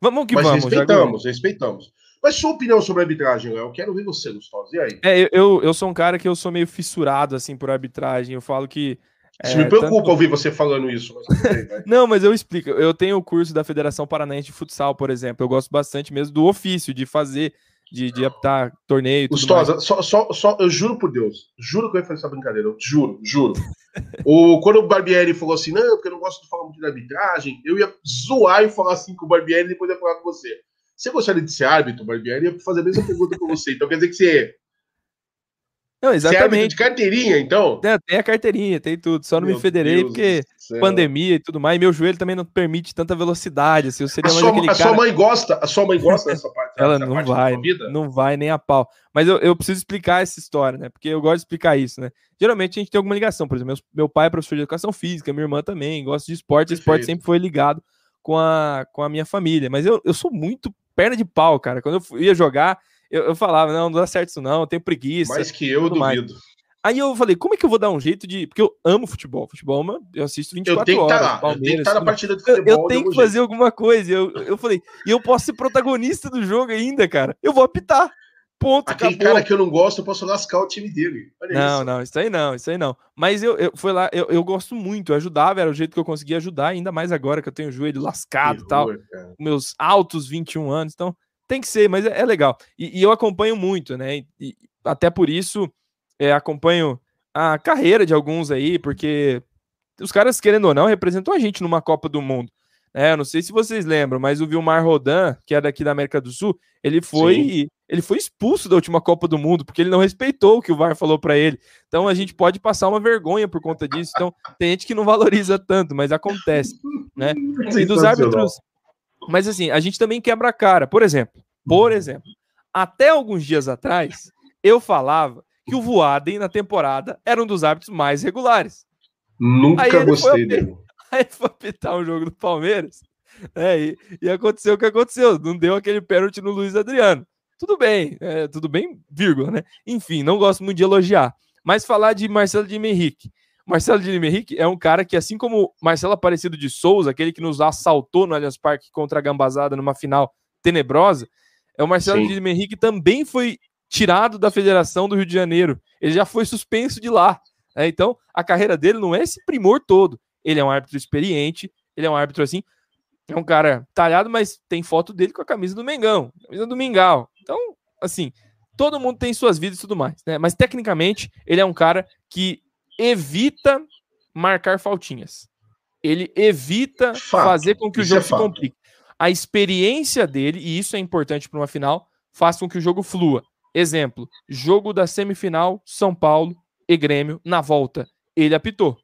Vamos que mas vamos. Respeitamos, respeitamos. Mas sua opinião sobre a arbitragem, Léo? Eu quero ver você, Gustavo. E aí? É, eu, eu sou um cara que eu sou meio fissurado, assim, por arbitragem. Eu falo que. Isso é, me preocupa tanto... ouvir você falando isso. Mas não, mas eu explico. Eu tenho o curso da Federação Paranaense de Futsal, por exemplo. Eu gosto bastante mesmo do ofício, de fazer de, de apitar torneio. Gustosa, só, só, só, eu juro por Deus, juro que eu ia fazer essa brincadeira, eu juro, juro. o, quando o Barbieri falou assim, não, porque eu não gosto de falar muito de arbitragem, eu ia zoar e falar assim com o Barbieri e depois ia falar com você. Você gostaria de ser árbitro, Barbieri? Eu ia fazer a mesma pergunta com você. Então quer dizer que você não, exatamente. de carteirinha, então? É, tem a carteirinha, tem tudo. Só não Meu me federei Deus porque pandemia e tudo mais. E meu joelho também não permite tanta velocidade. Assim, eu seria a mais sua, aquele a cara... sua mãe gosta, a sua mãe gosta dessa parte. Ela não parte vai, não vai nem a pau. Mas eu, eu preciso explicar essa história, né? Porque eu gosto de explicar isso, né? Geralmente a gente tem alguma ligação. Por exemplo, meu, meu pai é professor de educação física, minha irmã também, gosta de esporte. Perfeito. Esporte sempre foi ligado com a, com a minha família. Mas eu, eu sou muito perna de pau, cara. Quando eu ia jogar, eu, eu falava, não, não dá certo isso não, eu tenho preguiça. Mais que eu duvido. Mais. Aí eu falei, como é que eu vou dar um jeito de. Porque eu amo futebol. Futebol, eu assisto 24 eu tenho que horas. Tá lá. eu tenho que estar tá na partida de futebol. Eu, eu tenho que fazer jeito. alguma coisa. Eu, eu falei, e eu posso ser protagonista do jogo ainda, cara. Eu vou apitar. Ponto. Aquele acabou. cara que eu não gosto, eu posso lascar o time dele. Olha não, isso. não, isso aí não, isso aí não. Mas eu, eu fui lá, eu, eu gosto muito, eu ajudava, era o jeito que eu conseguia ajudar, ainda mais agora que eu tenho o joelho lascado e tal. Cara. Meus altos 21 anos, então tem que ser, mas é, é legal. E, e, eu acompanho muito, né? E até por isso é, acompanho a carreira de alguns aí, porque os caras, querendo ou não, representam a gente numa Copa do Mundo. É, não sei se vocês lembram, mas o Vilmar Rodan, que é daqui da América do Sul, ele foi ele foi expulso da última Copa do Mundo porque ele não respeitou o que o VAR falou para ele. Então a gente pode passar uma vergonha por conta disso. Então tem gente que não valoriza tanto, mas acontece, né? E dos árbitros. Mas assim, a gente também quebra a cara. Por exemplo, por exemplo, até alguns dias atrás eu falava que o Voaden na temporada era um dos árbitros mais regulares. Nunca gostei dele. Aí foi apitar o um jogo do Palmeiras. É, e, e, aconteceu o que aconteceu. Não deu aquele pênalti no Luiz Adriano. Tudo bem, é, tudo bem, vírgula, né? Enfim, não gosto muito de elogiar. Mas falar de Marcelo de Henrique. Marcelo de Henrique é um cara que, assim como Marcelo Aparecido de Souza, aquele que nos assaltou no Allianz Parque contra a Gambazada numa final tenebrosa, é o Marcelo Sim. de Henrique também foi tirado da Federação do Rio de Janeiro. Ele já foi suspenso de lá. Né? Então, a carreira dele não é esse primor todo. Ele é um árbitro experiente, ele é um árbitro assim, é um cara talhado, mas tem foto dele com a camisa do Mengão, camisa do Mingau. Então, assim, todo mundo tem suas vidas e tudo mais, né? Mas tecnicamente, ele é um cara que evita marcar faltinhas. Ele evita fato. fazer com que o jogo é se complique. A experiência dele, e isso é importante para uma final, faz com que o jogo flua. Exemplo: jogo da semifinal São Paulo e Grêmio na volta. Ele apitou.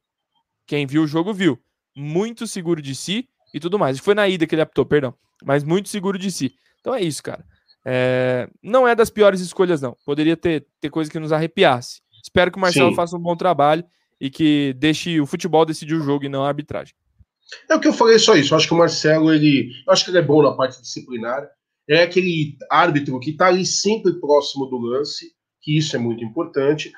Quem viu o jogo viu. Muito seguro de si e tudo mais. Foi na ida que ele apitou, perdão. Mas muito seguro de si. Então é isso, cara. É... Não é das piores escolhas, não. Poderia ter, ter coisa que nos arrepiasse. Espero que o Marcelo Sim. faça um bom trabalho e que deixe o futebol decidir o jogo e não a arbitragem. É o que eu falei, só isso. Eu acho que o Marcelo, ele. Eu acho que ele é bom na parte disciplinar é aquele árbitro que está ali sempre próximo do lance, que isso é muito importante.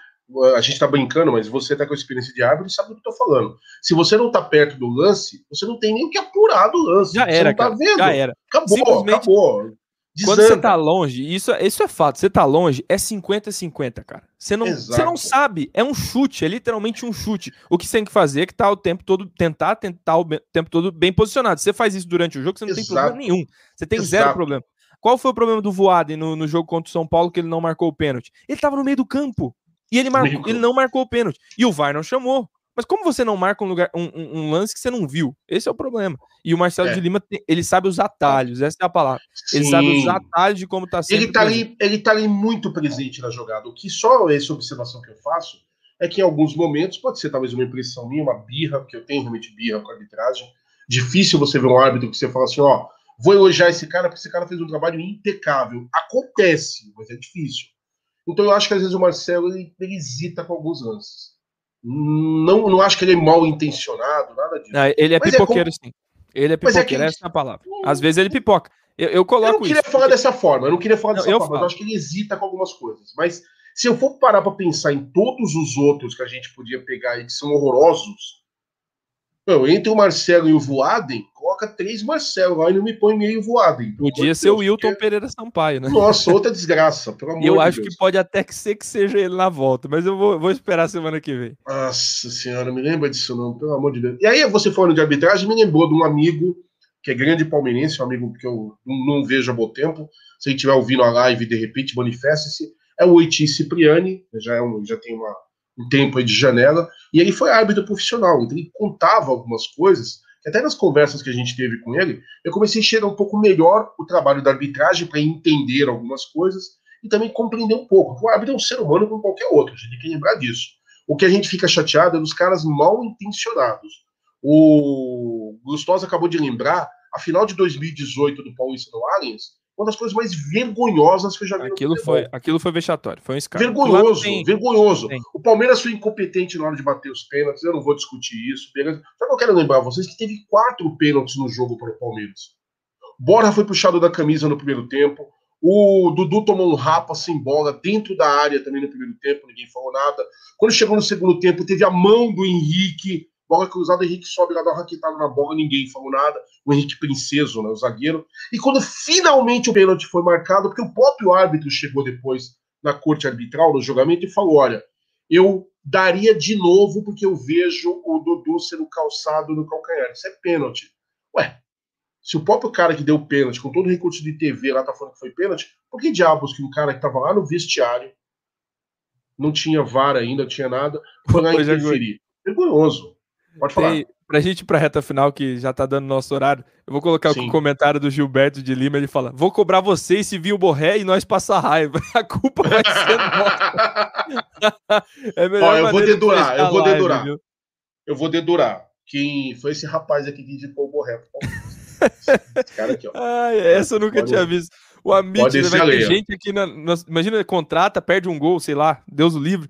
A gente está brincando, mas você está com experiência de árbitro e sabe do que estou falando. Se você não está perto do lance, você não tem nem o que apurar do lance. Já era, tá vendo. Já era. Acabou, acabou. Desanda. Quando você tá longe, isso, isso é fato, você tá longe, é 50-50, cara. Você não, você não sabe, é um chute, é literalmente um chute. O que você tem que fazer é que tá o tempo todo, tentar, tentar o tempo todo bem posicionado. Você faz isso durante o jogo, você não Exato. tem problema nenhum. Você tem Exato. zero problema. Qual foi o problema do Voaden no, no jogo contra o São Paulo que ele não marcou o pênalti? Ele estava no meio do campo. E ele, marcou, ele não marcou o pênalti. E o VAR não chamou. Mas como você não marca um, lugar, um, um, lance que você não viu? Esse é o problema. E o Marcelo é. de Lima, ele sabe os atalhos, essa é a palavra. Sim. Ele sabe os atalhos de como está sendo. Ele está ali, ele tá ali muito presente na jogada. O que só essa observação que eu faço, é que em alguns momentos, pode ser talvez uma impressão minha, uma birra, porque eu tenho realmente birra com a arbitragem. Difícil você ver um árbitro que você fala assim, ó, vou elogiar esse cara porque esse cara fez um trabalho impecável. Acontece, mas é difícil. Então eu acho que às vezes o Marcelo ele, ele hesita com alguns lances. Não, não acho que ele é mal intencionado, nada disso. Ah, ele é mas é pipoqueiro, é como... sim. Ele é, é pipoqueiro, é essa é a palavra. Às vezes ele pipoca. Eu, eu coloco Eu não queria isso, falar porque... dessa forma, eu não queria falar dessa não, forma, eu, eu acho que ele hesita com algumas coisas. Mas se eu for parar para pensar em todos os outros que a gente podia pegar aí que são horrorosos, não, entre o Marcelo e o Voaden, coloca três Marcelo lá e não me põe meio Voaden. Podia ser Deus, o Wilton porque... Pereira Sampaio, né? Nossa, outra desgraça, pelo amor Eu de acho Deus. que pode até que ser que seja ele na volta, mas eu vou, vou esperar semana que vem. Nossa senhora, me lembra disso não, pelo amor de Deus. E aí você falando de arbitragem, me lembrou de um amigo que é grande palmeirense, um amigo que eu não vejo há bom tempo. Se ele estiver ouvindo a live, de repente, manifeste-se. É o Oiti Cipriani, já, é um, já tem uma, um tempo aí de janela, e ele foi árbitro profissional, então ele contava algumas coisas, até nas conversas que a gente teve com ele, eu comecei a enxergar um pouco melhor o trabalho da arbitragem para entender algumas coisas e também compreender um pouco. O árbitro é um ser humano como qualquer outro, a gente tem que lembrar disso. O que a gente fica chateado é dos caras mal intencionados. O Gustoso acabou de lembrar a final de 2018 do Paulista do Allianz, uma das coisas mais vergonhosas que eu já vi aquilo foi Aquilo foi vexatório, foi um escândalo. Vergonhoso, tem... vergonhoso. Tem. O Palmeiras foi incompetente na hora de bater os pênaltis, eu não vou discutir isso. Só que eu quero lembrar vocês que teve quatro pênaltis no jogo para o Palmeiras. Borja foi puxado da camisa no primeiro tempo, o Dudu tomou um rapa sem bola dentro da área também no primeiro tempo, ninguém falou nada. Quando chegou no segundo tempo, teve a mão do Henrique bola cruzada, o Henrique sobe lá, dá uma raquetada na bola, ninguém falou nada. O Henrique Princeso, né, o zagueiro. E quando finalmente o pênalti foi marcado, porque o próprio árbitro chegou depois na corte arbitral, no julgamento, e falou: olha, eu daria de novo porque eu vejo o Dudu sendo calçado no calcanhar. Isso é pênalti. Ué, se o próprio cara que deu pênalti, com todo o recurso de TV lá tá falando que foi pênalti, por que diabos que o cara que tava lá no vestiário, não tinha vara ainda, não tinha nada, foi lá interferir? Vergonhoso. Pode falar. Tem, pra gente ir pra reta final, que já tá dando nosso horário, eu vou colocar Sim. o comentário do Gilberto de Lima. Ele fala: Vou cobrar vocês se vir o Borré e nós passar raiva. A culpa vai ser nossa. é melhor Ó, eu vou dedurar, eu vou live, dedurar. Viu? Eu vou dedurar. Quem foi esse rapaz aqui que indicou o Borré? esse cara aqui, ó. Ai, essa eu nunca Pode tinha visto. O Amit, vai ter gente aqui na, na, Imagina, contrata, perde um gol, sei lá, Deus o livre.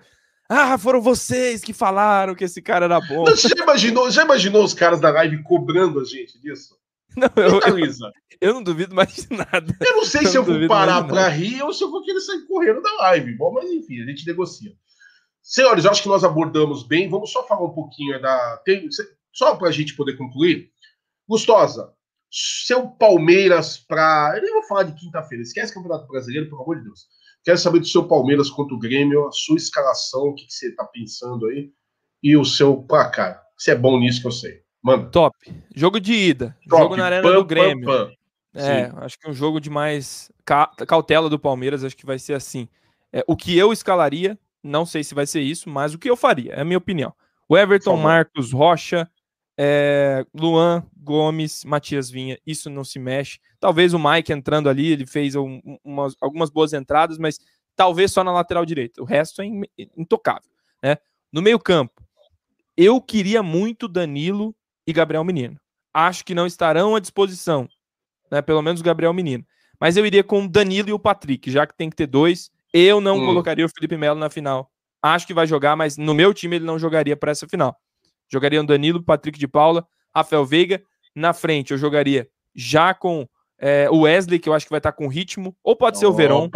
Ah, foram vocês que falaram que esse cara era bom. Você já imaginou, já imaginou os caras da live cobrando a gente disso? Não, eu, eu, eu, não duvido mais de nada. Eu não sei eu se eu vou parar para rir ou se eu vou querer sair correndo da live. Bom, mas enfim, a gente negocia. Senhores, acho que nós abordamos bem. Vamos só falar um pouquinho da. Tem, só para a gente poder concluir. Gustosa, seu Palmeiras para. Eu nem vou falar de quinta-feira. Esquece o Campeonato Brasileiro, pelo amor de Deus. Quero saber do seu Palmeiras contra o Grêmio, a sua escalação, o que, que você está pensando aí, e o seu placar. Você é bom nisso que eu sei. Manda. Top. Jogo de ida. Top. Jogo na arena pam, do Grêmio. Pam, pam. É, Sim. acho que um jogo de mais cautela do Palmeiras, acho que vai ser assim. É, o que eu escalaria, não sei se vai ser isso, mas o que eu faria, é a minha opinião. O Everton, Marcos, Rocha, é, Luan, Gomes, Matias Vinha, isso não se mexe. Talvez o Mike entrando ali, ele fez um, umas, algumas boas entradas, mas talvez só na lateral direita. O resto é intocável. Né? No meio-campo, eu queria muito Danilo e Gabriel Menino. Acho que não estarão à disposição, né? pelo menos o Gabriel Menino. Mas eu iria com o Danilo e o Patrick, já que tem que ter dois. Eu não hum. colocaria o Felipe Melo na final. Acho que vai jogar, mas no meu time ele não jogaria para essa final. Jogariam Danilo, Patrick de Paula, Rafael Veiga. Na frente eu jogaria já com é, o Wesley, que eu acho que vai estar com ritmo, ou pode ser o Verón.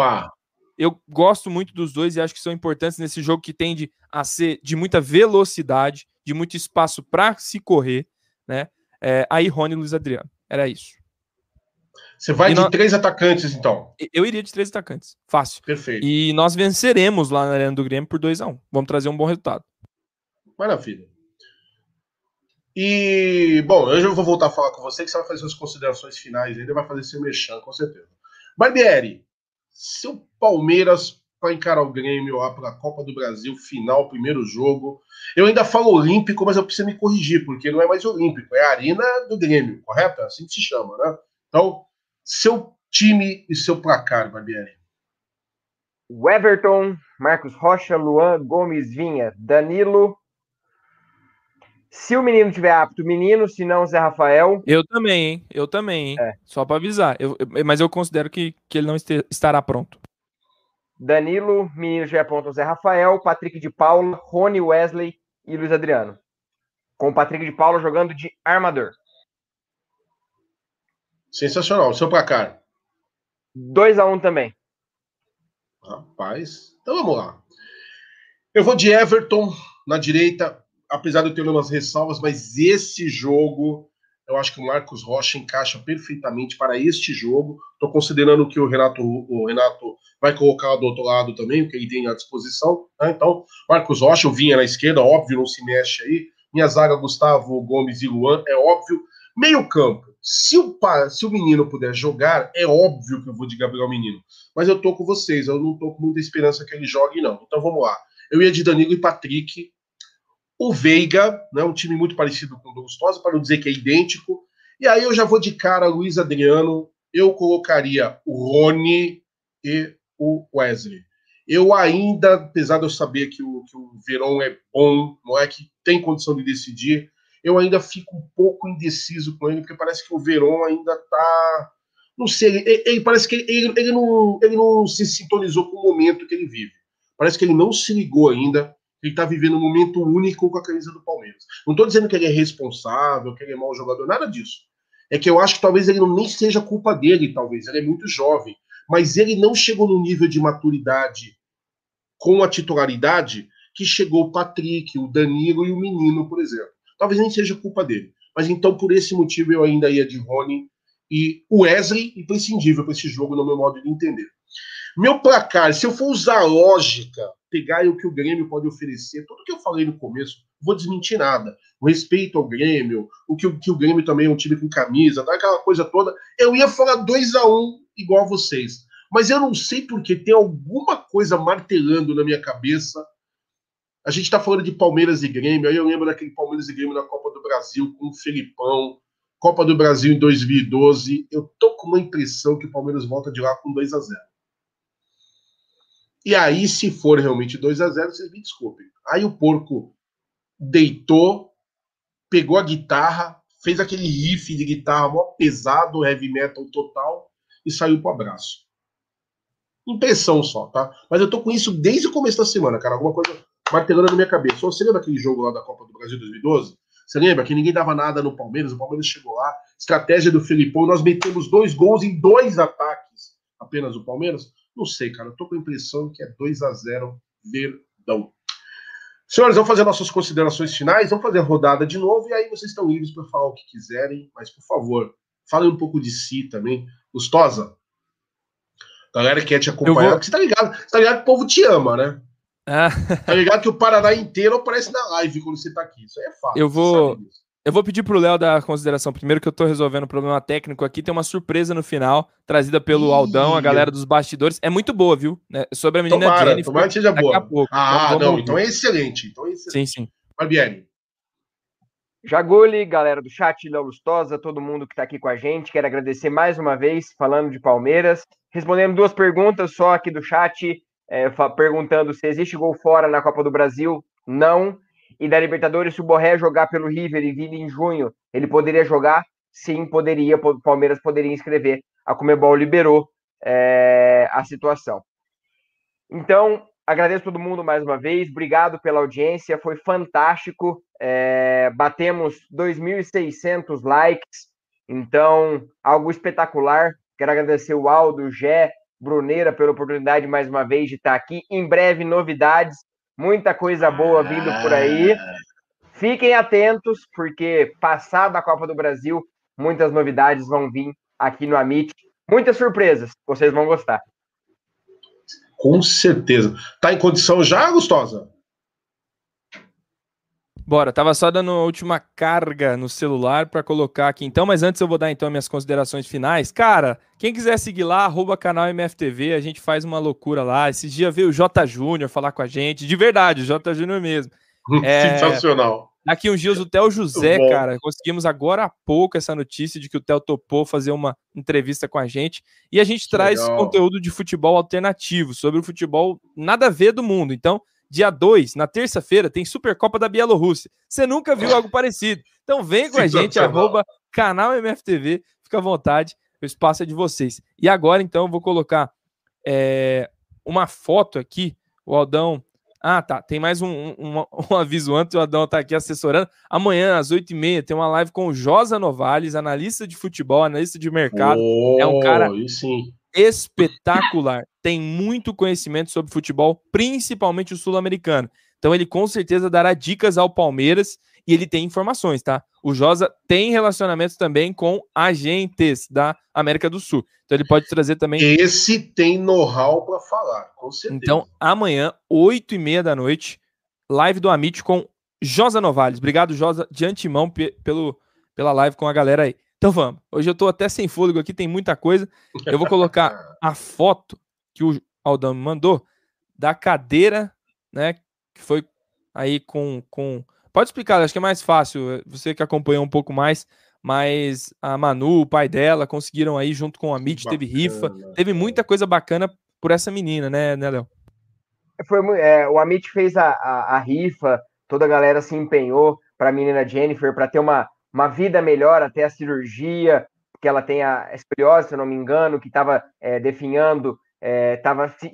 Eu gosto muito dos dois e acho que são importantes nesse jogo que tende a ser de muita velocidade, de muito espaço para se correr, né? É, aí Rony e Luiz Adriano. Era isso. Você vai e de nós... três atacantes, então? Eu iria de três atacantes. Fácil. Perfeito. E nós venceremos lá na Arena do Grêmio por 2 a 1 um. Vamos trazer um bom resultado. Maravilha. E, bom, eu já vou voltar a falar com você, que você vai fazer as considerações finais ainda, vai fazer seu mexão, com certeza. Barbieri, seu Palmeiras para encarar o Grêmio lá pela Copa do Brasil, final, primeiro jogo. Eu ainda falo olímpico, mas eu preciso me corrigir, porque não é mais olímpico, é a Arena do Grêmio, correto? É assim que se chama, né? Então, seu time e seu placar, Barbieri. Everton, Marcos Rocha, Luan Gomes Vinha, Danilo. Se o menino tiver apto, menino, se não, Zé Rafael. Eu também, hein? Eu também, hein? É. Só para avisar. Eu, eu, mas eu considero que, que ele não este, estará pronto. Danilo, menino já aponta Zé Rafael, Patrick de Paula, Rony Wesley e Luiz Adriano. Com o Patrick de Paula jogando de armador. Sensacional. Seu placar. 2x1 um também. Rapaz, então vamos lá. Eu vou de Everton na direita, apesar de eu ter umas ressalvas, mas esse jogo eu acho que o Marcos Rocha encaixa perfeitamente para este jogo. Estou considerando que o Renato, o Renato vai colocar do outro lado também, o que ele tem à disposição. Né? Então, Marcos Rocha, eu vinha na esquerda, óbvio, não se mexe aí. Minha zaga, Gustavo Gomes e Luan, é óbvio. Meio campo, se o, se o menino puder jogar, é óbvio que eu vou de Gabriel Menino. Mas eu tô com vocês, eu não tô com muita esperança que ele jogue, não. Então vamos lá. Eu ia de Danilo e Patrick. O Veiga, né, um time muito parecido com o do Gustosa, para não dizer que é idêntico. E aí eu já vou de cara Luiz Adriano. Eu colocaria o Rony e o Wesley. Eu ainda, apesar de eu saber que o, que o Verón é bom, não é que tem condição de decidir, eu ainda fico um pouco indeciso com ele, porque parece que o Verón ainda tá. Não sei, ele, ele parece que ele, ele, não, ele não se sintonizou com o momento que ele vive. Parece que ele não se ligou ainda. Ele está vivendo um momento único com a camisa do Palmeiras. Não estou dizendo que ele é responsável, que ele é mau jogador, nada disso. É que eu acho que talvez ele não nem seja culpa dele, talvez. Ele é muito jovem. Mas ele não chegou no nível de maturidade com a titularidade que chegou o Patrick, o Danilo e o Menino, por exemplo. Talvez nem seja culpa dele. Mas então, por esse motivo, eu ainda ia de Rony e o Wesley, imprescindível para esse jogo, no meu modo de entender. Meu placar, se eu for usar a lógica, pegar o que o Grêmio pode oferecer, tudo que eu falei no começo, vou desmentir nada. O respeito ao Grêmio, o que, que o Grêmio também é um time com camisa, tá, aquela coisa toda, eu ia falar 2 a 1 um, igual a vocês. Mas eu não sei porque tem alguma coisa martelando na minha cabeça a gente está falando de Palmeiras e Grêmio, aí eu lembro daquele Palmeiras e Grêmio na Copa do Brasil com o Felipão, Copa do Brasil em 2012. Eu tô com uma impressão que o Palmeiras volta de lá com 2 a 0 E aí, se for realmente 2 a 0 vocês me desculpem. Aí o porco deitou, pegou a guitarra, fez aquele riff de guitarra mó pesado, heavy metal total, e saiu pro abraço. Impressão só, tá? Mas eu tô com isso desde o começo da semana, cara. Alguma coisa martelando na minha cabeça. Você lembra aquele jogo lá da Copa do Brasil 2012? Você lembra que ninguém dava nada no Palmeiras? O Palmeiras chegou lá, estratégia do Felipão, nós metemos dois gols em dois ataques apenas o Palmeiras? Não sei, cara. Eu tô com a impressão que é 2 a 0 verdão. Senhores, vamos fazer nossas considerações finais, vamos fazer a rodada de novo e aí vocês estão livres para falar o que quiserem, mas por favor, falem um pouco de si também. Gustosa, galera que quer te acompanhar, vou... porque você tá ligado, você tá ligado que o povo te ama, né? Ah. Tá ligado que o Paraná inteiro aparece na live quando você tá aqui. Isso aí é fácil. Eu vou. Eu vou pedir pro Léo dar a consideração primeiro que eu tô resolvendo um problema técnico aqui. Tem uma surpresa no final, trazida pelo Ih. Aldão, a galera dos bastidores. É muito boa, viu? É sobre a menina tomara, Jennifer. Tomara que seja boa. Ah, vamos, não, então é excelente. Então é excelente. Sim, sim. Barbieri. Jaguli, galera do chat, Léo Lustosa, todo mundo que tá aqui com a gente. Quero agradecer mais uma vez, falando de Palmeiras. Respondendo duas perguntas só aqui do chat é, perguntando se existe gol fora na Copa do Brasil. Não. E da Libertadores, se o Borré jogar pelo River e vir em junho, ele poderia jogar? Sim, poderia. O Palmeiras poderia inscrever. A Comebol liberou é, a situação. Então, agradeço todo mundo mais uma vez. Obrigado pela audiência. Foi fantástico. É, batemos 2.600 likes. Então, algo espetacular. Quero agradecer o Aldo, o Gé, Bruneira pela oportunidade mais uma vez de estar aqui. Em breve, novidades, muita coisa boa vindo por aí. Fiquem atentos, porque passada a Copa do Brasil, muitas novidades vão vir aqui no Amit. Muitas surpresas, vocês vão gostar. Com certeza. Tá em condição já, Gustosa? Bora, tava só dando a última carga no celular para colocar aqui então, mas antes eu vou dar então minhas considerações finais. Cara, quem quiser seguir lá, arroba canal MFTV, a gente faz uma loucura lá. Esses dias veio o J Júnior falar com a gente, de verdade, o J Júnior mesmo. É, Sensacional. Daqui uns dias o Theo José, cara, conseguimos agora há pouco essa notícia de que o Theo topou fazer uma entrevista com a gente. E a gente traz Legal. conteúdo de futebol alternativo, sobre o futebol nada a ver do mundo. Então, dia 2, na terça-feira, tem Supercopa da Bielorrússia. Você nunca viu algo parecido. Então vem com a gente, arroba canal MFTV, fica à vontade, o espaço é de vocês. E agora, então, eu vou colocar é, uma foto aqui, o Aldão ah, tá. Tem mais um, um, um, aviso antes, o Adão tá aqui assessorando. Amanhã, às 8h30, tem uma live com o Josa Novales, analista de futebol, analista de mercado. Oh, é um cara espetacular. Tem muito conhecimento sobre futebol, principalmente o sul-americano. Então, ele com certeza dará dicas ao Palmeiras e ele tem informações, tá? O Josa tem relacionamentos também com agentes da América do Sul. Então ele pode trazer também. Esse tem know-how para falar, com certeza. Então, amanhã, 8 e meia da noite, live do Amit com Josa Novales. Obrigado, Josa, de antemão pelo, pela live com a galera aí. Então vamos. Hoje eu tô até sem fôlego aqui, tem muita coisa. Eu vou colocar a foto que o Aldão me mandou da cadeira, né? Que foi aí com, com Pode explicar, acho que é mais fácil. Eh, você que acompanhou um pouco mais, mas a Manu, o pai dela, conseguiram aí junto com a Mitch, teve rifa, teve muita coisa bacana por essa menina, né, né Léo? Foi, é, o Amit fez a, a, a, rifa, toda a galera se empenhou para a menina Jennifer para ter uma, uma vida melhor até a cirurgia, porque ela tem a escoliose, se eu não me engano, que estava é, definhando, estava é,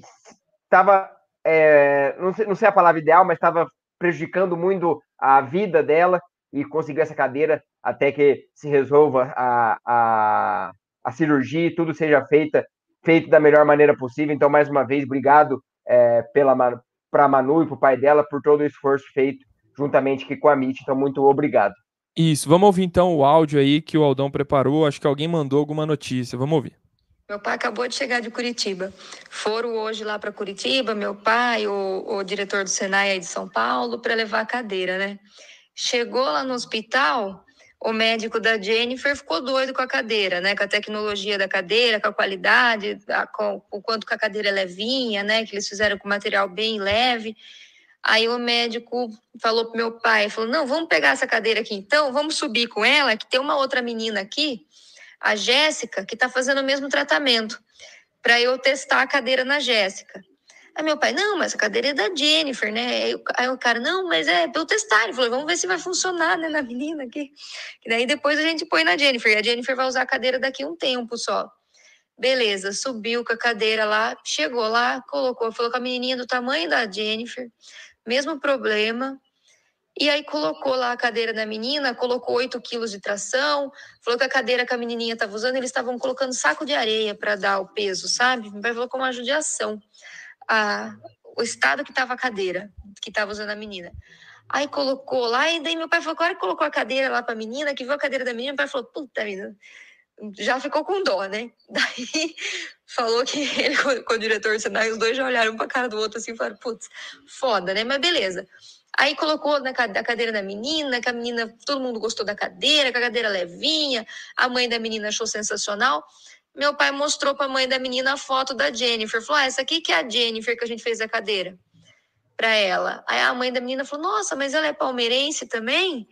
tava, é, não, sei, não sei a palavra ideal, mas estava prejudicando muito a vida dela e conseguiu essa cadeira até que se resolva a, a, a cirurgia e tudo seja feita, feito da melhor maneira possível. Então, mais uma vez, obrigado é, para a Manu e para o pai dela por todo o esforço feito juntamente aqui com a MIT. Então, muito obrigado. Isso, vamos ouvir então o áudio aí que o Aldão preparou. Acho que alguém mandou alguma notícia. Vamos ouvir. Meu pai acabou de chegar de Curitiba. Foram hoje lá para Curitiba, meu pai, o, o diretor do Senai aí de São Paulo, para levar a cadeira, né? Chegou lá no hospital, o médico da Jennifer ficou doido com a cadeira, né? Com a tecnologia da cadeira, com a qualidade, a, com o quanto que a cadeira é levinha, né? Que eles fizeram com material bem leve. Aí o médico falou pro meu pai, falou: "Não, vamos pegar essa cadeira aqui então, vamos subir com ela, que tem uma outra menina aqui a Jéssica, que está fazendo o mesmo tratamento, para eu testar a cadeira na Jéssica. Aí meu pai, não, mas a cadeira é da Jennifer, né? Aí, aí o cara, não, mas é para eu testar. Ele falou, vamos ver se vai funcionar, né, na menina aqui. E daí depois a gente põe na Jennifer. E a Jennifer vai usar a cadeira daqui um tempo só. Beleza, subiu com a cadeira lá, chegou lá, colocou, falou com a menininha do tamanho da Jennifer, mesmo problema, e aí colocou lá a cadeira da menina, colocou 8 quilos de tração, falou que a cadeira que a menininha estava usando, eles estavam colocando saco de areia para dar o peso, sabe? Meu pai falou como uma judiação. A, o estado que estava a cadeira, que estava usando a menina. Aí colocou lá, e daí meu pai falou, agora que colocou a cadeira lá para a menina, que viu a cadeira da menina, meu pai falou, puta vida, já ficou com dó, né? Daí falou que ele com, o diretor do Senai, os dois já olharam para cara do outro assim e falaram, putz, foda, né? Mas beleza. Aí colocou na cadeira da menina, que a menina, todo mundo gostou da cadeira, que a cadeira levinha, a mãe da menina achou sensacional. Meu pai mostrou para a mãe da menina a foto da Jennifer. Falou: ah, essa aqui que é a Jennifer que a gente fez a cadeira para ela. Aí a mãe da menina falou: Nossa, mas ela é palmeirense também?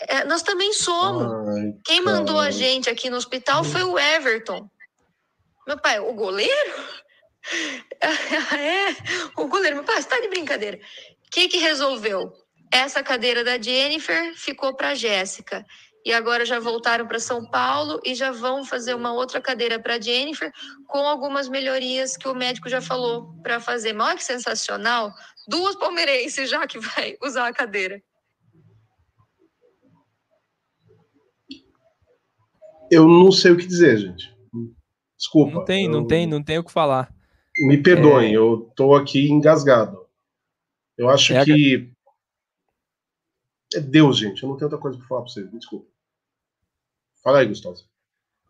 É, nós também somos. Ai, Quem cara. mandou a gente aqui no hospital foi o Everton. Meu pai, o goleiro? é, o goleiro. Meu pai, você tá de brincadeira. O que, que resolveu? Essa cadeira da Jennifer ficou para Jéssica. E agora já voltaram para São Paulo e já vão fazer uma outra cadeira para Jennifer com algumas melhorias que o médico já falou para fazer. Mas olha que sensacional! Duas palmeirenses já que vai usar a cadeira. Eu não sei o que dizer, gente. Desculpa. Não tem, eu... não tem, não tem o que falar. Me perdoem, é... eu tô aqui engasgado. Eu acho é que. A... É Deus, gente. Eu não tenho outra coisa para falar para vocês. Me desculpa. Fala aí, Gustavo.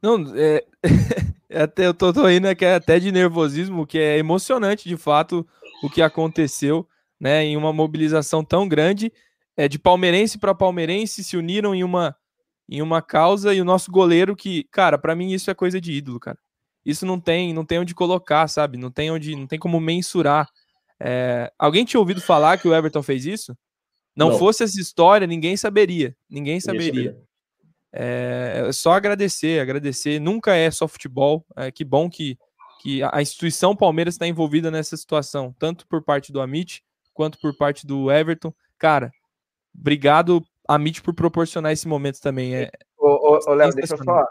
Não, é. até, eu tô, tô indo que é até de nervosismo, que é emocionante de fato o que aconteceu, né? Em uma mobilização tão grande, é, de palmeirense para palmeirense se uniram em uma em uma causa e o nosso goleiro que, cara, para mim isso é coisa de ídolo, cara. Isso não tem, não tem onde colocar, sabe? Não tem onde, não tem como mensurar é, alguém tinha ouvido falar que o Everton fez isso? Não, não, fosse essa história, ninguém saberia. Ninguém saberia. Ninguém saberia. É, é, só agradecer, agradecer. Nunca é só futebol. É, que bom que, que a instituição Palmeiras está envolvida nessa situação, tanto por parte do Amit quanto por parte do Everton. Cara, obrigado, Amit, por proporcionar esse momento também. É, ô, ô, Léo, deixa eu só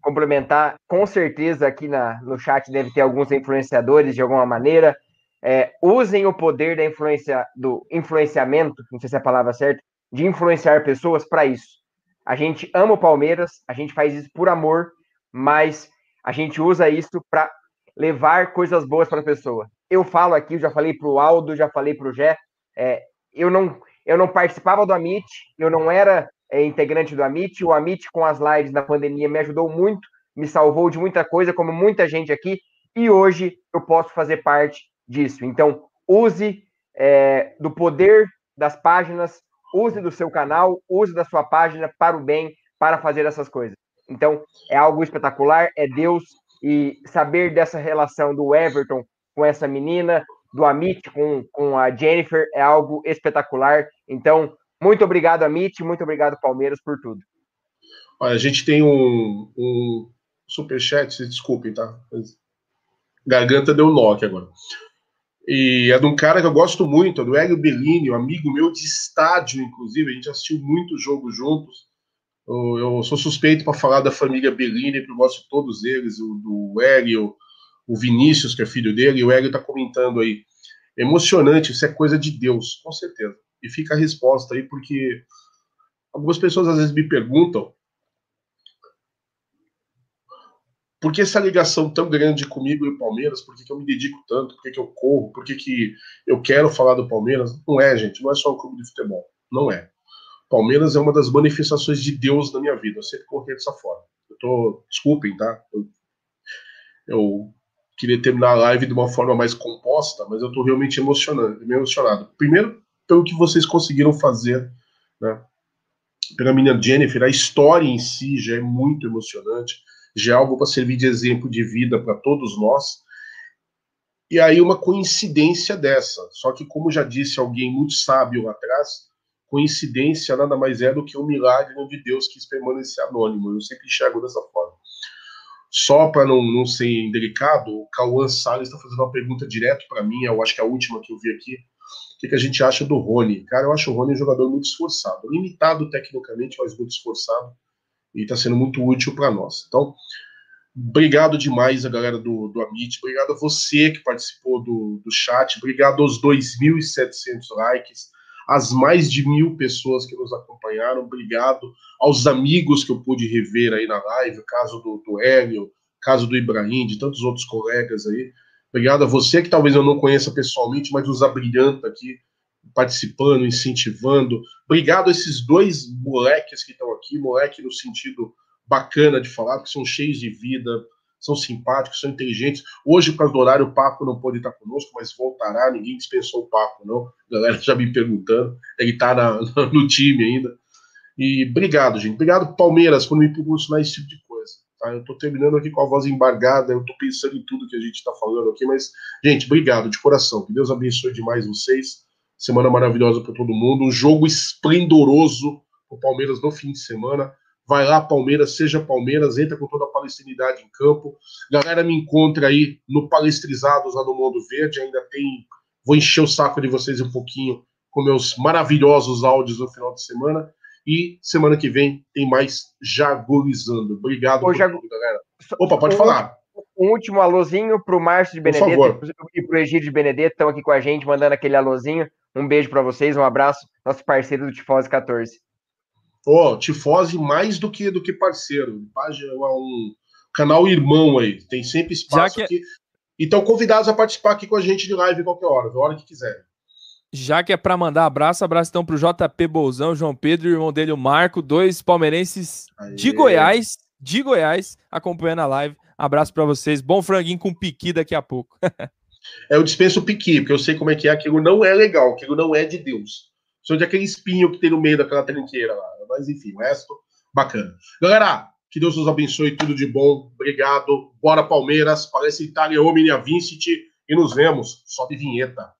complementar. Com certeza aqui na, no chat deve ter alguns influenciadores de alguma maneira. É, usem o poder da influência, do influenciamento, não sei se é a palavra certa, de influenciar pessoas para isso. A gente ama o Palmeiras, a gente faz isso por amor, mas a gente usa isso para levar coisas boas para a pessoa. Eu falo aqui, já falei para o Aldo, já falei para o Jé, é, eu, não, eu não participava do Amit, eu não era é, integrante do Amit, o Amit com as lives na pandemia me ajudou muito, me salvou de muita coisa, como muita gente aqui, e hoje eu posso fazer parte disso. Então, use é, do poder das páginas, use do seu canal, use da sua página para o bem, para fazer essas coisas. Então, é algo espetacular, é Deus, e saber dessa relação do Everton com essa menina, do Amit com, com a Jennifer, é algo espetacular. Então, muito obrigado, Amit, muito obrigado, Palmeiras, por tudo. Olha, a gente tem um, um superchat, se desculpem, tá? Garganta deu nó aqui agora. E é de um cara que eu gosto muito, é do Hélio Bellini, um amigo meu de estádio, inclusive. A gente assistiu muito jogo juntos. Eu, eu sou suspeito para falar da família Bellini, porque eu gosto de todos eles, o do Hélio, o Vinícius, que é filho dele, e o Hélio está comentando aí. Emocionante, isso é coisa de Deus, com certeza. E fica a resposta aí, porque algumas pessoas às vezes me perguntam por que essa ligação tão grande comigo e o Palmeiras? Por que, que eu me dedico tanto? Por que, que eu corro? Por que, que eu quero falar do Palmeiras? Não é, gente, não é só um clube de futebol. Não é. Palmeiras é uma das manifestações de Deus na minha vida. Eu sempre corri dessa forma. Eu tô, desculpem, tá? Eu, eu queria terminar a live de uma forma mais composta, mas eu tô realmente emocionado, emocionado. Primeiro, pelo que vocês conseguiram fazer, né? Pela menina Jennifer, a história em si já é muito emocionante já é algo para servir de exemplo de vida para todos nós. E aí uma coincidência dessa, só que como já disse alguém muito sábio lá atrás, coincidência nada mais é do que um milagre onde Deus quis permanecer anônimo. Eu sempre enxergo dessa forma. Só para não, não ser indelicado, o Cauã Salles está fazendo uma pergunta direto para mim, eu acho que é a última que eu vi aqui. O que, que, a gente acha do Rony? Cara, eu acho o Rony um jogador muito esforçado, limitado tecnicamente, mas muito esforçado e está sendo muito útil para nós. Então, obrigado demais a galera do, do Amit, obrigado a você que participou do, do chat, obrigado aos 2.700 likes, às mais de mil pessoas que nos acompanharam, obrigado aos amigos que eu pude rever aí na live, o caso do, do Hélio, caso do Ibrahim, de tantos outros colegas aí. Obrigado a você que talvez eu não conheça pessoalmente, mas nos abrilhanta aqui participando, incentivando. Obrigado a esses dois moleques que estão aqui, moleque no sentido bacana de falar, que são cheios de vida, são simpáticos, são inteligentes. Hoje, por causa do horário, o Paco não pode estar conosco, mas voltará. Ninguém dispensou o Paco, não. A galera já me perguntando. Ele está no time ainda. E obrigado, gente. Obrigado, Palmeiras, por me proporcionar esse tipo de coisa. Tá? Eu estou terminando aqui com a voz embargada, eu estou pensando em tudo que a gente está falando aqui, mas, gente, obrigado de coração. Que Deus abençoe demais vocês. Semana maravilhosa para todo mundo. Um jogo esplendoroso o Palmeiras no fim de semana. Vai lá, Palmeiras, seja Palmeiras, entra com toda a palestinidade em campo. Galera, me encontra aí no Palestrizados lá no Mundo Verde. Ainda tem. Vou encher o saco de vocês um pouquinho com meus maravilhosos áudios no final de semana. E semana que vem tem mais Jagulizando. Obrigado Ô, Jago... tudo, galera. Opa, pode falar um último alôzinho para o Márcio de Benedetto e para o Egídio de Benedetto, estão aqui com a gente, mandando aquele alôzinho. Um beijo para vocês, um abraço, nosso parceiro do Tifose 14. Ó, oh, Tifose mais do que do que parceiro. Página, um canal irmão aí, tem sempre espaço que... aqui. E estão convidados a participar aqui com a gente de live qualquer hora, a hora que quiserem. Já que é para mandar abraço, abraço então pro JP Bolzão, João Pedro e o irmão dele, o Marco, dois palmeirenses Aê. de Goiás, de Goiás, acompanhando a live. Abraço para vocês. Bom franguinho com piqui daqui a pouco. é, eu dispenso o piqui, porque eu sei como é que é. Aquilo não é legal, aquilo não é de Deus. Só de aquele espinho que tem no meio daquela trinqueira lá. Mas enfim, o resto, bacana. Galera, que Deus nos abençoe, tudo de bom. Obrigado. Bora Palmeiras, parece Itália Omnia Vincit e nos vemos. Sobe vinheta.